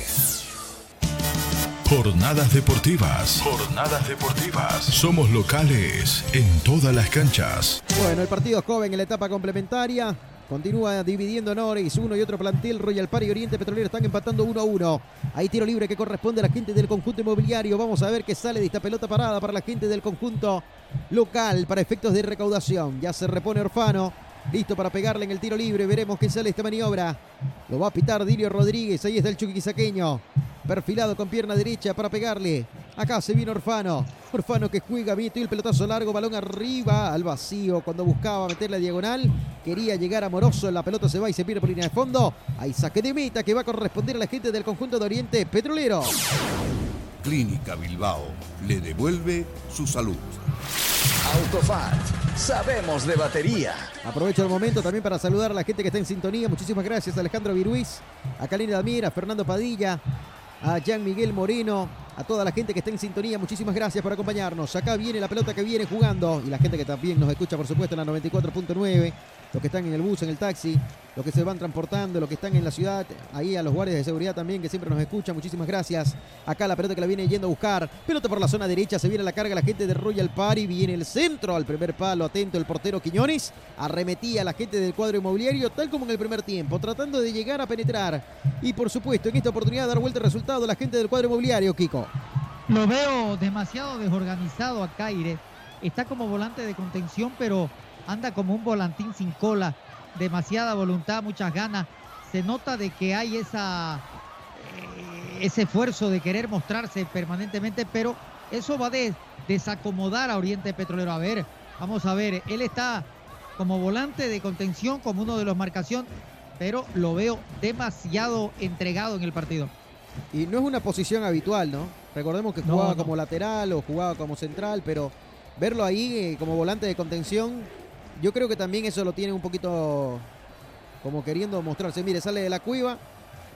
S11: Jornadas deportivas. Jornadas deportivas. Somos locales en todas las canchas.
S8: Bueno, el partido joven en la etapa complementaria. Continúa dividiendo honores, uno y otro plantel. Royal Party y Oriente Petrolero están empatando 1 a 1. Hay tiro libre que corresponde a la gente del conjunto inmobiliario. Vamos a ver qué sale de esta pelota parada para la gente del conjunto local para efectos de recaudación. Ya se repone Orfano. Listo para pegarle en el tiro libre. Veremos qué sale esta maniobra. Lo va a pitar Dilio Rodríguez. Ahí está el chuquisaqueño. Perfilado con pierna derecha para pegarle. Acá se viene Orfano. Orfano que juega bien. Y el pelotazo largo. Balón arriba al vacío. Cuando buscaba meter la diagonal. Quería llegar amoroso. La pelota se va y se pierde por línea de fondo. Hay saque de meta que va a corresponder a la gente del conjunto de Oriente Petrolero.
S15: Clínica Bilbao le devuelve su salud.
S3: Autofat. Sabemos de batería.
S8: Aprovecho el momento también para saludar a la gente que está en sintonía. Muchísimas gracias a Alejandro Viruiz, a Kalina Damir, a Fernando Padilla, a Jean Miguel Moreno, a toda la gente que está en sintonía. Muchísimas gracias por acompañarnos. Acá viene la pelota que viene jugando y la gente que también nos escucha, por supuesto, en la 94.9. Los que están en el bus, en el taxi, los que se van transportando, los que están en la ciudad, ahí a los guardias de seguridad también que siempre nos escuchan. Muchísimas gracias. Acá la pelota que la viene yendo a buscar. Pelota por la zona derecha, se viene la carga la gente de Royal Party. Viene el centro al primer palo, atento el portero Quiñones. Arremetía a la gente del cuadro inmobiliario, tal como en el primer tiempo, tratando de llegar a penetrar. Y por supuesto, en esta oportunidad, dar vuelta el resultado la gente del cuadro inmobiliario, Kiko.
S10: Lo veo demasiado desorganizado a Caire. Está como volante de contención, pero anda como un volantín sin cola. Demasiada voluntad, muchas ganas. Se nota de que hay esa, eh, ese esfuerzo de querer mostrarse permanentemente, pero eso va a de- desacomodar a Oriente Petrolero. A ver, vamos a ver, él está como volante de contención, como uno de los marcación, pero lo veo demasiado entregado en el partido.
S8: Y no es una posición habitual, ¿no? Recordemos que
S10: No,
S8: jugaba
S10: no.
S8: como lateral o jugaba como central, pero verlo ahí eh, como volante de contención, yo creo que también eso lo tiene un poquito como queriendo mostrarse. Mire, sale de la cueva,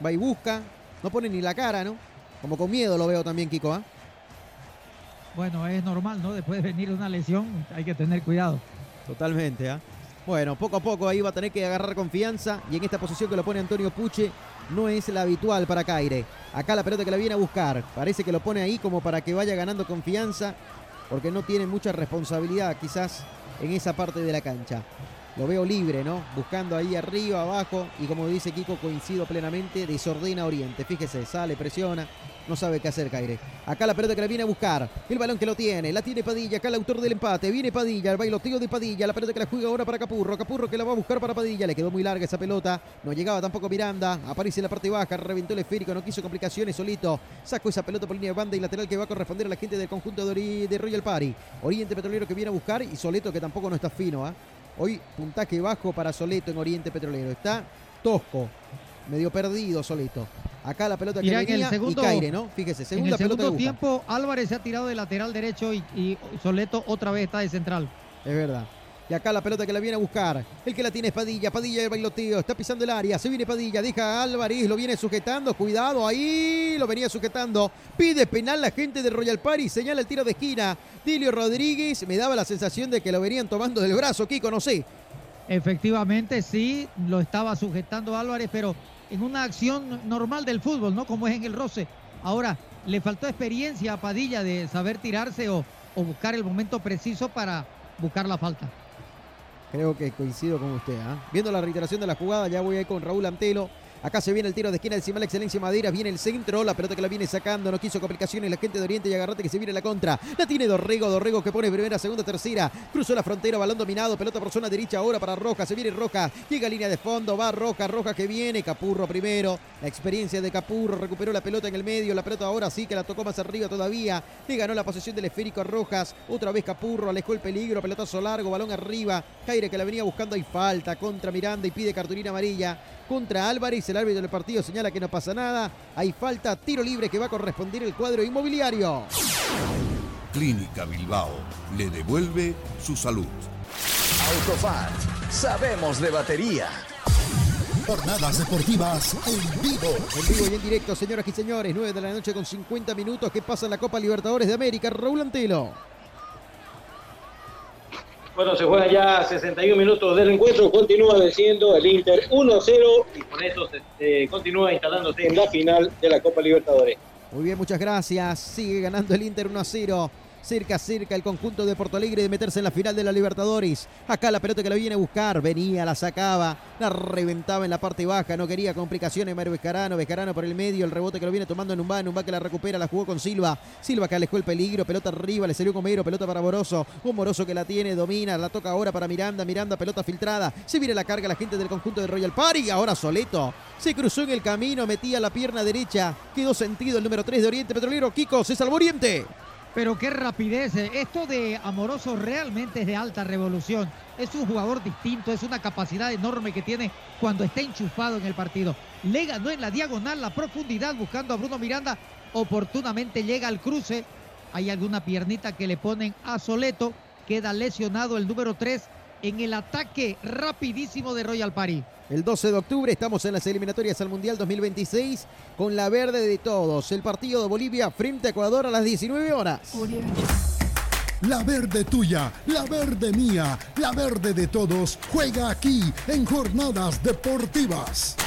S8: va y busca, no pone ni la cara, ¿no? Como con miedo lo veo también, Kiko, ¿ah?
S10: Bueno, es normal, ¿no? Después de venir una lesión, hay que tener cuidado.
S8: Totalmente, ¿ah? Bueno, poco a poco ahí va a tener que agarrar confianza y en esta posición que lo pone Antonio Puche no es la habitual para Caire. Acá la pelota que la viene a buscar, parece que lo pone ahí como para que vaya ganando confianza porque no tiene mucha responsabilidad quizás en esa parte de la cancha. Lo veo libre, ¿no? Buscando ahí arriba, abajo y como dice Kiko, coincido plenamente, desordena Oriente. Fíjese, sale, presiona, no sabe qué hacer Caire. Acá la pelota que la viene a buscar, el balón que lo tiene, la tiene Padilla, acá el autor del empate, viene Padilla, el bailoteo de Padilla, la pelota que la juega ahora para Capurro, Capurro que la va a buscar para Padilla, le quedó muy larga esa pelota, no llegaba tampoco Miranda, aparece en la parte baja, reventó el esférico, no quiso complicaciones solito, sacó esa pelota por línea de banda y lateral que va a corresponder a la gente del conjunto de, Ori- Royal Party. Oriente Petrolero que viene a buscar y Soleto que tampoco no está fino, ¿ah? Hoy puntaje bajo para Soleto en Oriente Petrolero, está tosco, medio perdido Soleto. Acá la pelota
S10: Mirá
S8: que
S10: el
S8: venía
S10: segundo-
S8: y Caire, ¿no? Fíjese,
S10: en
S8: segunda
S10: el
S8: pelota
S10: segundo tiempo, Álvarez se ha tirado de lateral derecho y, y Soleto otra vez está de central.
S8: Es verdad. Y acá la pelota que la viene a buscar. El que la tiene es Padilla. Padilla el bailoteo. Está pisando el área. Se viene Padilla. Deja a Álvarez. Lo viene sujetando. Cuidado. Ahí lo venía sujetando. Pide penal la gente de Royal Party. Señala el tiro de esquina. Dilio Rodríguez. Me daba la sensación de que lo venían tomando del brazo. Kiko, no sé.
S10: Efectivamente, sí, lo estaba sujetando Álvarez, pero en una acción normal del fútbol, ¿no? Como es en el roce. Ahora, le faltó experiencia a Padilla de saber tirarse o, o buscar el momento preciso para buscar la falta.
S8: Creo que coincido con usted. ¿ah? Viendo la reiteración de la jugada, ya voy ahí con Raúl Antelo. Acá se viene el tiro de esquina del Cimal Excelencia Madera. Viene el centro. La pelota que la viene sacando. No quiso complicaciones la gente de Oriente y agarrate que se viene la contra. La tiene Dorrego. Dorrego que pone primera, segunda, tercera. Cruzó la frontera. Balón dominado. Pelota por zona derecha ahora para Roja. Se viene Roja. Llega línea de fondo. Va Roja. Roja que viene. Capurro primero. La experiencia de Capurro. Recuperó la pelota en el medio. La pelota ahora sí que la tocó más arriba todavía. Le ganó la posesión del esférico a Rojas. Otra vez Capurro. Alejó el peligro. Pelotazo largo. Balón arriba. Caire que la venía buscando. Hay falta contra Miranda y pide cartulina amarilla contra Álvarez. El árbitro del partido señala que no pasa nada. Hay falta, tiro libre que va a corresponder el cuadro inmobiliario.
S15: Clínica Bilbao le devuelve su salud.
S3: Autofat, sabemos de batería.
S9: Jornadas deportivas en vivo.
S8: En vivo y en directo, señoras y señores. 9 de la noche con 50 minutos. ¿Qué pasa en la Copa Libertadores de América? Raúl Antelo.
S12: Bueno, se juegan ya 61 minutos del encuentro, continúa venciendo el Inter 1-0 y con eso se, eh, continúa instalándose en la final de la Copa Libertadores.
S8: Muy bien, muchas gracias. Sigue ganando el Inter 1 a 0. Cerca, cerca el conjunto de Porto Alegre de meterse en la final de la Libertadores. Acá la pelota que la viene a buscar. Venía, la sacaba, la reventaba en la parte baja. No quería complicaciones Mario Bejarano. Bejarano por el medio. El rebote que lo viene tomando Numba. Numba que la recupera, la jugó con Silva. Silva que alejó el peligro. Pelota arriba, le salió con Mero. Pelota para Moroso. Un Moroso que la tiene, domina. La toca ahora para Miranda. Miranda, pelota filtrada. Se viene la carga la gente del conjunto de Royal Party. Ahora Soleto. Se cruzó en el camino, metía la pierna derecha. Quedó sentido el número 3 de Oriente Petrolero. Kiko, se salvó Oriente.
S10: Pero qué rapidez. eh. Esto de Amoroso realmente es de alta revolución. Es un jugador distinto, es una capacidad enorme que tiene cuando está enchufado en el partido. Le ganó en la diagonal la profundidad buscando a Bruno Miranda. Oportunamente llega al cruce. Hay alguna piernita que le ponen a Soleto. Queda lesionado el número 3 en el ataque rapidísimo de Royal Party.
S8: El 12 de octubre estamos en las eliminatorias al Mundial 2026 con la verde de todos. El partido de Bolivia frente a Ecuador a las 19 horas.
S9: La verde tuya, la verde mía, la verde de todos juega aquí en Jornadas Deportivas.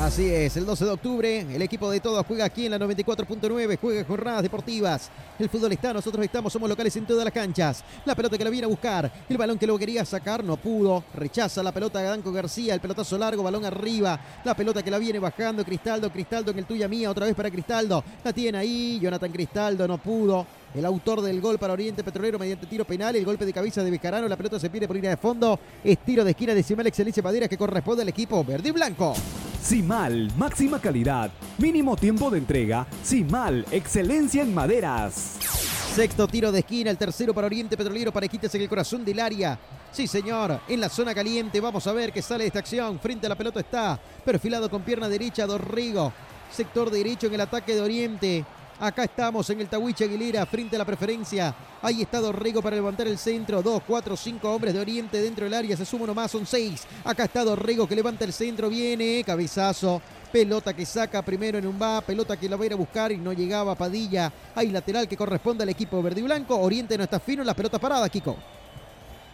S8: Así es, el 12 de octubre el equipo de todos juega aquí en la 94.9, juega jornadas deportivas. El fútbol está, nosotros estamos, somos locales en todas las canchas. La pelota que la viene a buscar, el balón que lo quería sacar, no pudo. Rechaza la pelota de Danco García, el pelotazo largo, balón arriba. La pelota que la viene bajando, Cristaldo, Cristaldo en el tuya mía, otra vez para Cristaldo. La tiene ahí, Jonathan Cristaldo, no pudo. El autor del gol para Oriente Petrolero mediante tiro penal, el golpe de cabeza de Becarano, la pelota se pierde por línea de fondo. Es tiro de esquina decimal Excelencia Madera que corresponde al equipo verde y blanco.
S16: Simal, máxima calidad, mínimo tiempo de entrega. Simal, excelencia en maderas.
S8: Sexto tiro de esquina, el tercero para Oriente Petrolero para quitarse en el corazón del área. Sí, señor, en la zona caliente. Vamos a ver qué sale de esta acción. Frente a la pelota está perfilado con pierna derecha Dorrigo. Sector derecho en el ataque de Oriente. Acá estamos en el Tahuiche Aguilera, frente a la preferencia. Ahí está Dorrego para levantar el centro. Dos, cuatro, cinco hombres de Oriente dentro del área. Se suma uno más, son seis. Acá está Dorrego que levanta el centro. Viene, cabezazo. Pelota que saca primero en un va, pelota que la va a ir a buscar y no llegaba Padilla. Hay lateral que corresponde al equipo verde y blanco. Oriente no está fino en las pelotas paradas, Kiko.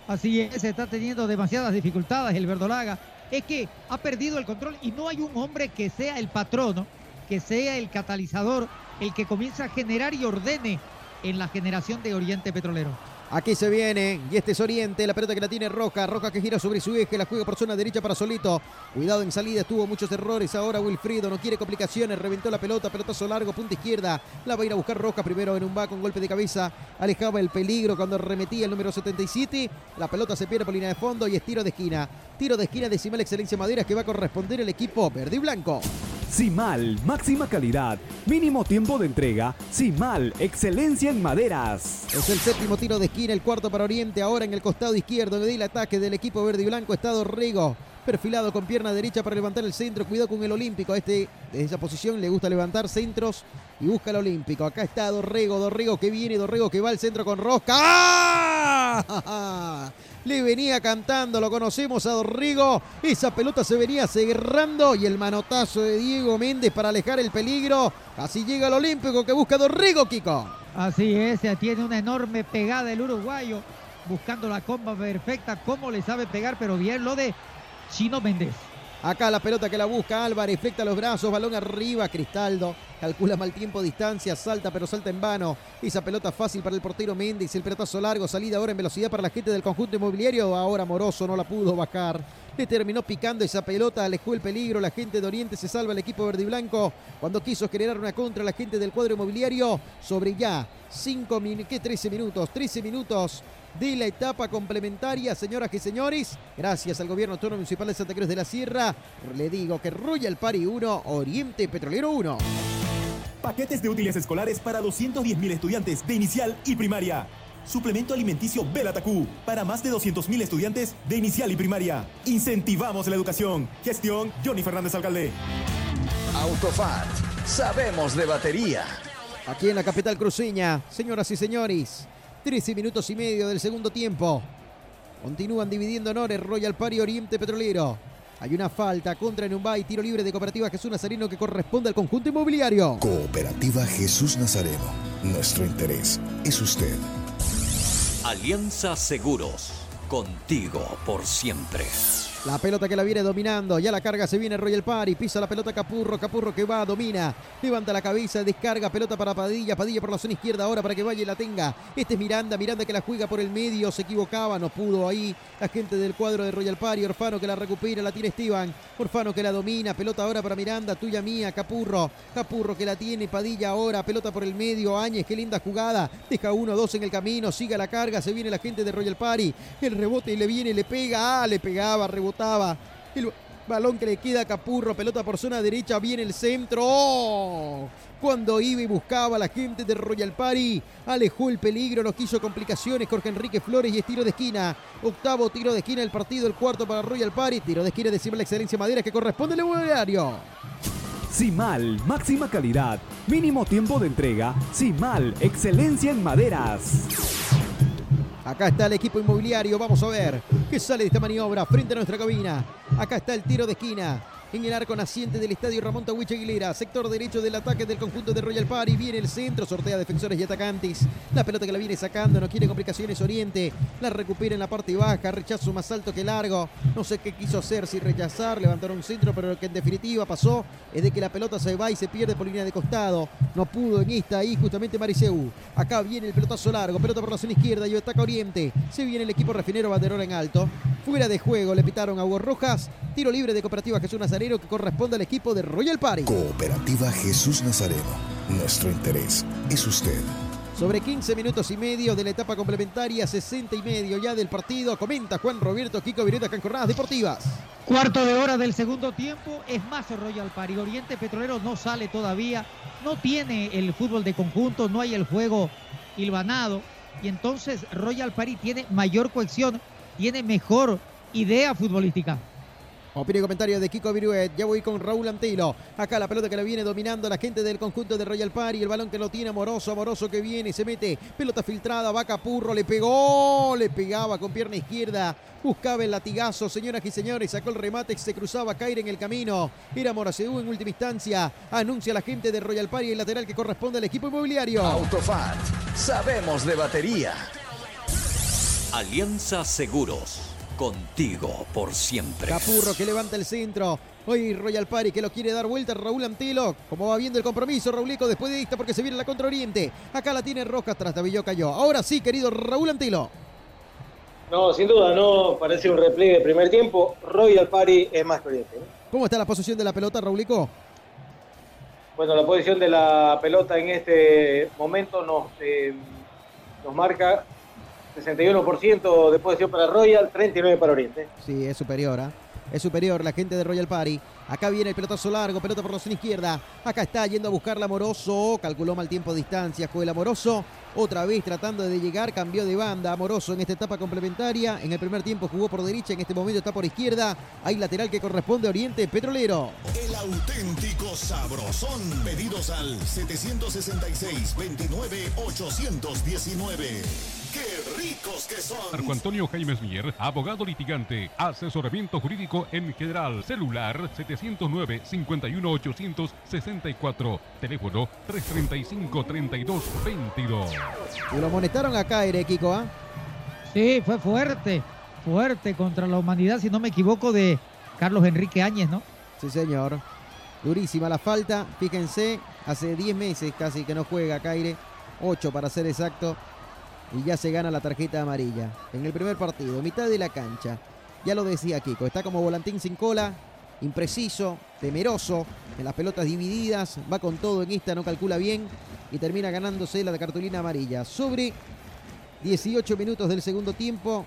S10: Así es, está teniendo demasiadas dificultades el Verdolaga. Es que ha perdido el control y no hay un hombre que sea el patrono, que sea el catalizador, el que comienza a generar y ordene en la generación de Oriente Petrolero.
S8: Aquí se viene, y este es Oriente, la pelota que la tiene Roja, Roja que gira sobre su eje, la juega por zona derecha para Solito. Cuidado en salida, tuvo muchos errores, ahora Wilfrido no quiere complicaciones, reventó la pelota, pelotazo largo, punta izquierda, la va a ir a buscar Roja primero en un va con golpe de cabeza, alejaba el peligro cuando remetía el número 77, la pelota se pierde por línea de fondo y es tiro de esquina. Tiro de esquina decimal Excelencia Maderas que va a corresponder el equipo verde y blanco.
S16: Simal, máxima calidad, mínimo tiempo de entrega. Simal, excelencia en maderas.
S8: Es el séptimo tiro de esquina, el cuarto para Oriente, ahora en el costado izquierdo, le el ataque del equipo verde y blanco, está Dorrego. Perfilado con pierna derecha para levantar el centro. Cuidado con el Olímpico. A este, de esa posición, le gusta levantar centros y busca el Olímpico. Acá está Dorrego. Dorrego que viene. Dorrego que va al centro con Rosca. ¡Ah! Le venía cantando, lo conocemos a Dorrigo. Esa pelota se venía cerrando y el manotazo de Diego Méndez para alejar el peligro. Así llega el Olímpico que busca a Dorrigo, Kiko.
S10: Así es, tiene una enorme pegada el uruguayo, buscando la comba perfecta, cómo le sabe pegar, pero bien lo de Chino Méndez.
S8: Acá la pelota que la busca Álvarez, flecta los brazos, balón arriba, Cristaldo. Calcula mal tiempo, distancia, salta, pero salta en vano. Esa pelota fácil para el portero Méndez, el pelotazo largo, salida ahora en velocidad para la gente del conjunto inmobiliario. Ahora Moroso no la pudo bajar. Le terminó picando esa pelota, alejó el peligro. La gente de Oriente se salva el equipo verde y blanco cuando quiso generar una contra la gente del cuadro inmobiliario sobre ya 5 minutos, ¿qué 13 minutos? 13 minutos de la etapa complementaria, señoras y señores. Gracias al gobierno autónomo municipal de Santa Cruz de la Sierra. Le digo que Royal Party 1, Oriente Petrolero 1.
S5: Paquetes de útiles escolares para 210.000 estudiantes de inicial y primaria. Suplemento alimenticio Belatacú para más de 200.000 estudiantes de inicial y primaria. Incentivamos la educación. Gestión Johnny Fernández Alcalde.
S3: Autofat, sabemos de batería.
S8: Aquí en la capital cruceña, señoras y señores, 13 minutos y medio del segundo tiempo. Continúan dividiendo honores Royal Party Oriente Petrolero. Hay una falta contra Numbay, tiro libre de Cooperativa Jesús Nazareno que corresponde al conjunto inmobiliario.
S13: Cooperativa Jesús Nazareno. Nuestro interés es usted.
S2: Alianza Seguros, contigo por siempre.
S8: La pelota que la viene dominando, ya la carga se viene Royal Party, pisa la pelota Capurro, Capurro que va, domina, levanta la cabeza, descarga, pelota para Padilla, Padilla por la zona izquierda ahora para que vaya y la tenga. Este es Miranda, Miranda que la juega por el medio, se equivocaba, no pudo ahí la gente del cuadro de Royal Party, Orfano que la recupera, la tiene Esteban, Orfano que la domina, pelota ahora para Miranda, tuya mía, Capurro, Capurro que la tiene, Padilla ahora, pelota por el medio, Áñez, qué linda jugada, deja uno, dos en el camino, sigue la carga, se viene la gente de Royal Party, el rebote le viene, le pega, ah, le pegaba, El balón que le queda a Capurro, pelota por zona derecha, viene el centro. Cuando iba y buscaba la gente de Royal Party, alejó el peligro, no quiso complicaciones. Jorge Enrique Flores y es tiro de esquina. Octavo tiro de esquina del partido, el cuarto para Royal Party. Tiro de esquina de la excelencia Madera que corresponde al inmobiliario.
S16: Simal, máxima calidad, mínimo tiempo de entrega. Simal, excelencia en maderas.
S8: Acá está el equipo inmobiliario. Vamos a ver qué sale de esta maniobra frente a nuestra cabina. Acá está el tiro de esquina. En el arco naciente del estadio Ramón Tahuiche Aguilera, sector derecho del ataque del conjunto de Royal Party. Viene el centro, sortea defensores y atacantes. La pelota que la viene sacando, no quiere complicaciones Oriente. La recupera en la parte baja, rechazo más alto que largo. No sé qué quiso hacer, si rechazar, levantar un centro, pero lo que en definitiva pasó es de que la pelota se va y se pierde por línea de costado. No pudo en esta ahí justamente Mariseu. Acá viene el pelotazo largo, pelota por la zona izquierda y ataca Oriente. Se viene el equipo refinero Banderón en alto. Fuera de juego, le pitaron a Hugo Rojas. Tiro libre de Cooperativa Jesús Nazareno que corresponde al equipo de Royal Party.
S13: Cooperativa Jesús Nazareno. Nuestro interés es usted.
S8: Sobre 15 minutos y medio de la etapa complementaria, 60 y medio ya del partido, comenta Juan Roberto Kiko en Jornadas Deportivas.
S10: Cuarto de hora del segundo tiempo, es más Royal Party. Oriente Petrolero no sale todavía, no tiene el fútbol de conjunto, no hay el juego hilvanado. Y entonces Royal Party tiene mayor cohesión, tiene mejor idea futbolística.
S8: Opinión y comentario de Kiko Viruet. Ya voy con Raúl Antilo. Acá la pelota que la viene dominando la gente del conjunto de Royal Party. El balón que lo tiene Amoroso. Amoroso que viene y se mete. Pelota filtrada. Va Capurro. Le pegó. Le pegaba con pierna izquierda. Buscaba el latigazo. Señoras y señores. Sacó el remate. Se cruzaba caer en el camino. Era Moraceu en última instancia. Anuncia la gente de Royal Party el lateral que corresponde al equipo inmobiliario.
S3: Autofat, sabemos de batería.
S2: Alianza Seguros, contigo por siempre.
S8: Capurro que levanta el centro. Hoy Royal Party que lo quiere dar vuelta. Raúl Antilo. Como va viendo el compromiso, Raulico después de esta porque se viene la contra Oriente. Acá la tiene Rojas, tras Tabillo cayó. Ahora sí, querido Raúl Antilo.
S12: No, sin duda, no parece un replay de primer tiempo. Royal Party es más que Oriente. ¿no?
S8: ¿Cómo está la posición de la pelota, Raulico?
S12: Bueno, la posición de la pelota en este momento nos, eh, nos marca 61% de posesión para Royal, 39% para Oriente.
S8: Sí, es superior, ¿ah? Es superior la gente de Royal Party. Acá viene el pelotazo largo, pelota por la zona izquierda. Acá está yendo a buscarla Amoroso. Calculó mal tiempo de distancia. Juega el Amoroso. Otra vez tratando de llegar, cambió de banda. Amoroso en esta etapa complementaria. En el primer tiempo jugó por derecha, en este momento está por izquierda. Hay lateral que corresponde a Oriente Petrolero.
S4: El auténtico sabrosón. Pedidos al 766-29-819. ¡Qué ricos que son!
S1: Marco Antonio Jaimes Mier, abogado litigante, asesoramiento jurídico en general, celular 709-51864, teléfono 335-3222.
S8: Y lo amonestaron acá, Erequico, ¿ah?
S10: Sí, fue fuerte, fuerte contra la humanidad, si no me equivoco, de Carlos Enrique Áñez, ¿no?
S8: Sí, señor. Durísima la falta. Fíjense, hace 10 meses casi que no juega Caire. 8 para ser exacto. Y ya se gana la tarjeta amarilla. En el primer partido, mitad de la cancha. Ya lo decía Kiko, está como volantín sin cola. Impreciso, temeroso, en las pelotas divididas. Va con todo en esta, no calcula bien. Y termina ganándose la cartulina amarilla. Sobre 18 minutos del segundo tiempo.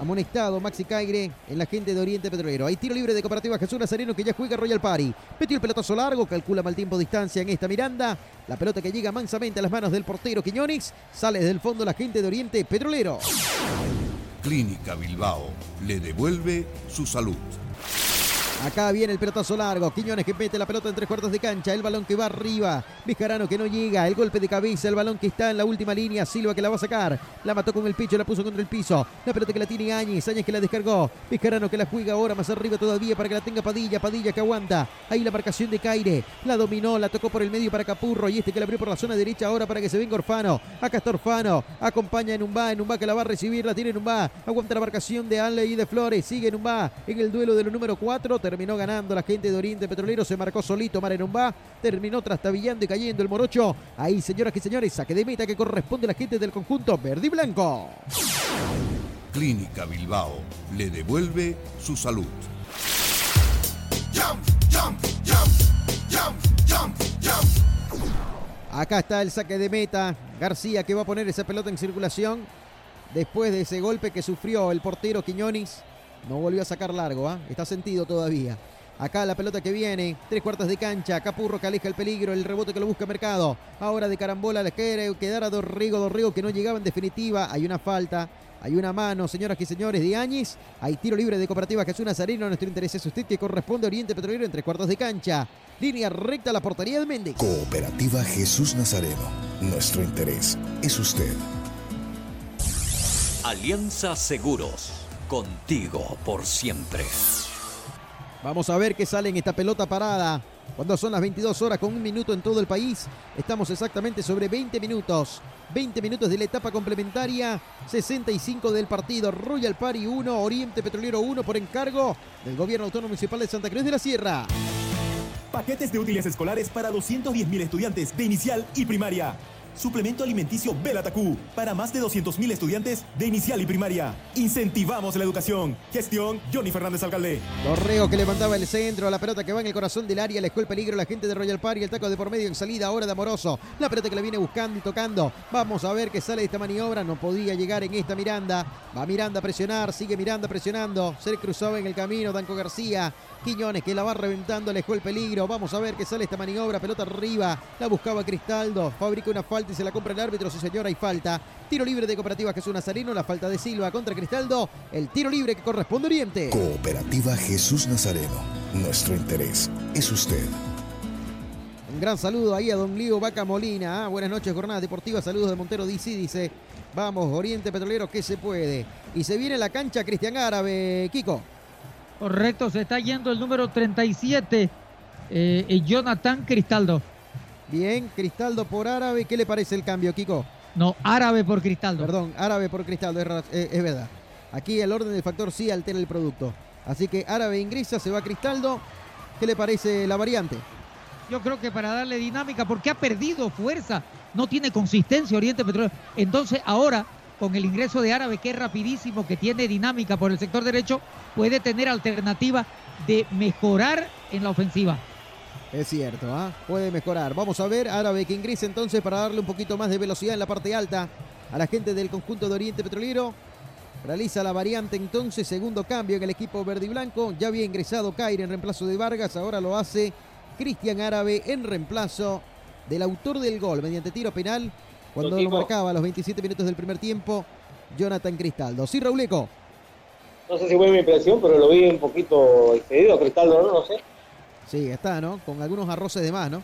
S8: Amonestado Maxi Caire en la gente de Oriente Petrolero. Hay tiro libre de Cooperativa Jesús Nazareno que ya juega Royal Party. Metió el pelotazo largo, calcula mal tiempo de distancia en esta Miranda. La pelota que llega mansamente a las manos del portero Quiñones. Sale desde el fondo la gente de Oriente Petrolero.
S15: Clínica Bilbao le devuelve su salud.
S8: Acá viene el pelotazo largo. Quiñones que mete la pelota en tres cuartos de cancha. El balón que va arriba. Vizcarano que no llega. El golpe de cabeza. El balón que está en la última línea. Silva que la va a sacar. La mató con el pecho. La puso contra el piso. La pelota que la tiene Áñez. Áñez que la descargó. Vizcarano que la juega ahora más arriba todavía para que la tenga Padilla. Padilla que aguanta. Ahí la marcación de Caire. La dominó. La tocó por el medio para Capurro. Y este que la abrió por la zona derecha ahora para que se venga Orfano. Acá está Orfano. Acompaña en Numba. En Numba que la va a recibir. La tiene Numba. Aguanta la marcación de Ale y de Flores. Sigue Numba en el duelo de los número 4. Terminó ganando la gente de Oriente Petrolero. Se marcó solito Marenumbá. Terminó trastabillando y cayendo el morocho. Ahí, señoras y señores, saque de meta que corresponde a la gente del conjunto verde y blanco.
S15: Clínica Bilbao le devuelve su salud.
S8: Acá está el saque de meta. García que va a poner esa pelota en circulación. Después de ese golpe que sufrió el portero Quiñones. No volvió a sacar largo, ¿ah? está sentido todavía. Acá la pelota que viene, tres cuartos de cancha, Capurro que aleja el peligro, el rebote que lo busca Mercado. Ahora de carambola le quiere quedar a Dorrigo, Dorrigo que no llegaba en definitiva. Hay una falta, hay una mano, señoras y señores, de Áñez. Hay tiro libre de Cooperativa Jesús Nazareno. Nuestro interés es usted que corresponde a Oriente Petrolero en tres cuartos de cancha. Línea recta a la portería de Méndez.
S13: Cooperativa Jesús Nazareno. Nuestro interés es usted.
S2: Alianza Seguros. Contigo por siempre.
S8: Vamos a ver qué sale en esta pelota parada. Cuando son las 22 horas con un minuto en todo el país, estamos exactamente sobre 20 minutos. 20 minutos de la etapa complementaria, 65 del partido. Royal Party 1, Oriente Petrolero 1 por encargo del Gobierno Autónomo Municipal de Santa Cruz de la Sierra.
S5: Paquetes de útiles escolares para 210.000 estudiantes de inicial y primaria. Suplemento alimenticio Belatacú para más de 200.000 estudiantes de inicial y primaria. Incentivamos la educación. Gestión Johnny Fernández Alcalde.
S8: Torreo que levantaba el centro, la pelota que va en el corazón del área, dejó el peligro la gente de Royal Party, el taco de por medio en salida ahora de Amoroso. La pelota que la viene buscando y tocando. Vamos a ver qué sale de esta maniobra. No podía llegar en esta Miranda. Va Miranda a presionar, sigue Miranda presionando. Se cruzaba en el camino Danco García. Quiñones que la va reventando, le dejó el peligro. Vamos a ver qué sale esta maniobra. Pelota arriba. La buscaba Cristaldo. Fabrica una falta se la compra el árbitro. Sí, señor, hay falta. Tiro libre de Cooperativa Jesús Nazareno. La falta de Silva contra Cristaldo. El tiro libre que corresponde a Oriente.
S13: Cooperativa Jesús Nazareno. Nuestro interés es usted.
S8: Un gran saludo ahí a don Lío Vaca Molina. Ah, buenas noches, jornada deportiva. Saludos de Montero DC. Dice, vamos, Oriente Petrolero, que se puede. Y se viene la cancha Cristian Árabe. Kiko.
S10: Correcto, se está yendo el número 37, eh, Jonathan Cristaldo.
S8: Bien, Cristaldo por Árabe. ¿Qué le parece el cambio, Kiko?
S10: No, Árabe por Cristaldo.
S8: Perdón, Árabe por Cristaldo, es, es, es verdad. Aquí el orden del factor sí altera el producto. Así que Árabe ingresa, se va Cristaldo. ¿Qué le parece la variante?
S10: Yo creo que para darle dinámica, porque ha perdido fuerza, no tiene consistencia Oriente Petróleo. Entonces ahora, con el ingreso de Árabe, que es rapidísimo, que tiene dinámica por el sector derecho, puede tener alternativa de mejorar en la ofensiva.
S8: Es cierto, ¿ah? puede mejorar. Vamos a ver, Árabe que ingresa entonces para darle un poquito más de velocidad en la parte alta a la gente del conjunto de Oriente Petrolero. Realiza la variante entonces, segundo cambio en el equipo verde y blanco. Ya había ingresado Caire en reemplazo de Vargas, ahora lo hace Cristian Árabe en reemplazo del autor del gol mediante tiro penal cuando lo, marcaba a los 27 minutos del primer tiempo Jonathan Cristaldo. Sí, Rauleco.
S12: No sé si fue mi impresión, pero lo vi un poquito excedido, Cristaldo, ¿no? No sé.
S8: Sí, está, ¿no? Con algunos arroces de más, ¿no?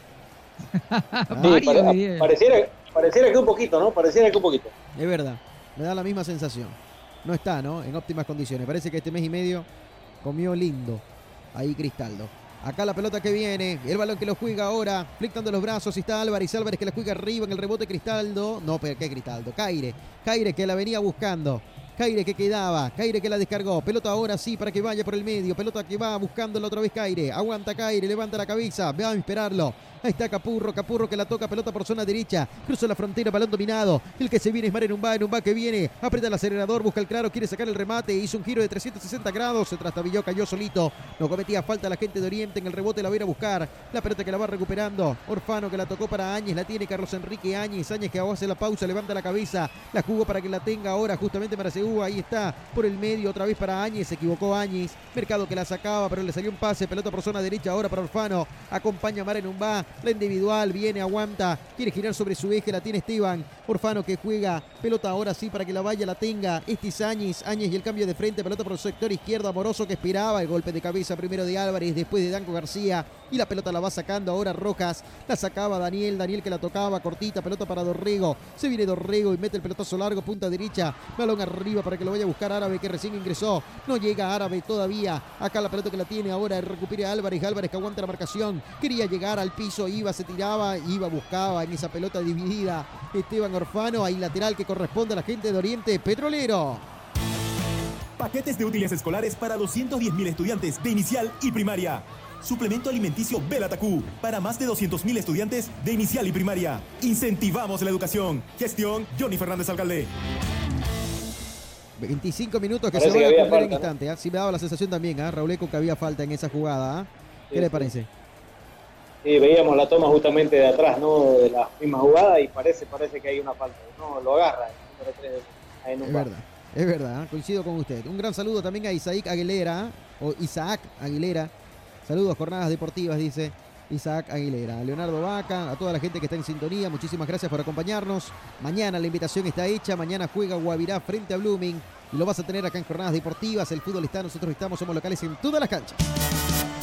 S12: sí, pare, pareciera, pareciera que un poquito, ¿no? Pareciera que un poquito.
S8: Es verdad, me da la misma sensación. No está, ¿no? En óptimas condiciones. Parece que este mes y medio comió lindo ahí Cristaldo. Acá la pelota que viene, el balón que lo juega ahora, flictando los brazos, y está Álvarez, Álvarez que la juega arriba en el rebote Cristaldo. No, pero ¿qué Cristaldo? Caire, Caire que la venía buscando. Caire que quedaba, Caire que la descargó, pelota ahora sí para que vaya por el medio, pelota que va buscándola otra vez Caire, aguanta Caire, levanta la cabeza, va a esperarlo, ahí está Capurro, Capurro que la toca, pelota por zona derecha, cruza la frontera, balón dominado, el que se viene es Mare Numba, Numba que viene, aprieta el acelerador, busca el claro, quiere sacar el remate, hizo un giro de 360 grados, se trastabilló, cayó solito, no cometía falta la gente de Oriente, en el rebote la va a ir a buscar, la pelota que la va recuperando, Orfano que la tocó para Áñez, la tiene Carlos Enrique Áñez, Áñez que hace la pausa, levanta la cabeza, la jugó para que la tenga ahora justamente Ahí está, por el medio otra vez para Áñez, se equivocó Áñez, Mercado que la sacaba, pero le salió un pase, pelota por zona derecha ahora para Orfano, acompaña a Mare Numba, la individual, viene, aguanta, quiere girar sobre su eje, la tiene Esteban, Orfano que juega, pelota ahora sí para que la vaya, la tenga, este es Áñez, Áñez y el cambio de frente, pelota por el sector izquierdo, Amoroso que esperaba, el golpe de cabeza primero de Álvarez, después de Danco García, y la pelota la va sacando ahora Rojas, la sacaba Daniel, Daniel que la tocaba, cortita, pelota para Dorrego, se viene Dorrego y mete el pelotazo largo, punta derecha, balón arriba para que lo vaya a buscar Árabe que recién ingresó, no llega Árabe todavía, acá la pelota que la tiene ahora, recupera Álvarez, Álvarez que aguanta la marcación, quería llegar al piso, iba, se tiraba, iba, buscaba en esa pelota dividida, Esteban Orfano, ahí lateral que corresponde a la gente de Oriente Petrolero.
S5: Paquetes de útiles escolares para 210.000 estudiantes de inicial y primaria. Suplemento alimenticio Belatacú para más de 200.000 estudiantes de inicial y primaria. Incentivamos la educación. Gestión Johnny Fernández Alcalde.
S8: 25 minutos que
S12: Parece
S8: se van
S12: que
S8: a cumplir en instante. ¿ah? Sí me daba la sensación también, ¿ah? Rauleco, que había falta en esa jugada. ¿ah? ¿Qué
S12: Sí,
S8: le parece?
S12: Sí, veíamos la toma justamente de atrás, ¿no? De la misma jugada y parece, parece que hay una falta. No, lo agarra. el número tres ahí en un
S8: Es verdad, es verdad, coincido con usted. Un gran saludo también a Isaac Aguilera, o Isaac Aguilera. Saludos, jornadas deportivas, dice Isaac Aguilera. A Leonardo Vaca, a toda la gente que está en sintonía, muchísimas gracias por acompañarnos. Mañana la invitación está hecha, mañana juega Guavirá frente a Blooming. Y lo vas a tener acá en Jornadas Deportivas. El fútbol está, nosotros estamos, somos locales en todas las canchas.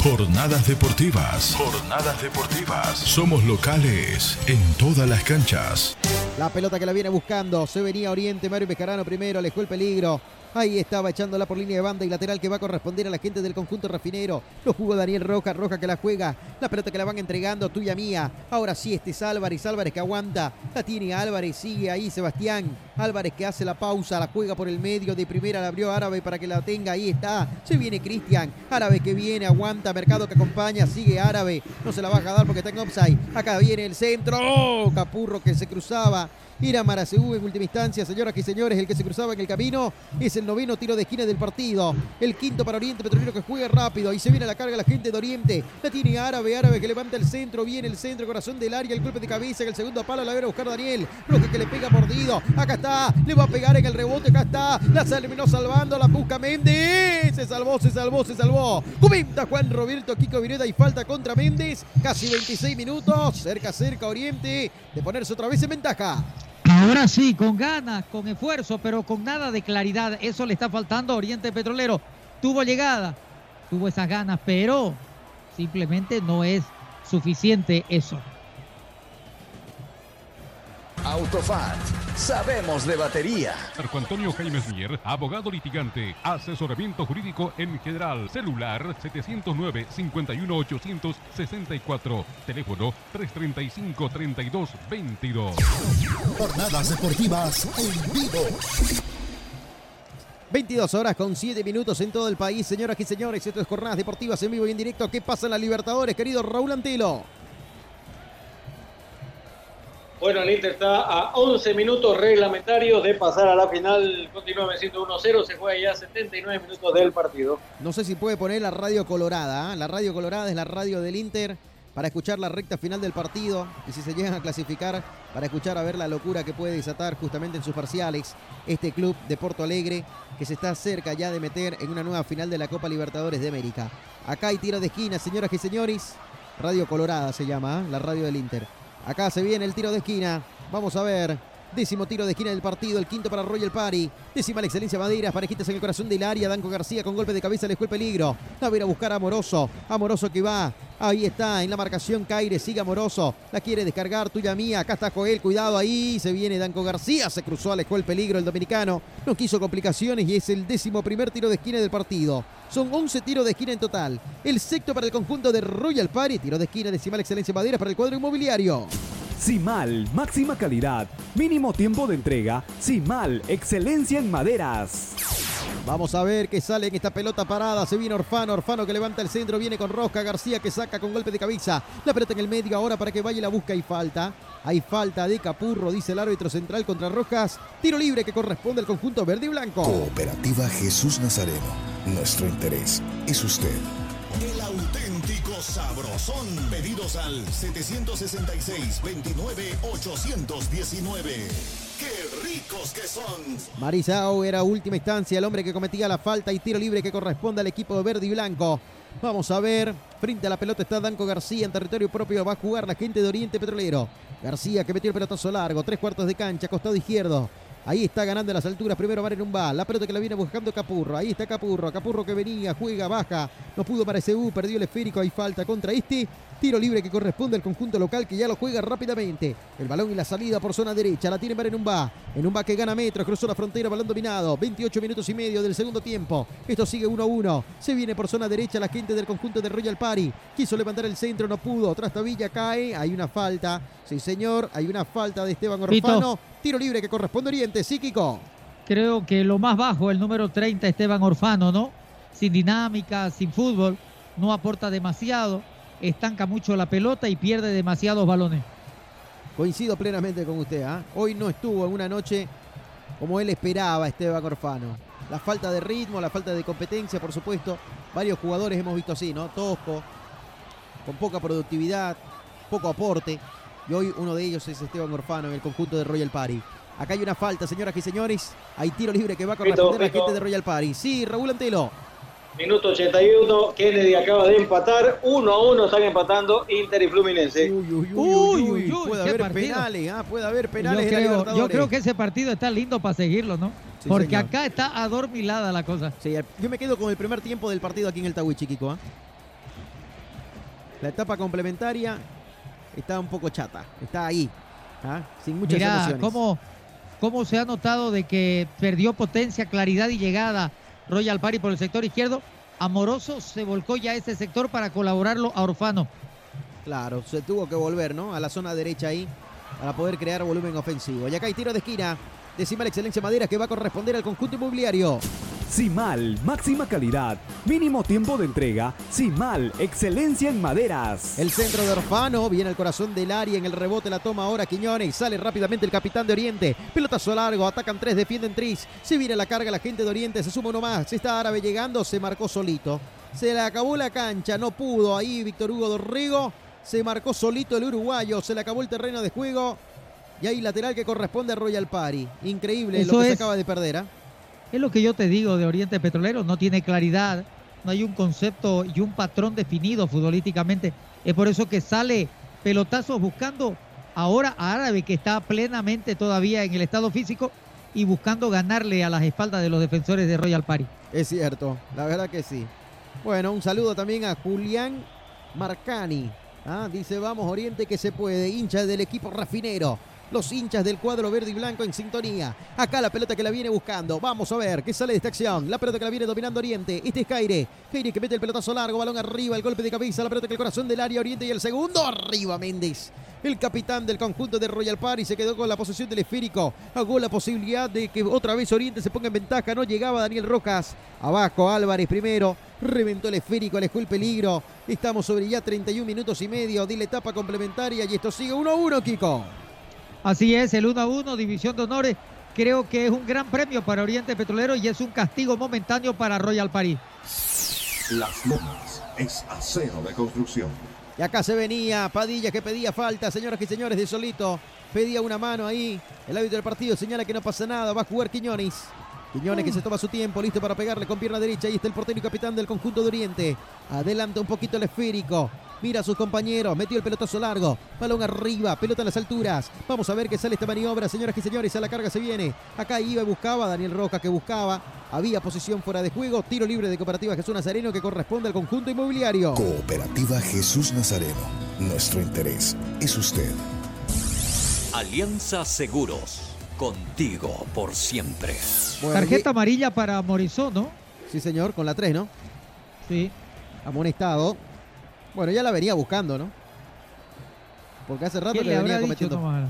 S11: Jornadas deportivas. Jornadas deportivas. Somos locales en todas las canchas.
S8: La pelota que la viene buscando. Se venía Oriente. Mario Bejarano primero. Alejó el peligro. Ahí estaba echándola por línea de banda y lateral que va a corresponder a la gente del conjunto refinero. Lo jugó Daniel Roja, Roja que la juega. La pelota que la van entregando, tuya mía. Ahora sí, este es Álvarez, Álvarez que aguanta. La tiene Álvarez, sigue ahí Sebastián. Álvarez que hace la pausa, la juega por el medio. De primera la abrió Árabe para que la tenga. Ahí está. Se viene Cristian. Árabe que viene, aguanta. Mercado que acompaña, sigue Árabe. No se la va a dar porque está en offside. Acá viene el centro. ¡Oh! Capurro que se cruzaba. Era Maracegú en última instancia, señoras y señores, el que se cruzaba en el camino es el noveno tiro de esquina del partido. El quinto para Oriente Petrolero que juega rápido y se viene a la carga la gente de Oriente. La tiene Árabe, Árabe que levanta el centro, viene el centro, corazón del área, el golpe de cabeza en el segundo palo, la a buscar Daniel. Roque que le pega mordido. Acá está, le va a pegar en el rebote, acá está. La terminó salvando, la busca Méndez. Se salvó, se salvó, se salvó. Comenta Juan Roberto Kiko Vireda y falta contra Méndez. Casi 26 minutos, cerca, cerca Oriente de ponerse otra vez en ventaja.
S10: Ahora sí, con ganas, con esfuerzo, pero con nada de claridad. Eso le está faltando a Oriente Petrolero. Tuvo llegada, tuvo esas ganas, pero simplemente no es suficiente eso.
S3: Autofat, sabemos de batería.
S1: Marco Antonio Jaimes Mier, abogado litigante, asesoramiento jurídico en general, celular 709-51864, teléfono 335-3222.
S9: Jornadas deportivas en vivo.
S8: 22 horas con 7 minutos en todo el país, señoras y señores. Esto es Jornadas Deportivas en vivo y en directo. ¿Qué pasa en la Libertadores, querido Raúl Antelo?
S12: Bueno, el Inter está a 11 minutos reglamentarios de pasar a la final. Continúa venciendo 1-0. Se juega ya 79 minutos del partido.
S8: No sé si puede poner la radio colorada. ¿ah? La radio colorada es la radio del Inter para escuchar la recta final del partido y si se llegan a clasificar para escuchar a ver la locura que puede desatar justamente en sus parciales este club de Porto Alegre que se está cerca ya de meter en una nueva final de la Copa Libertadores de América. Acá hay tiro de esquina, señoras y señores. Radio Colorada se llama, ¿ah? la radio del Inter. Acá se viene el tiro de esquina. Vamos a ver. Décimo tiro de esquina del partido, el quinto para Royal Party. Décima la excelencia Madeiras, parejitas en el corazón del área. Danco García con golpe de cabeza le el peligro. La va a a buscar a Amoroso. Amoroso que va. Ahí está, en la marcación Caire, sigue Amoroso. La quiere descargar, tuya mía. Acá está Joel, cuidado ahí. Se viene Danco García, se cruzó, alejó el peligro el dominicano. No quiso complicaciones y es el décimo primer tiro de esquina del partido. Son 11 tiros de esquina en total. El sexto para el conjunto de Royal Party. Tiro de esquina, decimal excelencia Madeiras para el cuadro inmobiliario.
S16: Simal, máxima calidad, mínimo tiempo de entrega. Simal, excelencia en maderas.
S8: Vamos a ver qué sale en esta pelota parada. Se viene Orfano. Orfano que levanta el centro. Viene con Rosca. García que saca con golpe de cabeza. La pelota en el medio ahora para que vaya y la busca. y falta. Hay falta de Capurro, dice el árbitro central contra Rojas. Tiro libre que corresponde al conjunto verde y blanco.
S13: Cooperativa Jesús Nazareno. Nuestro interés es usted.
S4: Sabrosón. Pedidos al 766-29-819. ¡Qué ricos que son!
S8: Marizao era última instancia el hombre que cometía la falta y tiro libre que corresponde al equipo de verde y blanco. Vamos a ver, frente a la pelota está Danco García en territorio propio, va a jugar la gente de Oriente Petrolero. García que metió el pelotazo largo, tres cuartos de cancha, costado izquierdo. Ahí está ganando las alturas. Primero Marenumba. La pelota que la viene buscando Capurro. Ahí está Capurro. Capurro que venía, juega, baja. No pudo para SU. Perdió el esférico. Hay falta contra este. Tiro libre que corresponde al conjunto local que ya lo juega rápidamente. El balón y la salida por zona derecha. La tiene Marenumba. Enumba que gana metros. Cruzó la frontera. Balón dominado. 28 minutos y medio del segundo tiempo. Esto sigue 1-1. Se viene por zona derecha la gente del conjunto de Royal Party. Quiso levantar el centro. No pudo. Trastavilla cae. Hay una falta. Sí, señor. Hay una falta de Esteban Orfano. Tiro libre que corresponde a Oriente. Sí, Kiko.
S10: Creo que lo más bajo, el número 30, Esteban Orfano, ¿no? Sin dinámica, sin fútbol, no aporta demasiado, estanca mucho la pelota y pierde demasiados balones.
S8: Coincido plenamente con usted. ¿ah? Hoy no estuvo en una noche como él esperaba Esteban Orfano. La falta de ritmo, la falta de competencia, por supuesto. Varios jugadores hemos visto así, ¿no? Tosco, con poca productividad, poco aporte. Y hoy uno de ellos es Esteban Orfano en el conjunto de Royal Party. Acá hay una falta, señoras y señores. Hay tiro libre que va a corresponder a la gente de Royal Party. Sí, Raúl Antelo.
S12: Minuto 81, Kennedy acaba de empatar. 1 a 1 están empatando Inter y Fluminense.
S8: Uy, uy,
S10: Uy, uy, uy,
S8: puede haber
S10: partido.
S8: penales, ah, puede haber
S10: Yo
S8: penales
S10: creo, yo creo que ese partido está lindo para seguirlo, ¿no?
S8: Sí,
S10: Porque
S8: señor.
S10: acá está adormilada la cosa.
S8: Sí, yo me quedo con el primer tiempo del partido aquí en el Tawichi, Kiko. ¿ah? La etapa complementaria está un poco chata. Está ahí. ¿ah? Sin muchas
S10: Mira
S8: emociones.
S10: cómo, cómo se ha notado de que perdió potencia, claridad y llegada Royal Party por el sector izquierdo. Amoroso se volcó ya a ese sector para colaborarlo a Orfano.
S8: Claro, se tuvo que volver, ¿no? A la zona derecha ahí para poder crear volumen ofensivo. Y acá hay tiro de esquina. Decima la excelencia Madera que va a corresponder al conjunto inmobiliario.
S16: Simal, máxima calidad, mínimo tiempo de entrega. Simal, excelencia en maderas.
S8: El centro de Orfano viene al corazón del área. En el rebote la toma ahora Quiñones. Sale rápidamente el capitán de Oriente. Pelotazo largo. Atacan tres, defienden tres. Se viene la carga la gente de Oriente. Se suma uno más. Está Árabe llegando. Se marcó solito. Se le acabó la cancha. No pudo ahí Víctor Hugo Dorrego. Se marcó solito el uruguayo. Se le acabó el terreno de juego. Y hay lateral que corresponde a Royal Party. Increíble
S10: Eso
S8: lo que se acaba de perder. ¿ah?
S10: Es lo que yo te digo de Oriente Petrolero, no tiene claridad, no hay un concepto y un patrón definido futbolísticamente. Es por eso que sale pelotazos buscando ahora a Árabe, que está plenamente todavía en el estado físico y buscando ganarle a las espaldas de los defensores de Royal Party.
S8: Es cierto, la verdad que sí. Bueno, un saludo también a Julián Marcani. Ah, dice, vamos Oriente que se puede, hincha del equipo rafinero. Los hinchas del cuadro verde y blanco en sintonía. Acá la pelota que la viene buscando. Vamos a ver qué sale de esta acción. La pelota que la viene dominando Oriente. Este es Caire. Caire que mete el pelotazo largo. Balón arriba. El golpe de cabeza. La pelota que el corazón del área Oriente. Y el segundo arriba Méndez. El capitán del conjunto de Royal Party se quedó con la posesión del esférico. Hago la posibilidad de que otra vez Oriente se ponga en ventaja. No llegaba Daniel Rojas. Abajo Álvarez primero. Reventó el esférico, alejó el peligro. Estamos sobre ya 31 minutos y medio de la etapa complementaria y esto sigue 1-1, Kiko.
S10: Así es, el 1 a 1, división de honores. Creo que es un gran premio para Oriente Petrolero y es un castigo momentáneo para Royal Party.
S17: Las Lomas es acero de construcción.
S8: Y acá se venía Padilla que pedía falta, señoras y señores, de solito. Pedía una mano ahí. El árbitro del partido señala que no pasa nada. Va a jugar Quiñones. Quiñones que se toma su tiempo, listo para pegarle con pierna derecha. Ahí está el portero y capitán del conjunto de Oriente. Adelanta un poquito el esférico. Mira a sus compañeros. Metió el pelotazo largo. Balón arriba. Pelota a las alturas. Vamos a ver qué sale esta maniobra, señoras y señores. A la carga se viene. Acá iba y buscaba. Daniel Roca que buscaba. Había posición fuera de juego. Tiro libre de Cooperativa Jesús Nazareno que corresponde al conjunto inmobiliario.
S13: Cooperativa Jesús Nazareno. Nuestro interés es usted.
S2: Alianza Seguros. Contigo por siempre.
S10: Tarjeta amarilla para Morizón, ¿no?
S8: Sí, señor, con la 3, ¿no?
S10: Sí.
S8: Amonestado. Bueno, ya la venía buscando, ¿no? Porque hace rato
S10: ¿Quién
S8: que venía cometiendo.
S10: Tomás?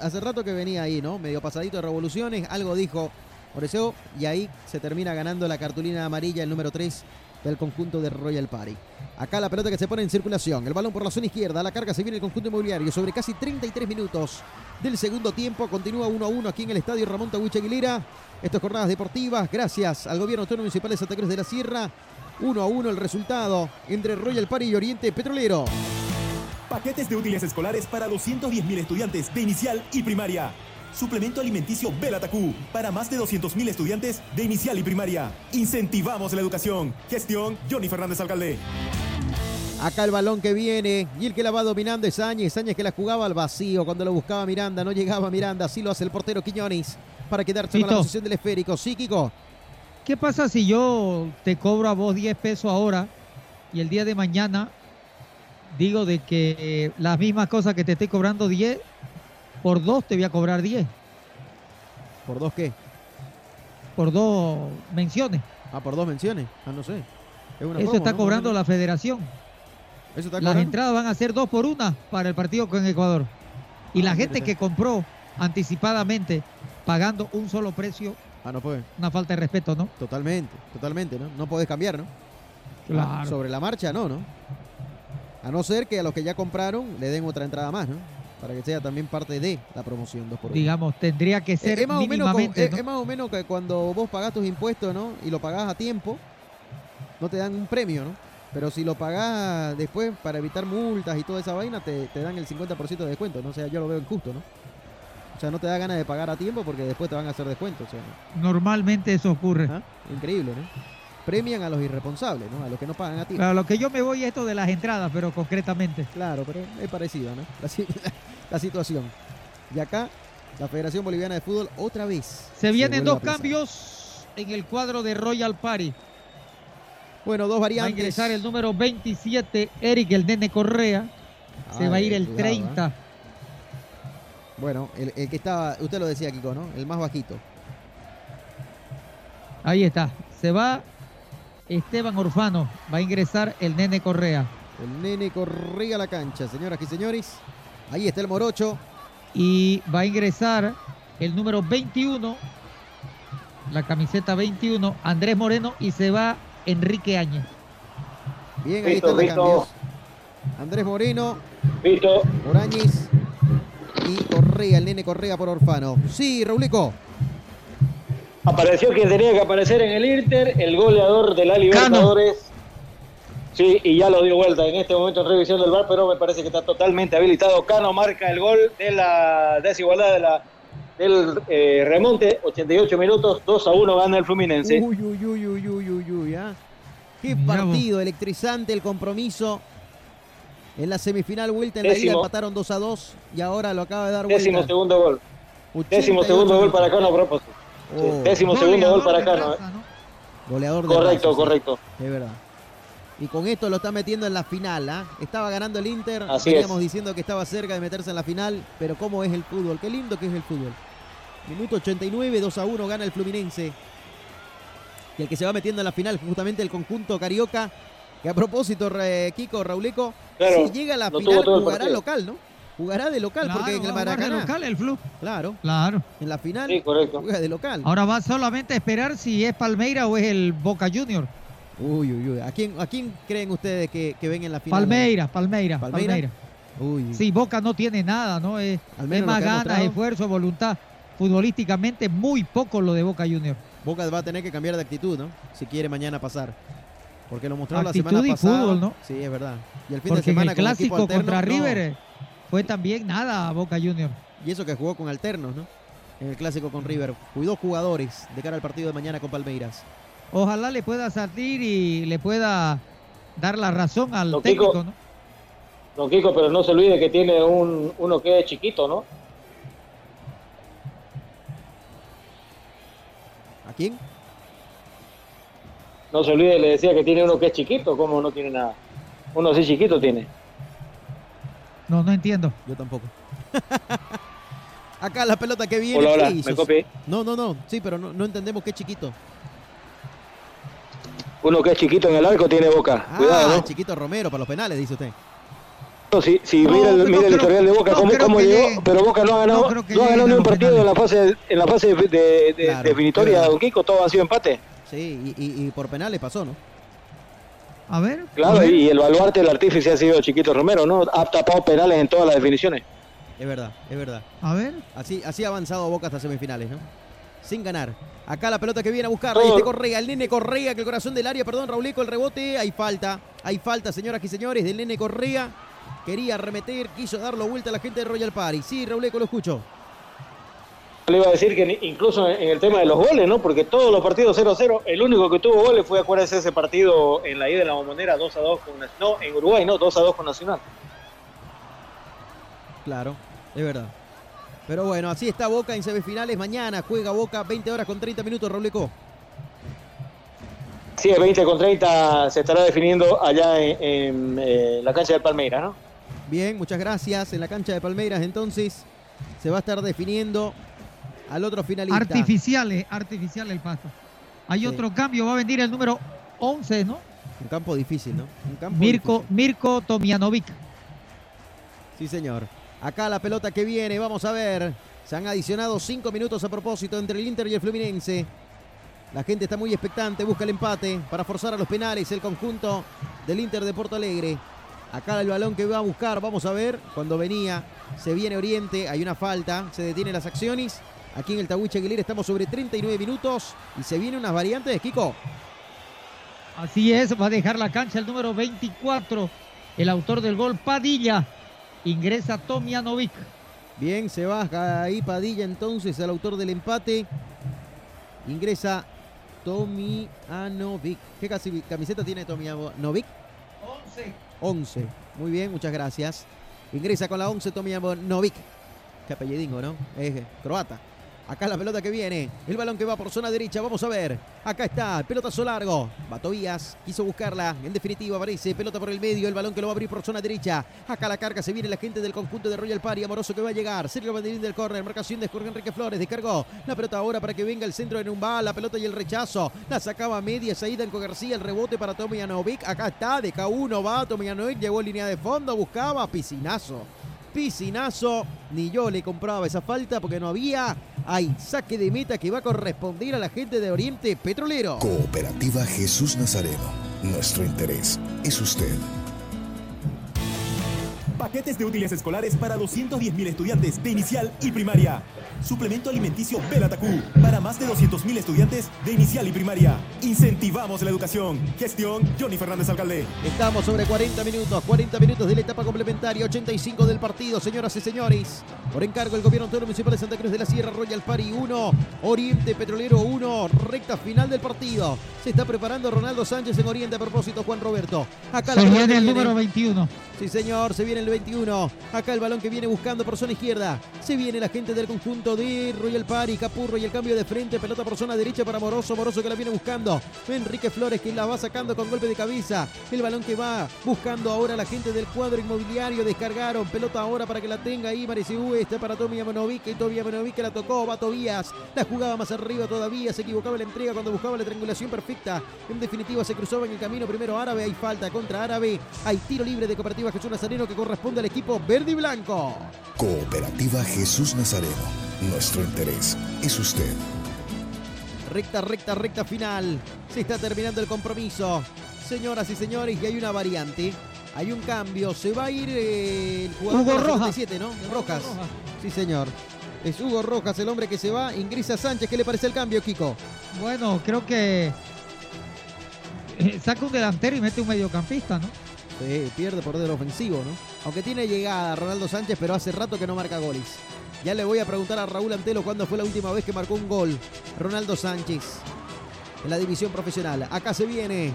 S8: Hace rato que venía ahí, ¿no? Medio pasadito de revoluciones, algo dijo Oreseo y ahí se termina ganando la cartulina amarilla, el número 3 del conjunto de Royal Party. Acá la pelota que se pone en circulación, el balón por la zona izquierda, la carga se viene el conjunto inmobiliario sobre casi 33 minutos del segundo tiempo, continúa 1 a 1 aquí en el estadio Ramón Tahuiche Aguilera. Estas jornadas deportivas, gracias al gobierno autónomo municipal de Santa Cruz de la Sierra. 1 a 1 el resultado entre Royal Party y Oriente Petrolero.
S5: Paquetes de útiles escolares para 210.000 estudiantes de inicial y primaria. Suplemento alimenticio Belatacú para más de 200.000 estudiantes de inicial y primaria. Incentivamos la educación. Gestión Johnny Fernández Alcalde.
S8: Acá el balón que viene y el que la va dominando es Áñez. Áñez que la jugaba al vacío cuando lo buscaba Miranda. No llegaba Miranda. Así lo hace el portero Quiñones para quedarse con la posición del esférico. Sí, Kiko.
S10: ¿Qué pasa si yo te cobro a vos 10 pesos ahora y el día de mañana digo de que eh, las mismas cosas que te estoy cobrando 10, por dos te voy a cobrar 10?
S8: ¿Por dos qué?
S10: Por dos menciones.
S8: Ah, por dos menciones. Ah, no sé. Es una
S10: Eso
S8: promo,
S10: está
S8: ¿no?
S10: cobrando la federación.
S8: menos. Eso está
S10: Las entradas van a ser dos por una para el partido con Ecuador. Y
S8: Ah,
S10: la gente que compró anticipadamente pagando un solo precio,
S8: Ah, no puede.
S10: una falta de respeto, ¿no?
S8: Totalmente, totalmente, ¿no? No podés cambiar, ¿no?
S10: Claro.
S8: Sobre la marcha, no, ¿no? A no ser que a los que ya compraron le den otra entrada más, ¿no? Para que sea también parte de la promoción 2 por uno.
S10: Digamos, tendría que ser
S8: es, más o menos es- es más o menos que cuando vos pagás tus impuestos, ¿no? Y lo pagás a tiempo, no te dan un premio, ¿no? Pero si lo pagás después para evitar multas y toda esa vaina, te, te dan el 50% de descuento, ¿no? O sea, yo lo veo injusto, ¿no? O sea, no te da ganas de pagar a tiempo porque después te van a hacer descuento. O sea,
S10: Normalmente eso ocurre.
S8: Ajá, increíble, ¿no? Premian a los irresponsables, ¿no? A los que no pagan a tiempo.
S10: Claro, lo que yo me voy es esto de las entradas, pero concretamente.
S8: Claro, pero es parecido, ¿no? La, si- la situación. Y acá, la Federación Boliviana de Fútbol otra vez.
S10: Se vienen dos cambios en el cuadro de Royal Party.
S8: Bueno, dos
S10: Va a
S8: variantes.
S10: ingresar el número 27, Eric el Nene Correa. Se
S8: Ay,
S10: va a ir el
S8: cuidado,
S10: 30.
S8: Bueno, el, el que estaba, usted lo decía, Kiko, ¿no? El más bajito.
S10: Ahí está. Se va Esteban Orfano. Va a ingresar el Nene Correa.
S8: El nene corría a la cancha, señoras y señores. Ahí está el morocho.
S10: Y va a ingresar el número 21. La camiseta 21, Andrés Moreno. Y se va Enrique Áñez.
S8: Bien, ahí los
S12: listo.
S8: cambios. Andrés Moreno,
S12: Listo.
S8: Orañez y Correa, el nene Correa por Orfano. Sí, Raulico.
S12: Apareció quien tenía que aparecer en el Inter, el goleador de la Libertadores. Sí, y ya lo dio vuelta en este momento en revisión del VAR, pero me parece que está totalmente habilitado. Cano marca el gol de la desigualdad de la, del eh, remonte, 88 minutos, 2 a 1 gana el Fluminense.
S8: Uy, uy, uy, uy, uy, uy, uy, ah. Qué partido electrizante el compromiso. En la semifinal vuelta en la ida empataron 2 a 2 y ahora lo acaba de dar vuelta.
S12: Décimo segundo gol.
S8: 88
S12: Décimo segundo gol para Cano a propósito. Sí,
S8: Oh.
S12: décimo segundo gol para
S10: Goleador de
S12: Cano. eh.
S10: ¿no?
S8: Goleador de
S12: Correcto,
S8: raza, sí.
S12: correcto.
S8: Es verdad. Y con esto lo está metiendo en la final, ¿ah? Estaba ganando el Inter,
S12: Así
S8: veníamos
S12: es.
S8: diciendo que estaba cerca de meterse en la final, pero cómo es el fútbol, qué lindo que es el fútbol. Minuto 89, 2 a 1 gana el Fluminense. Y el que se va metiendo en la final, justamente el conjunto carioca, que a propósito, Re- Kiko, Rauleco,
S12: Claro,
S8: si llega a la final jugará local, ¿no? Jugará de local,
S10: Claro,
S8: porque en el
S10: jugar de
S8: Maracaná.
S10: local el Flu.
S8: Claro,
S10: Claro.
S8: en la final
S12: Sí, correcto.
S8: juega de local.
S10: Ahora va solamente a esperar si es Palmeira o es el Boca Junior.
S8: Uy, uy, uy. ¿A quién, a quién creen ustedes que, que ven en la final?
S10: Palmeira, Palmeira,
S8: ¿Palmeira?
S10: Palmeira.
S8: Uy,
S10: Sí, Boca no tiene nada, ¿no? Es,
S8: Al menos
S10: más ganas,
S8: mostrado.
S10: esfuerzo, voluntad. Futbolísticamente muy poco lo de Boca Junior.
S8: Boca va a tener que cambiar de actitud, ¿no? Si quiere mañana pasar. Porque lo mostró la
S10: Actitud
S8: semana
S10: y
S8: pasada.
S10: fútbol, ¿no?
S8: Sí, es verdad. Y el fin
S10: Porque
S8: de semana
S10: en el
S8: con equipo
S10: clásico
S8: alterno,
S10: contra
S8: no.
S10: River eh, fue también nada a Boca Junior.
S8: Y eso que jugó con alternos, ¿no? En el clásico con River. Cuidó jugadores de cara al partido de mañana con Palmeiras.
S10: Ojalá le pueda salir y le pueda dar la razón al
S12: Don
S10: técnico,
S12: Kiko.
S10: ¿no?
S12: Don Kiko, pero no se olvide que tiene un, uno que es chiquito, ¿no?
S8: ¿A quién?
S12: No se olvide, le decía que tiene uno que es chiquito, ¿cómo no tiene nada? Uno así chiquito tiene.
S10: No, no entiendo.
S8: Yo tampoco. Acá la pelota que viene.
S12: Hola, hola,
S8: ¿qué
S12: me
S8: hizo?
S12: copié.
S8: No, no, no. Sí, pero no, no entendemos qué chiquito.
S12: Uno que es chiquito en el arco tiene boca.
S8: Ah,
S12: Cuidado, ¿no?
S8: chiquito Romero para los penales, dice usted.
S12: si, si
S10: No,
S12: mira, el,
S10: no
S12: mira el
S10: creo-
S12: historial de Boca,
S10: no
S12: cómo, llegó,
S10: llegue.
S12: pero Boca no ha ganado,
S10: No
S12: no ha ganado ni un partido en la fase, en la fase de, de- de-
S8: Claro,
S12: definitoria,
S8: es
S12: Don Kiko, todo ha sido empate.
S8: Sí, y, y- y por penales pasó, ¿no?
S10: A ver.
S12: Claro, y el baluarte del artífice ha sido Chiquito Romero, ¿no? Ha tapado penales en todas las definiciones.
S8: Es verdad, es verdad.
S10: A ver.
S8: Así, así ha avanzado Boca hasta semifinales, ¿no? Sin ganar. Acá la pelota que viene a buscar.
S12: Todo-
S8: Este Correa, el nene Correa, que el corazón del área, perdón, Rauleco, el rebote. Hay falta. Hay falta, señoras y señores, del nene Correa. Quería arremeter, quiso darlo vuelta a la gente de Royal Party. Sí, Rauleco, lo escucho.
S12: Le iba a decir que incluso en el tema de los goles, ¿no? Porque todos los partidos 0-0, el único que tuvo goles fue, acuérdense, ese partido en la ida de la bombonera 2-2 con... No, en Uruguay, no, 2-2 con Nacional.
S8: Claro, es verdad. Pero bueno, así está Boca en semifinales. Mañana juega Boca 20 horas con 30 minutos, Rauleco.
S12: Sí, el 20 con 30 se estará definiendo allá en, en, eh, la cancha del Palmeiras, ¿no?
S8: Bien, muchas gracias. En la cancha de Palmeiras, entonces, se va a estar definiendo al otro finalista.
S10: Artificiales, artificial el pasto. Hay
S8: Sí.
S10: otro cambio, va a venir el número 11, ¿no?
S8: Un campo difícil, ¿no? Un campo
S10: Mirko, Mirko Tomianovic.
S8: Sí, señor. Acá la pelota que viene, vamos a ver. Se han adicionado cinco minutos a propósito entre el Inter y el Fluminense. La gente está muy expectante, busca el empate para forzar a los penales el conjunto del Inter de Porto Alegre. Acá el balón que va a buscar, vamos a ver. Cuando venía, se viene Oriente, hay una falta, se detienen las acciones. Aquí en el Tahuiche Aguilera estamos sobre 39 minutos y se vienen unas variantes, Kiko.
S10: Así es, va a dejar la cancha el número 24. El autor del gol, Padilla. Ingresa Tomianovic.
S8: Bien, se baja ahí Padilla entonces, el autor del empate. Ingresa Tomianovic. ¿Qué camiseta tiene Tomianovic?
S10: 11.
S8: 11. Muy bien, muchas gracias. Ingresa con la 11 Tomianovic. Qué apellidingo, ¿no? Es eh, croata. Acá la pelota que viene. El balón que va por zona derecha. Vamos a ver. Acá está. Pelotazo largo. Va Tobías. Quiso buscarla. En definitiva aparece. Pelota por el medio. El balón que lo va a abrir por zona derecha. Acá la carga. Se viene la gente del conjunto de Royal Party. Amoroso que va a llegar. Sergio Banderín del córner. Marcación de Jorge Enrique Flores. Descargó. La pelota ahora para que venga el centro de Numba. La pelota y el rechazo. La sacaba media. Saída en García. El rebote para Tomianovic. Acá está. De K1 va. Tomianovic llegó en línea de fondo. Buscaba. Piscinazo. Piscinazo, ni yo le compraba esa falta porque no había. Hay saque de meta que va a corresponder a la gente de Oriente Petrolero.
S13: Cooperativa Jesús Nazareno. Nuestro interés es usted.
S5: Paquetes de útiles escolares para 210.000 estudiantes de inicial y primaria. Suplemento alimenticio Belatacú para más de 200.000 estudiantes de inicial y primaria. Incentivamos la educación. Gestión Johnny Fernández Alcalde.
S8: Estamos sobre 40 minutos, 40 minutos de la etapa complementaria, 85 del partido, señoras y señores. Por encargo del Gobierno Autónomo Municipal de Santa Cruz de la Sierra, Royal Party 1, Oriente Petrolero 1, recta final del partido. Se está preparando Ronaldo Sánchez en Oriente a propósito, Juan Roberto. Acá
S10: Se viene el número 21.
S8: Sí, señor, se viene el 21. Acá el balón que viene buscando por zona izquierda. Se viene la gente del conjunto de Royal Party, Capurro y el cambio de frente. Pelota por zona derecha para Moroso. Moroso que la viene buscando. Enrique Flores que la va sacando con golpe de cabeza. El balón que va buscando ahora la gente del cuadro inmobiliario. Descargaron. Pelota ahora para que la tenga ahí. Mariciú. Este para Tommy Amanovic. Y Tommy Amanovic la tocó. Va Tobías. La jugaba más arriba todavía. Se equivocaba la entrega cuando buscaba la triangulación perfecta. En definitiva se cruzaba en el camino primero Árabe. Hay falta contra Árabe. Hay tiro libre de Cooperativa Jesús Nazareno que corresponde al equipo verde y blanco.
S13: Cooperativa Jesús Nazareno. Nuestro interés es usted.
S8: Recta, recta, recta final. Se está terminando el compromiso. Señoras y señores, y hay una variante. Hay un cambio. Se va a ir eh, el jugador
S10: Hugo Rojas.
S8: 77, ¿no? Rojas. Sí, señor. Es Hugo Rojas el hombre que se va. Ingresa Sánchez. ¿Qué le parece el cambio, Kiko?
S10: Bueno, creo que eh, saca un delantero y mete un mediocampista, ¿no?
S8: Sí, pierde por del ofensivo, ¿no? Aunque tiene llegada Ronaldo Sánchez, pero hace rato que no marca goles. Ya le voy a preguntar a Raúl Antelo cuándo fue la última vez que marcó un gol. Ronaldo Sánchez en la división profesional. Acá se viene.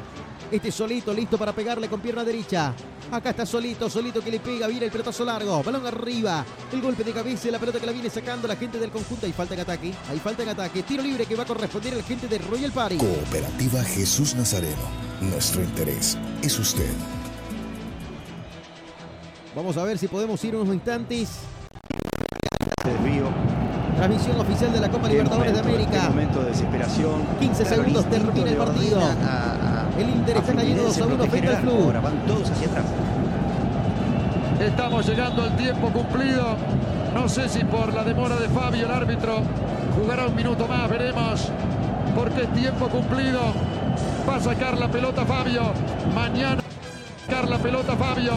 S8: Este solito, listo para pegarle con pierna derecha. Acá está solito, solito que le pega, viene el pelotazo largo, balón arriba, el golpe de cabeza, la pelota que la viene sacando la gente del conjunto. Hay falta en ataque, hay falta en ataque. Tiro libre que va a corresponder al gente de Royal Party.
S13: Cooperativa Jesús Nazareno. Nuestro interés es usted.
S8: Vamos a ver si podemos ir unos instantes.
S21: desvío.
S8: Transmisión oficial de la Copa Libertadores de América.
S21: momento de desesperación.
S8: 15
S21: Claro,
S8: segundos termina el partido.
S21: ordena a- a-
S8: El Inter está cayendo 2
S21: Fluminense
S8: a 1 frente al. Flu.
S21: Ahora van todos hacia atrás.
S22: Estamos llegando al tiempo cumplido. No sé si por la demora de Fabio, el árbitro, jugará un minuto más, veremos. Porque es tiempo cumplido. Va a sacar la pelota Fabio. Mañana sacar la pelota Fabio.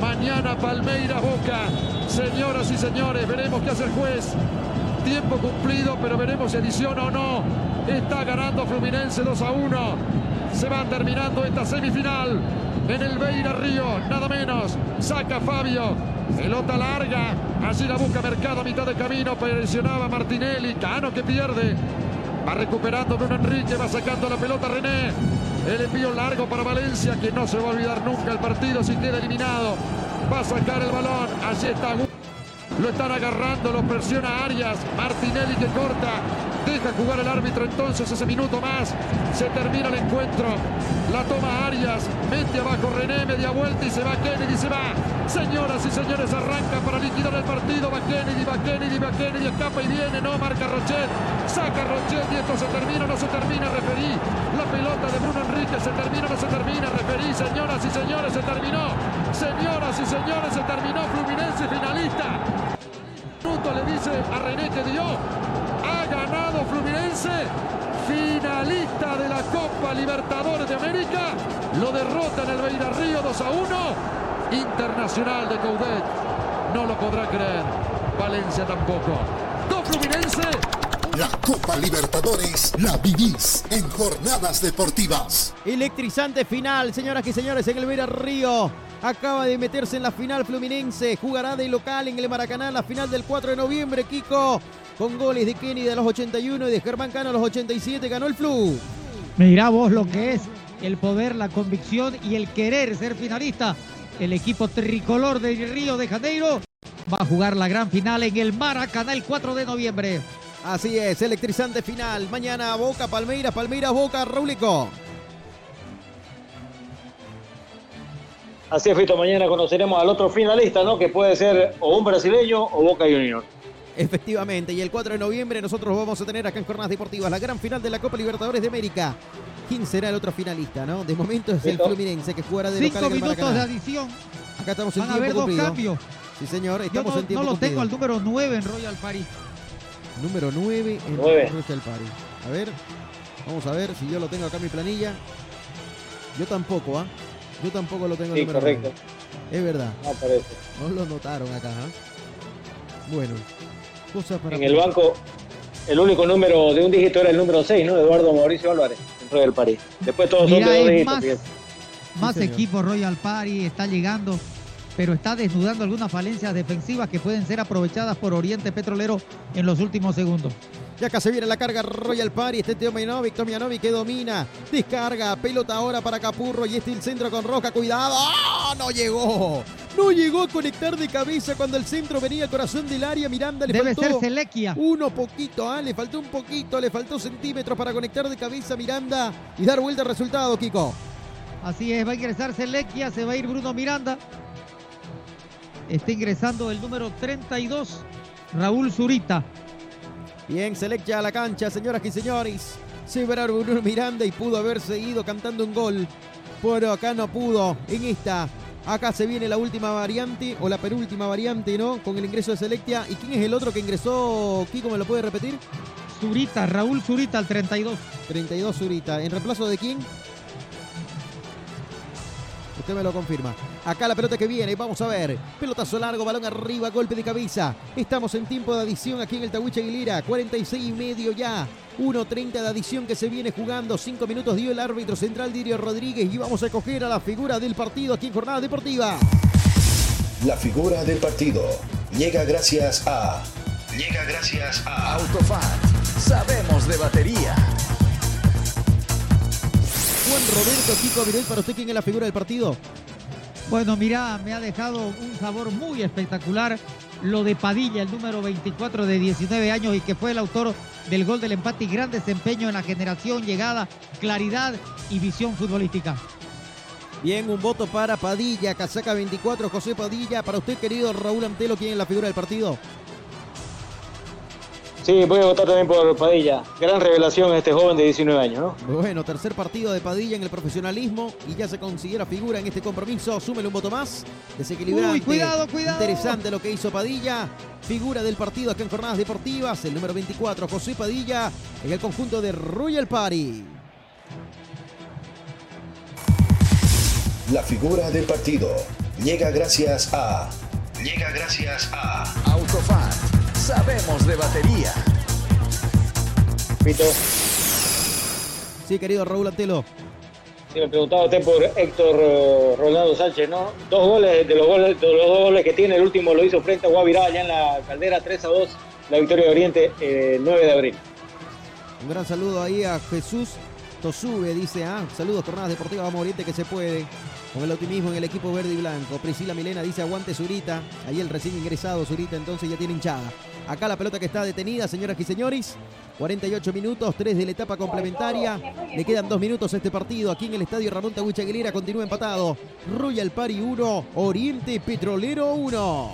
S22: Mañana Palmeiras Boca. Señoras y señores, veremos qué hace el juez. Tiempo cumplido, pero veremos si adiciona o no. Está ganando Fluminense 2 a 1. Se va terminando esta semifinal en el Beira Río, nada menos. Saca Fabio. Pelota larga. Allí la busca Mercado a mitad de camino. Presionaba Martinelli. Cano que pierde. Va recuperando Bruno Enrique. Va sacando la pelota René. El envío largo para Valencia, que no se va a olvidar nunca el partido si queda eliminado. Va a sacar el balón. Allí está. Lo están agarrando, lo presiona Arias. Martinelli que corta. Deja jugar el árbitro entonces ese minuto más. Se termina el encuentro. La toma Arias. Mete abajo René, media vuelta y se va Kennedy, se va. Señoras y señores, arranca para liquidar el partido. Va Kennedy, va Kennedy, va Kennedy. Escapa y viene. No marca Rochet. Saca Rochet y esto se termina, no se termina. Referí. La pelota de Bruno Enrique se termina, no se termina. Referí. Señoras y señores, se terminó. Señoras y señores, se terminó. Fluminense finalista. Minuto le dice a René que dio. Ha ganado Fluminense, finalista de la Copa Libertadores de América. Lo derrota en el Beira Río 2 a 1. Internacional de Coudet. No lo podrá creer. Valencia tampoco. Dos Fluminense.
S17: La Copa Libertadores la vivís en jornadas deportivas.
S8: Electrizante final, señoras y señores, en el Vera Río. Acaba de meterse en la final Fluminense. Jugará de local en el Maracaná la final del 4 de noviembre, Kiko. Con goles de Kenny de los 81 y de Germán Cano a los 87. Ganó el Flu.
S10: Mirá vos lo que es el poder, la convicción y el querer ser finalista. El equipo tricolor de Río de Janeiro va a jugar la gran final en el Maracaná el 4 de noviembre.
S8: Así es, electrizante final. Mañana Boca, Palmeiras, Palmeiras, Boca, Raulico.
S12: Así es, Fito, mañana conoceremos al otro finalista, ¿no? Que puede ser o un brasileño o Boca Junior.
S8: Efectivamente, y el 4 de noviembre nosotros vamos a tener acá en Jornadas Deportivas la gran final de la Copa Libertadores de América. ¿Quién será el otro finalista, no? De momento es el. Fluminense que jugará de
S10: Cinco
S8: local en el
S10: minutos de adición.
S8: Acá estamos en
S10: Van a
S8: tiempo
S10: haber dos
S8: cumplido.
S10: cambios.
S8: Sí, señor,
S10: Yo
S8: estamos
S10: no,
S8: en tiempo
S10: no lo tengo al
S8: cumplido.
S10: número 9 en Royal Paris.
S8: Número 9 en
S12: Nueve.
S8: Royal Party. A ver, vamos a ver si yo lo tengo acá en mi planilla. Yo tampoco, ¿ah? Yo tampoco lo tengo
S12: Sí,
S8: número
S12: correcto.
S8: 9. Es verdad.
S12: No aparece.
S8: No lo notaron acá, ¿ah? Bueno, cosas para...
S12: En el banco, el único número de un dígito era el número 6, ¿no? Eduardo Mauricio Álvarez, dentro del París. Después todos
S10: Mira,
S12: son de dos dígitos.
S10: más-. Más
S8: Sí,
S10: equipo Royal Party está llegando, pero está desnudando algunas falencias defensivas que pueden ser aprovechadas por Oriente Petrolero en los últimos segundos.
S8: Ya acá se viene la carga Royal Party. Este Tomjanovic, Tomjanovic que domina. Descarga, pelota ahora para Capurro y este el centro con Roca. Cuidado. ¡Ah! No llegó. No llegó a conectar de cabeza cuando el centro venía al corazón del área. Miranda le
S10: Debe
S8: faltó
S10: ser Selequia.
S8: uno poquito. Ah, le faltó un poquito. Le faltó centímetros para conectar de cabeza Miranda y dar vuelta al resultado, Kiko.
S10: Así es, va a ingresar Selequia, se va a ir Bruno Miranda. Está ingresando el número 32, Raúl Zurita.
S8: Bien, selecta a la cancha, señoras y señores. Se verá Bruno Miranda y pudo haber seguido cantando un gol. Pero acá no pudo. En esta, acá se viene la última variante, o la penúltima variante, ¿no? Con el ingreso de Selectia. ¿Y quién es el otro que ingresó? Kiko, ¿me lo puede repetir?
S10: Zurita, Raúl Zurita, al 32.
S8: 32 Zurita. ¿En reemplazo de quién? Usted me lo confirma. Acá la pelota que viene, vamos a ver. Pelotazo largo, balón arriba, golpe de cabeza. Estamos en tiempo de adición aquí en el Tahuiche Aguilera. 46 y medio ya. 1.30 de adición que se viene jugando. 5 minutos dio el árbitro central Dirio Rodríguez. Y vamos a coger a la figura del partido aquí en Jornada Deportiva.
S13: La figura del partido llega gracias a. Llega gracias a.
S3: Autofat. Sabemos de batería.
S8: Juan Roberto Kiko Virel, para usted, ¿quién es la figura del partido?
S10: Bueno, mira, me ha dejado un sabor muy espectacular lo de Padilla, el número 24 de 19 años y que fue el autor del gol del empate y gran desempeño en la generación, llegada, claridad y visión futbolística.
S8: Bien, un voto para Padilla, casaca 24, José Padilla. Para usted, querido Raúl Antelo, ¿quién es la figura del partido?
S12: Sí, voy a votar también por Padilla. Gran revelación este joven de 19 años,
S8: ¿no? Bueno, tercer partido de Padilla en el profesionalismo y ya se considera figura en este compromiso. Súmele un voto más. Desequilibrante.
S10: Uy, cuidado, cuidado.
S8: Interesante lo que hizo Padilla. Figura del partido acá en Jornadas Deportivas. El número 24, José Padilla, en el conjunto de Royal Party.
S13: La figura del partido llega gracias a. Llega gracias a.
S3: Autofat sabemos de batería.
S12: Pito.
S8: Sí, querido Raúl Antelo.
S12: Sí, me preguntaba usted por Héctor uh, Rolando Sánchez, ¿no? Dos goles de los goles, de los dos goles que tiene, el último lo hizo frente a Guavirá allá en la caldera 3 a 2, la victoria de Oriente, 9 eh, de abril.
S8: Un gran saludo ahí a Jesús Tosube, dice, ah, saludos, jornadas deportivas, vamos Oriente que se puede con el optimismo en el equipo verde y blanco. Priscila Milena dice aguante Zurita. Ahí el recién ingresado Zurita entonces ya tiene hinchada. Acá la pelota que está detenida, señoras y señores. 48 minutos, 3 de la etapa complementaria. Le quedan 2 minutos a este partido. Aquí en el estadio Ramón Tahuicha Aguilera continúa empatado. Royal Pari 1, Oriente Petrolero 1.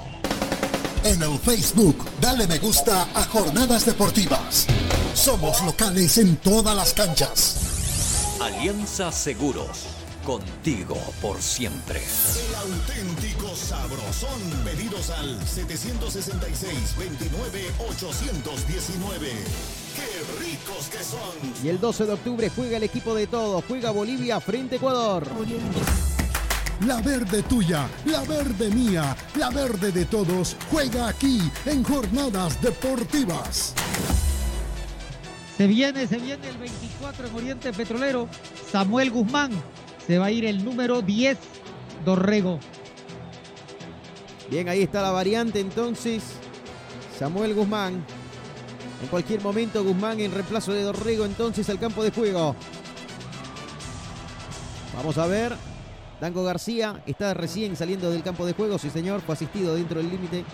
S9: En el Facebook, dale me gusta a Jornadas Deportivas. Somos locales en todas las canchas.
S2: Alianza Seguros contigo por siempre.
S4: El auténtico sabrosón. Pedidos al 766-29-819. ¡Qué ricos que son!
S8: Y el 12 de octubre juega el equipo de todos. Juega Bolivia frente a Ecuador.
S9: La verde tuya, la verde mía, la verde de todos juega aquí en Jornadas Deportivas.
S10: Se viene, se viene el 24 en Oriente Petrolero. Samuel Guzmán se va a ir el número 10, Dorrego.
S8: Bien, ahí está la variante entonces. Samuel Guzmán. En cualquier momento Guzmán en reemplazo de Dorrego entonces al campo de juego. Vamos a ver. Danco García está recién saliendo del campo de juego. Sí, señor. Fue asistido dentro del límite.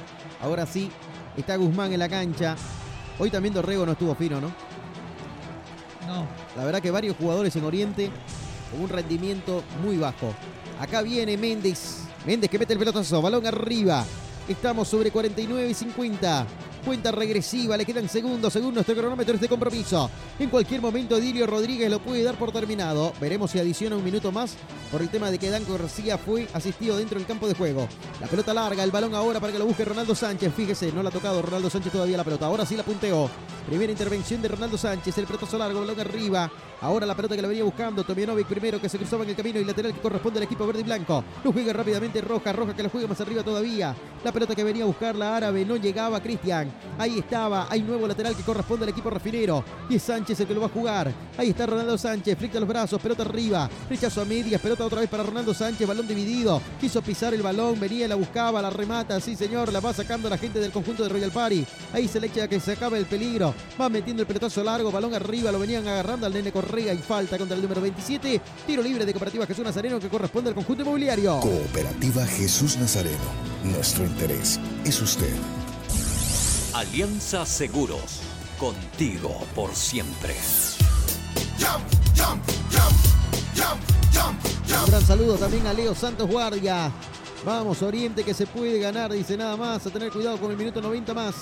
S8: Ahora sí. Está Guzmán en la cancha. Hoy también Dorrego no estuvo fino, ¿no?
S10: No.
S8: La verdad que varios jugadores en Oriente con un rendimiento muy bajo. Acá viene Méndez. Méndez que mete el pelotazo, balón arriba. Estamos sobre 49 y 50. Cuenta regresiva, le quedan segundos, segundos este cronómetro, este compromiso. En cualquier momento Dilio Rodríguez lo puede dar por terminado. Veremos si adiciona un minuto más por el tema de que Danco García fue asistido dentro del campo de juego. La pelota larga, el balón ahora para que lo busque Ronaldo Sánchez. Fíjese, no la ha tocado Ronaldo Sánchez todavía la pelota. Ahora sí la punteó. Primera intervención de Ronaldo Sánchez, el pelotazo largo, balón arriba. Ahora la pelota que la venía buscando. Tomianovic primero que se cruzaba en el camino y lateral que corresponde al equipo verde y blanco. Lo juega rápidamente Roja, Roja que la juega más arriba todavía. La pelota que venía a buscar la árabe no llegaba Cristian. Ahí estaba, hay nuevo lateral que corresponde al equipo refinero. Y es Sánchez el que lo va a jugar. Ahí está Ronaldo Sánchez, flicta los brazos, pelota arriba. Rechazo a medias, pelota otra vez para Ronaldo Sánchez, balón dividido. Quiso pisar el balón, venía, la buscaba, la remata. Sí, señor, la va sacando la gente del conjunto de Royal Party. Ahí se le echa que se acaba el peligro. Va metiendo el pelotazo largo, balón arriba, lo venían agarrando al nene Correa y falta contra el número 27. Tiro libre de Cooperativa Jesús Nazareno que corresponde al conjunto inmobiliario.
S13: Cooperativa Jesús Nazareno. Nuestro interés es usted.
S2: Alianza Seguros. Contigo por siempre.
S8: Un gran saludo también a Leo Santos Guardia. Vamos, Oriente que se puede ganar, dice nada más. A tener cuidado con el minuto 90 más.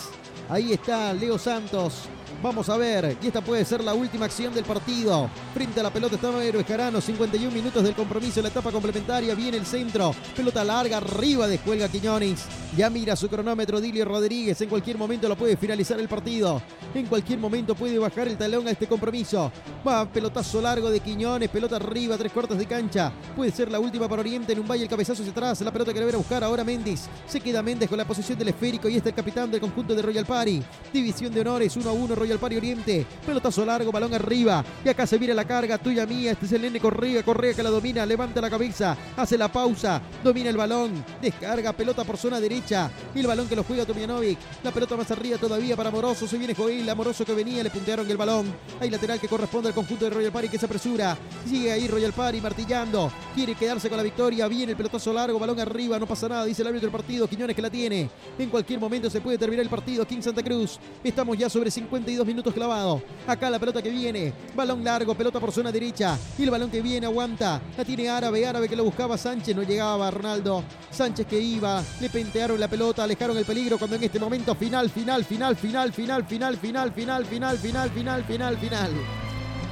S8: Ahí está Leo Santos. Vamos a ver, y esta puede ser la última acción del partido. Frente a la pelota estaba Héroe Escarano, 51 minutos del compromiso, la etapa complementaria, viene el centro, pelota larga, arriba de Juelga Quiñones. Ya mira su cronómetro Dilio Rodríguez, en cualquier momento lo puede finalizar el partido. En cualquier momento puede bajar el talón a este compromiso. Va, pelotazo largo de Quiñones, pelota arriba, tres cuartos de cancha. Puede ser la última para Oriente en un valle, el cabezazo hacia atrás, la pelota que le a buscar ahora Méndez. Se queda Méndez con la posición del esférico y está el capitán del conjunto de Royal Party. División de honores, 1 a 1 Royal Party Oriente. Pelotazo largo, balón arriba. Y acá se viene la carga, tuya mía. Este es el nene Correa, Correa que la domina, levanta la cabeza, hace la pausa, domina el balón, descarga, pelota por zona derecha. Y el balón que lo juega Tomjanovic. La pelota más arriba todavía para Moroso. Se viene Joel, Amoroso que venía, le puntearon el balón. Hay lateral que corresponde al conjunto de Royal Party que se apresura. Sigue ahí Royal Party martillando. Quiere quedarse con la victoria. Viene el pelotazo largo, balón arriba, no pasa nada, dice el árbitro del partido. Quiñones que la tiene. En cualquier momento se puede terminar el partido en Santa Cruz. Estamos ya sobre 52 42 minutos clavado. Acá la pelota que viene. Balón largo, pelota por zona derecha. Y el balón que viene aguanta. La tiene Árabe, Árabe que lo buscaba Sánchez. No llegaba Ronaldo. Sánchez que iba. Le pentearon la pelota, alejaron el peligro cuando en este momento final, final, final, final, final, final, final, final, final, final, final, final, final.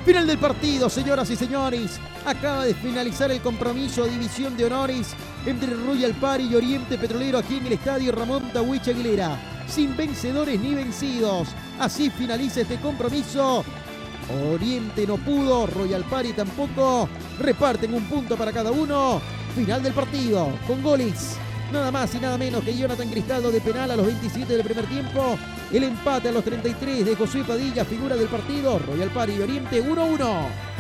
S8: Final del partido, señoras y señores. Acaba de finalizar el compromiso División de Honores entre Royal Party y Oriente Petrolero aquí en el estadio Ramón Tawich Aguilera. Sin vencedores ni vencidos. Así finaliza este compromiso. Oriente no pudo, Royal Party tampoco. Reparten un punto para cada uno. Final del partido con goles. Nada más y nada menos que Jonathan Cristaldo de penal a los 27 del primer tiempo. El empate a los 33 de José Padilla, figura del partido. Royal Party y Oriente 1-1.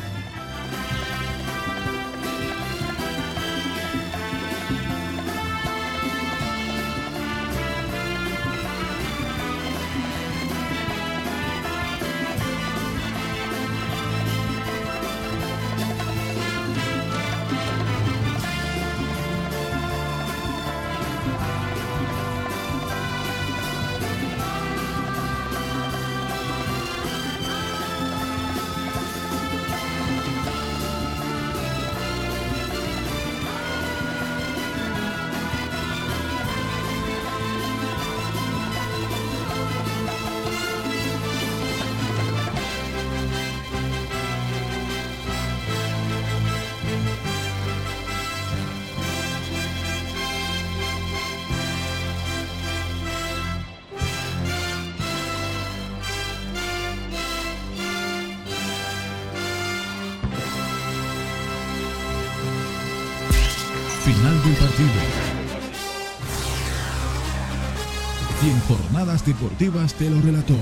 S11: Deportivas te lo relató.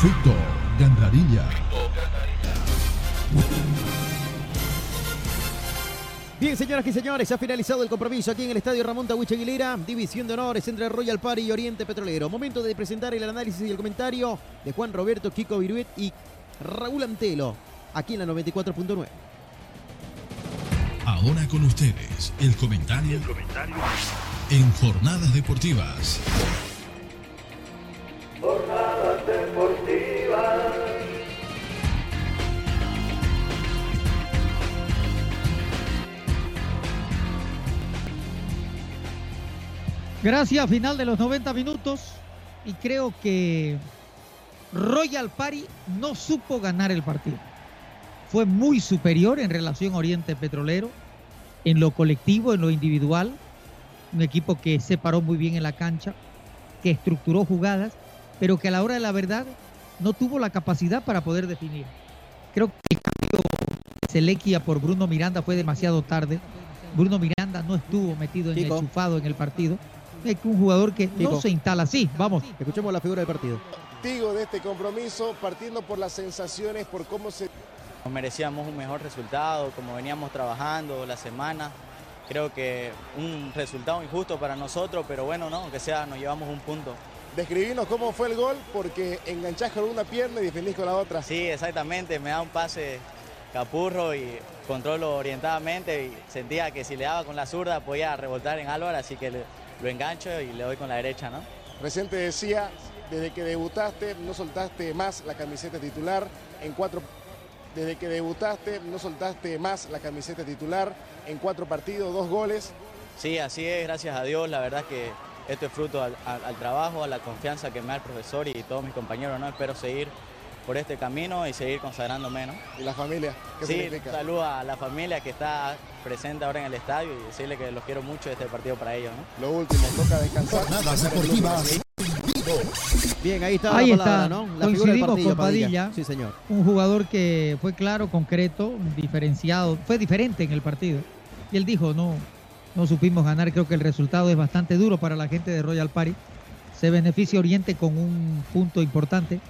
S11: Fito Gandarilla.
S8: Bien, señoras y señores, se ha finalizado el compromiso aquí en el Estadio Ramón Tawich Aguilera. División de honores entre Royal Party y Oriente Petrolero. Momento de presentar el análisis y el comentario de Juan Roberto Kiko Viruet y Raúl Antelo, aquí en la 94.9.
S11: Ahora con ustedes, el comentario, en Jornadas Deportivas.
S23: Jornadas deportivas.
S10: Gracias, final de los 90 minutos. Y creo que Royal Party no supo ganar el partido. Fue muy superior en relación a Oriente Petrolero, en lo colectivo, en lo individual. Un equipo que se paró muy bien en la cancha, que estructuró jugadas, pero que a la hora de la verdad no tuvo la capacidad para poder definir. Creo que el cambio de Selequia por Bruno Miranda fue demasiado tarde. Bruno Miranda no estuvo metido en
S8: Chico.
S10: el chufado en el partido. Es un jugador que no se instala así. Vamos.
S8: Escuchemos la figura del partido.
S24: Testigo de este compromiso, partiendo por las sensaciones, por cómo se
S25: Nos merecíamos un mejor resultado, como veníamos trabajando la semana. Creo que un resultado injusto para nosotros, pero bueno, no, aunque sea, nos llevamos un punto.
S24: Describirnos cómo fue el gol, porque enganchás con una pierna y defendís con la otra.
S25: Sí, exactamente, me da un pase capurro y controlo orientadamente y sentía que si le daba con la zurda podía rebotar en Álvaro, así que le- lo engancho y le doy con la derecha, ¿no?
S24: Recién te decía, desde que debutaste no soltaste más la camiseta titular en cuatro... Desde que debutaste no soltaste más la camiseta titular en cuatro partidos, dos goles.
S25: Sí, así es, gracias a Dios, la verdad que esto es fruto al, al- al trabajo, a la confianza que me da el profesor y todos mis compañeros, ¿no? Espero seguir por este camino y seguir consagrándome, ¿no?
S24: ¿Y la familia? ¿Qué
S25: sí,
S24: significa?
S25: saludo a la familia que está presente ahora en el estadio y decirle que los quiero mucho este partido para ellos, ¿no?
S24: Lo último, toca descansar.
S9: Jornadas deportivas.
S8: Bien, ahí está
S10: Ahí
S8: la
S10: está,
S8: ¿no? La figura del
S10: coincidimos
S8: partido,
S10: con Padilla.
S8: Sí, señor.
S10: Un jugador que fue claro, concreto, diferenciado, fue diferente en el partido. Y él dijo, no, no supimos ganar, creo que el resultado es bastante duro para la gente de Royal Party. Se beneficia Oriente con un punto importante.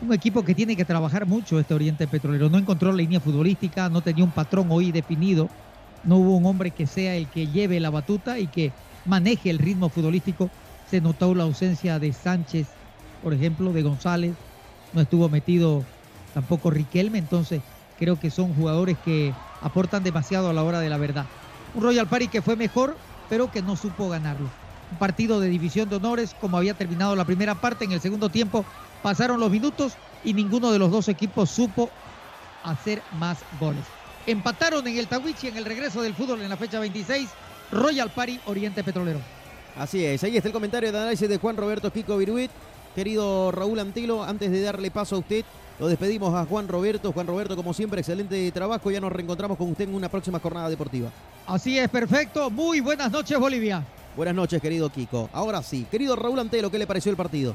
S10: Un equipo que tiene que trabajar mucho este Oriente Petrolero. No encontró línea futbolística, no tenía un patrón hoy definido. No hubo un hombre que sea el que lleve la batuta y que maneje el ritmo futbolístico. Se notó la ausencia de Sánchez, por ejemplo, de González. No estuvo metido tampoco Riquelme. Entonces creo que son jugadores que aportan demasiado a la hora de la verdad. Un Royal Party que fue mejor, pero que no supo ganarlo. un partido de división de honores, como había terminado la primera parte. En el segundo tiempo pasaron los minutos y ninguno de los dos equipos supo hacer más goles. Empataron en el Tawichi en el regreso del fútbol en la fecha 26, Royal Party Oriente Petrolero.
S8: Así es, ahí está el comentario de análisis de Juan Roberto Kiko Viruit. Querido Raúl Antilo, antes de darle paso a usted, lo despedimos a Juan Roberto. Juan Roberto, como siempre, excelente trabajo. Ya nos reencontramos con usted en una próxima jornada deportiva.
S10: Así es, perfecto. Muy buenas noches, Bolivia.
S8: Buenas noches, querido Kiko. Ahora sí, querido Raúl Antelo, ¿qué le pareció el partido?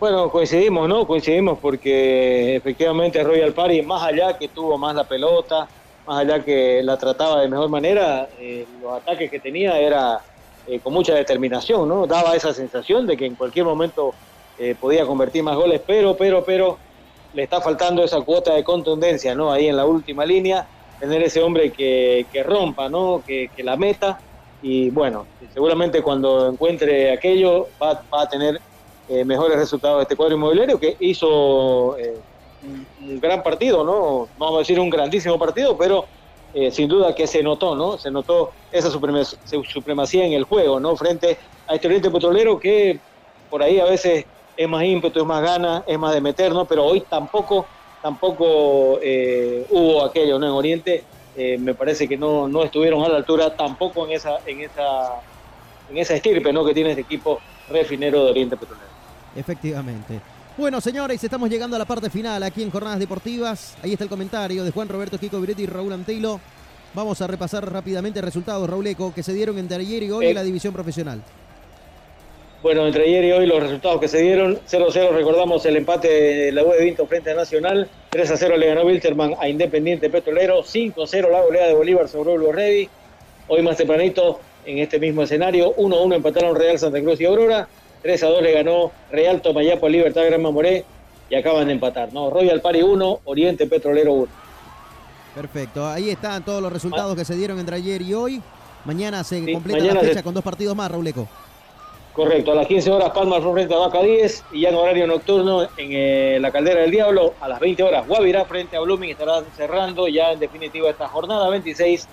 S12: Bueno, coincidimos, ¿no? Coincidimos porque efectivamente Royal Party, más allá que tuvo más la pelota, más allá que la trataba de mejor manera, eh, los ataques que tenía era eh, con mucha determinación, ¿no? Daba esa sensación de que en cualquier momento eh, podía convertir más goles, pero, pero, pero le está faltando esa cuota de contundencia, ¿no? Ahí en la última línea, tener ese hombre que, que rompa, ¿no? Que, que, la meta y bueno, seguramente cuando encuentre aquello va, va a tener eh, mejores resultados de este cuadro inmobiliario que hizo eh, un, gran partido, ¿no? No vamos a decir un grandísimo partido, pero sin duda que se notó, ¿no? Se notó esa supremacía en el juego, ¿no? Frente a este Oriente Petrolero que por ahí a veces es más ímpetu, es más gana, es más de meter, ¿no? Pero hoy tampoco, tampoco eh, hubo aquello, ¿no? En Oriente eh, me parece que no, no estuvieron a la altura tampoco en esa, en esa, en esa estirpe, ¿no? Que tiene este equipo refinero de Oriente Petrolero.
S8: Efectivamente. Bueno, señores, estamos llegando a la parte final aquí en Jornadas Deportivas. Ahí está el comentario de Juan Roberto Kiko Viretti y Raúl Antilo. Vamos a repasar rápidamente resultados, Raúl Eco, que se dieron entre ayer y hoy
S12: Eh.
S8: en la división profesional.
S12: Bueno, entre ayer y hoy los resultados que se dieron, 0-0 recordamos el empate de la U de Vinto frente a Nacional, 3-0 le ganó Wilterman a Independiente Petrolero, 5-0 la goleada de Bolívar sobre Blue Ready. Hoy más tempranito, en este mismo escenario, 1-1 empataron Real Santa Cruz y Aurora, 3-2 le ganó Real Tomayapo a Libertad Gran Mamoré y acaban de empatar, ¿no? Royal Pari 1, Oriente Petrolero 1.
S8: Perfecto, ahí están todos los resultados que se dieron entre ayer y hoy. Mañana se
S12: Sí,
S8: completa
S12: mañana
S8: la fecha
S12: se-
S8: con dos partidos más, Raúl Eco.
S12: Correcto, a las 15 horas Palma frente a Vaca 10 y ya en horario nocturno en eh, la Caldera del Diablo a las 20 horas Guavirá frente a Blooming estará cerrando ya en definitiva esta jornada 26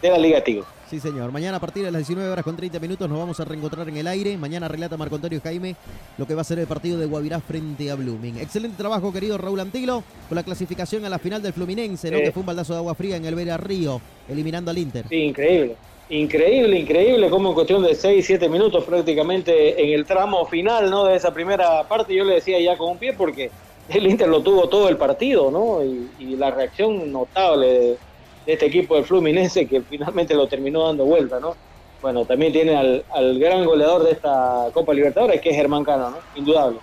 S12: de la Liga Tigo.
S8: Sí, señor. Mañana a partir de las 19 horas con 30 minutos nos vamos a reencontrar en el aire. Mañana relata Marco Antonio Jaime lo que va a ser el partido de Guavirá frente a Blooming. Excelente trabajo, querido Raúl Antilo, con la clasificación a la final del Fluminense, ¿no? Que fue un baldazo de agua fría en el Vera Río, eliminando al Inter.
S12: Sí, increíble. Increíble, increíble, como en cuestión de 6, 7 minutos prácticamente en el tramo final ¿no? de esa primera parte, yo le decía ya con un pie porque el Inter lo tuvo todo el partido, ¿no? Y, y la reacción notable de, de este equipo del Fluminense que finalmente lo terminó dando vuelta, ¿no? Bueno, también tiene al, al gran goleador de esta Copa Libertadores, que es Germán Cano, ¿no? Indudable.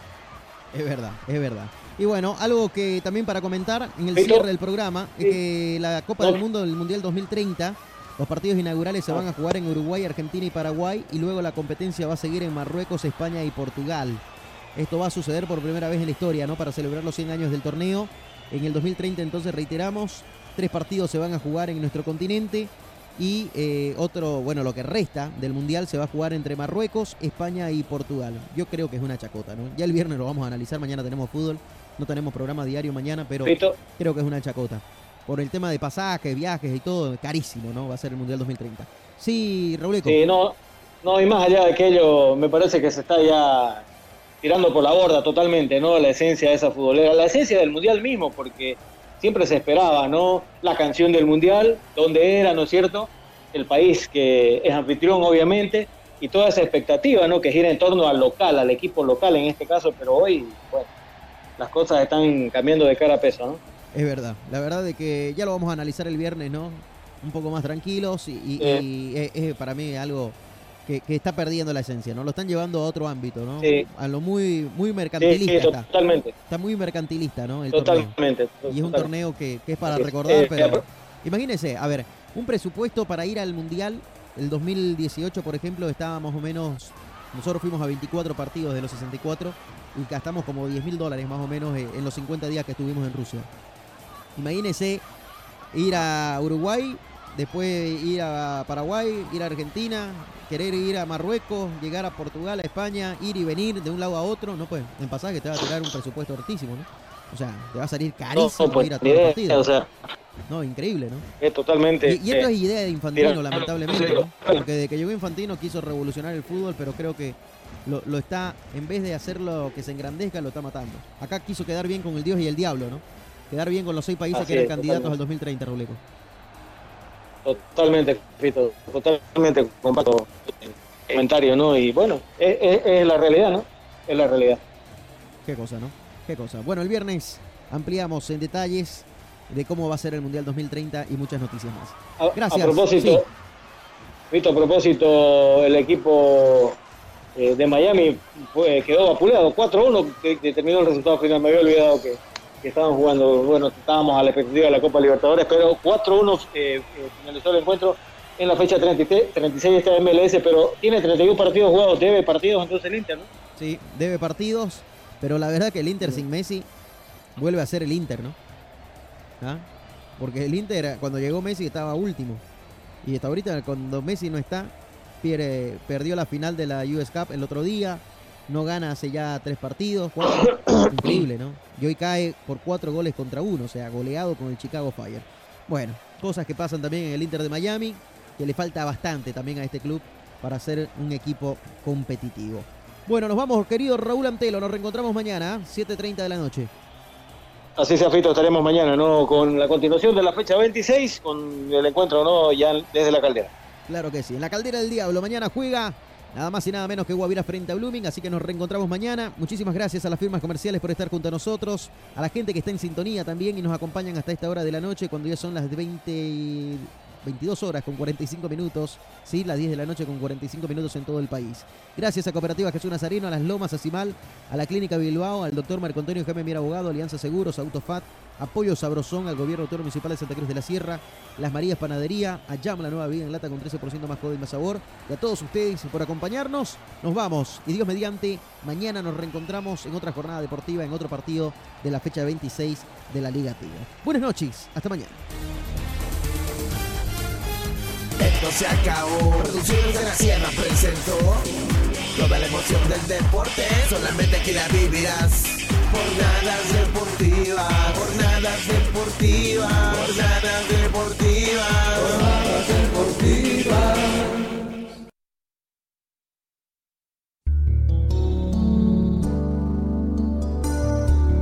S8: Es verdad, es verdad. Y bueno, algo que también para comentar en el cierre del programa es que la Copa
S12: No.
S8: del Mundo del Mundial 2030, los partidos inaugurales se van a jugar en Uruguay, Argentina y Paraguay y luego la competencia va a seguir en Marruecos, España y Portugal. Esto va a suceder por primera vez en la historia, ¿no? Para celebrar los 100 años del torneo. En el 2030 entonces reiteramos, tres partidos se van a jugar en nuestro continente y eh, otro, bueno, lo que resta del Mundial se va a jugar entre Marruecos, España y Portugal. Yo creo que es una chacota, ¿no? Ya el viernes lo vamos a analizar, mañana tenemos fútbol, no tenemos programa diario mañana, pero
S12: Fito.
S8: creo que es una chacota. Por el tema de pasajes, viajes y todo, carísimo, ¿no? Va a ser el Mundial 2030. Sí, Raúl.
S12: Sí, no, no, y más allá de aquello, me parece que se está ya tirando por la borda totalmente, ¿no? La esencia de esa futbolera, la esencia del Mundial mismo, porque siempre se esperaba, ¿no? La canción del Mundial, donde era, ¿no es cierto? El país que es anfitrión, obviamente, y toda esa expectativa, ¿no? Que gira en torno al local, al equipo local en este caso, pero hoy, bueno, las cosas están cambiando de cara a peso, ¿no?
S8: Es verdad, la verdad de que ya lo vamos a analizar el viernes, ¿no? Un poco más tranquilos y, y-
S12: Sí.
S8: y es, es para mí algo que, que está perdiendo la esencia, ¿no? Lo están llevando a otro ámbito, ¿no?
S12: Sí.
S8: A lo muy, muy mercantilista
S12: sí, totalmente,
S8: Está muy mercantilista, ¿no? El torneo.
S12: totalmente.
S8: Y es un
S12: totalmente.
S8: torneo que, que es para recordar,
S12: Eh,
S8: pero
S12: apro-
S8: imagínense, a ver, un presupuesto para ir al Mundial, el 2018, por ejemplo, estaba más o menos, nosotros fuimos a 24 partidos de los 64 y gastamos como 10 mil dólares más o menos eh, en los 50 días que estuvimos en Rusia. Imagínense ir a Uruguay, después ir a Paraguay, ir a Argentina, querer ir a Marruecos, llegar a Portugal, a España, ir y venir de un lado a otro, no pues, en pasaje te va a tirar un presupuesto altísimo, ¿no? O sea, te va a salir carísimo
S12: No, pues,
S8: ir a
S12: ni
S8: todos los partidos.
S12: o sea,
S8: No, increíble, ¿no?
S12: Es totalmente.
S8: Y, y esto
S12: eh,
S8: es idea de Infantino, lamentablemente, ¿no? Porque desde que llegó Infantino quiso revolucionar el fútbol, pero creo que lo, lo está, en vez de hacerlo que se engrandezca, lo está matando. Acá quiso quedar bien con el Dios y el Diablo, ¿no? Quedar bien con los seis países
S12: Así
S8: que eran
S12: es,
S8: candidatos
S12: totalmente.
S8: al 2030, Ruleco.
S12: Totalmente, Fito, totalmente comparto el comentario, ¿no? Y bueno, es, es- es la realidad, ¿no? Es la realidad.
S8: Qué cosa, ¿no? Qué cosa. Bueno, el viernes ampliamos en detalles de cómo va a ser el Mundial 2030 y muchas noticias más. Gracias.
S12: a propósito,
S8: Sí.
S12: Fito, a propósito, el equipo eh, de Miami fue, quedó vapuleado, 4-1, que, que terminó el resultado final. Me había olvidado que, que estaban jugando, bueno, estábamos a la expectativa de la Copa Libertadores, pero 4-1 eh, eh, finalizó el encuentro en la fecha 33, 36 está MLS, pero tiene 31 partidos jugados, debe partidos entonces el Inter, ¿no?
S8: Sí, debe partidos, pero la verdad que el Inter sin Messi vuelve a ser el Inter, ¿no? ¿Ah? Porque el Inter cuando llegó Messi estaba último. Y hasta ahorita cuando Messi no está, pierde- perdió la final de la US Cup el otro día, no gana hace ya tres partidos, cuatro. increíble, ¿no? Y hoy cae por cuatro goles contra uno, o sea, goleado con el Chicago Fire. Bueno, cosas que pasan también en el Inter de Miami, que le falta bastante también a este club para ser un equipo competitivo. Bueno, nos vamos, querido Raúl Antelo, nos reencontramos mañana, ¿ah? 7.30 de la noche.
S12: Así sea, Fito, estaremos mañana, ¿no? Con la continuación de la fecha 26, con el encuentro, ¿no? Ya desde la caldera.
S8: Claro que sí. En la caldera del diablo, mañana juega nada más y nada menos que Guavira frente a Blooming, así que nos reencontramos mañana. Muchísimas gracias a las firmas comerciales por estar junto a nosotros, a la gente que está en sintonía también y nos acompañan hasta esta hora de la noche, cuando ya son las 20, y 22 horas con 45 minutos, sí, las 10 de la noche con 45 minutos en todo el país. Gracias a Cooperativa Jesús Nazareno, a Las Lomas, a a la Clínica Bilbao, al doctor Marco Antonio Jaime Mier Abogado, Alianza Seguros, Autofat, Apoyo Sabrosón, al Gobierno Autónomo Municipal de Santa Cruz de la Sierra, Las Marías Panadería, a la nueva vida en lata con 13% más joven y más sabor. Y a todos ustedes por acompañarnos. Nos vamos. Y Dios mediante, mañana nos reencontramos en otra jornada deportiva, en otro partido de la fecha 26 de la Liga Tigre. Buenas noches. Hasta mañana.
S18: Esto se acabó. Producciones de la Sierra presentó toda la emoción del deporte. Solamente aquí la vivirás. Jornadas deportivas, jornadas deportivas. Jornadas deportivas.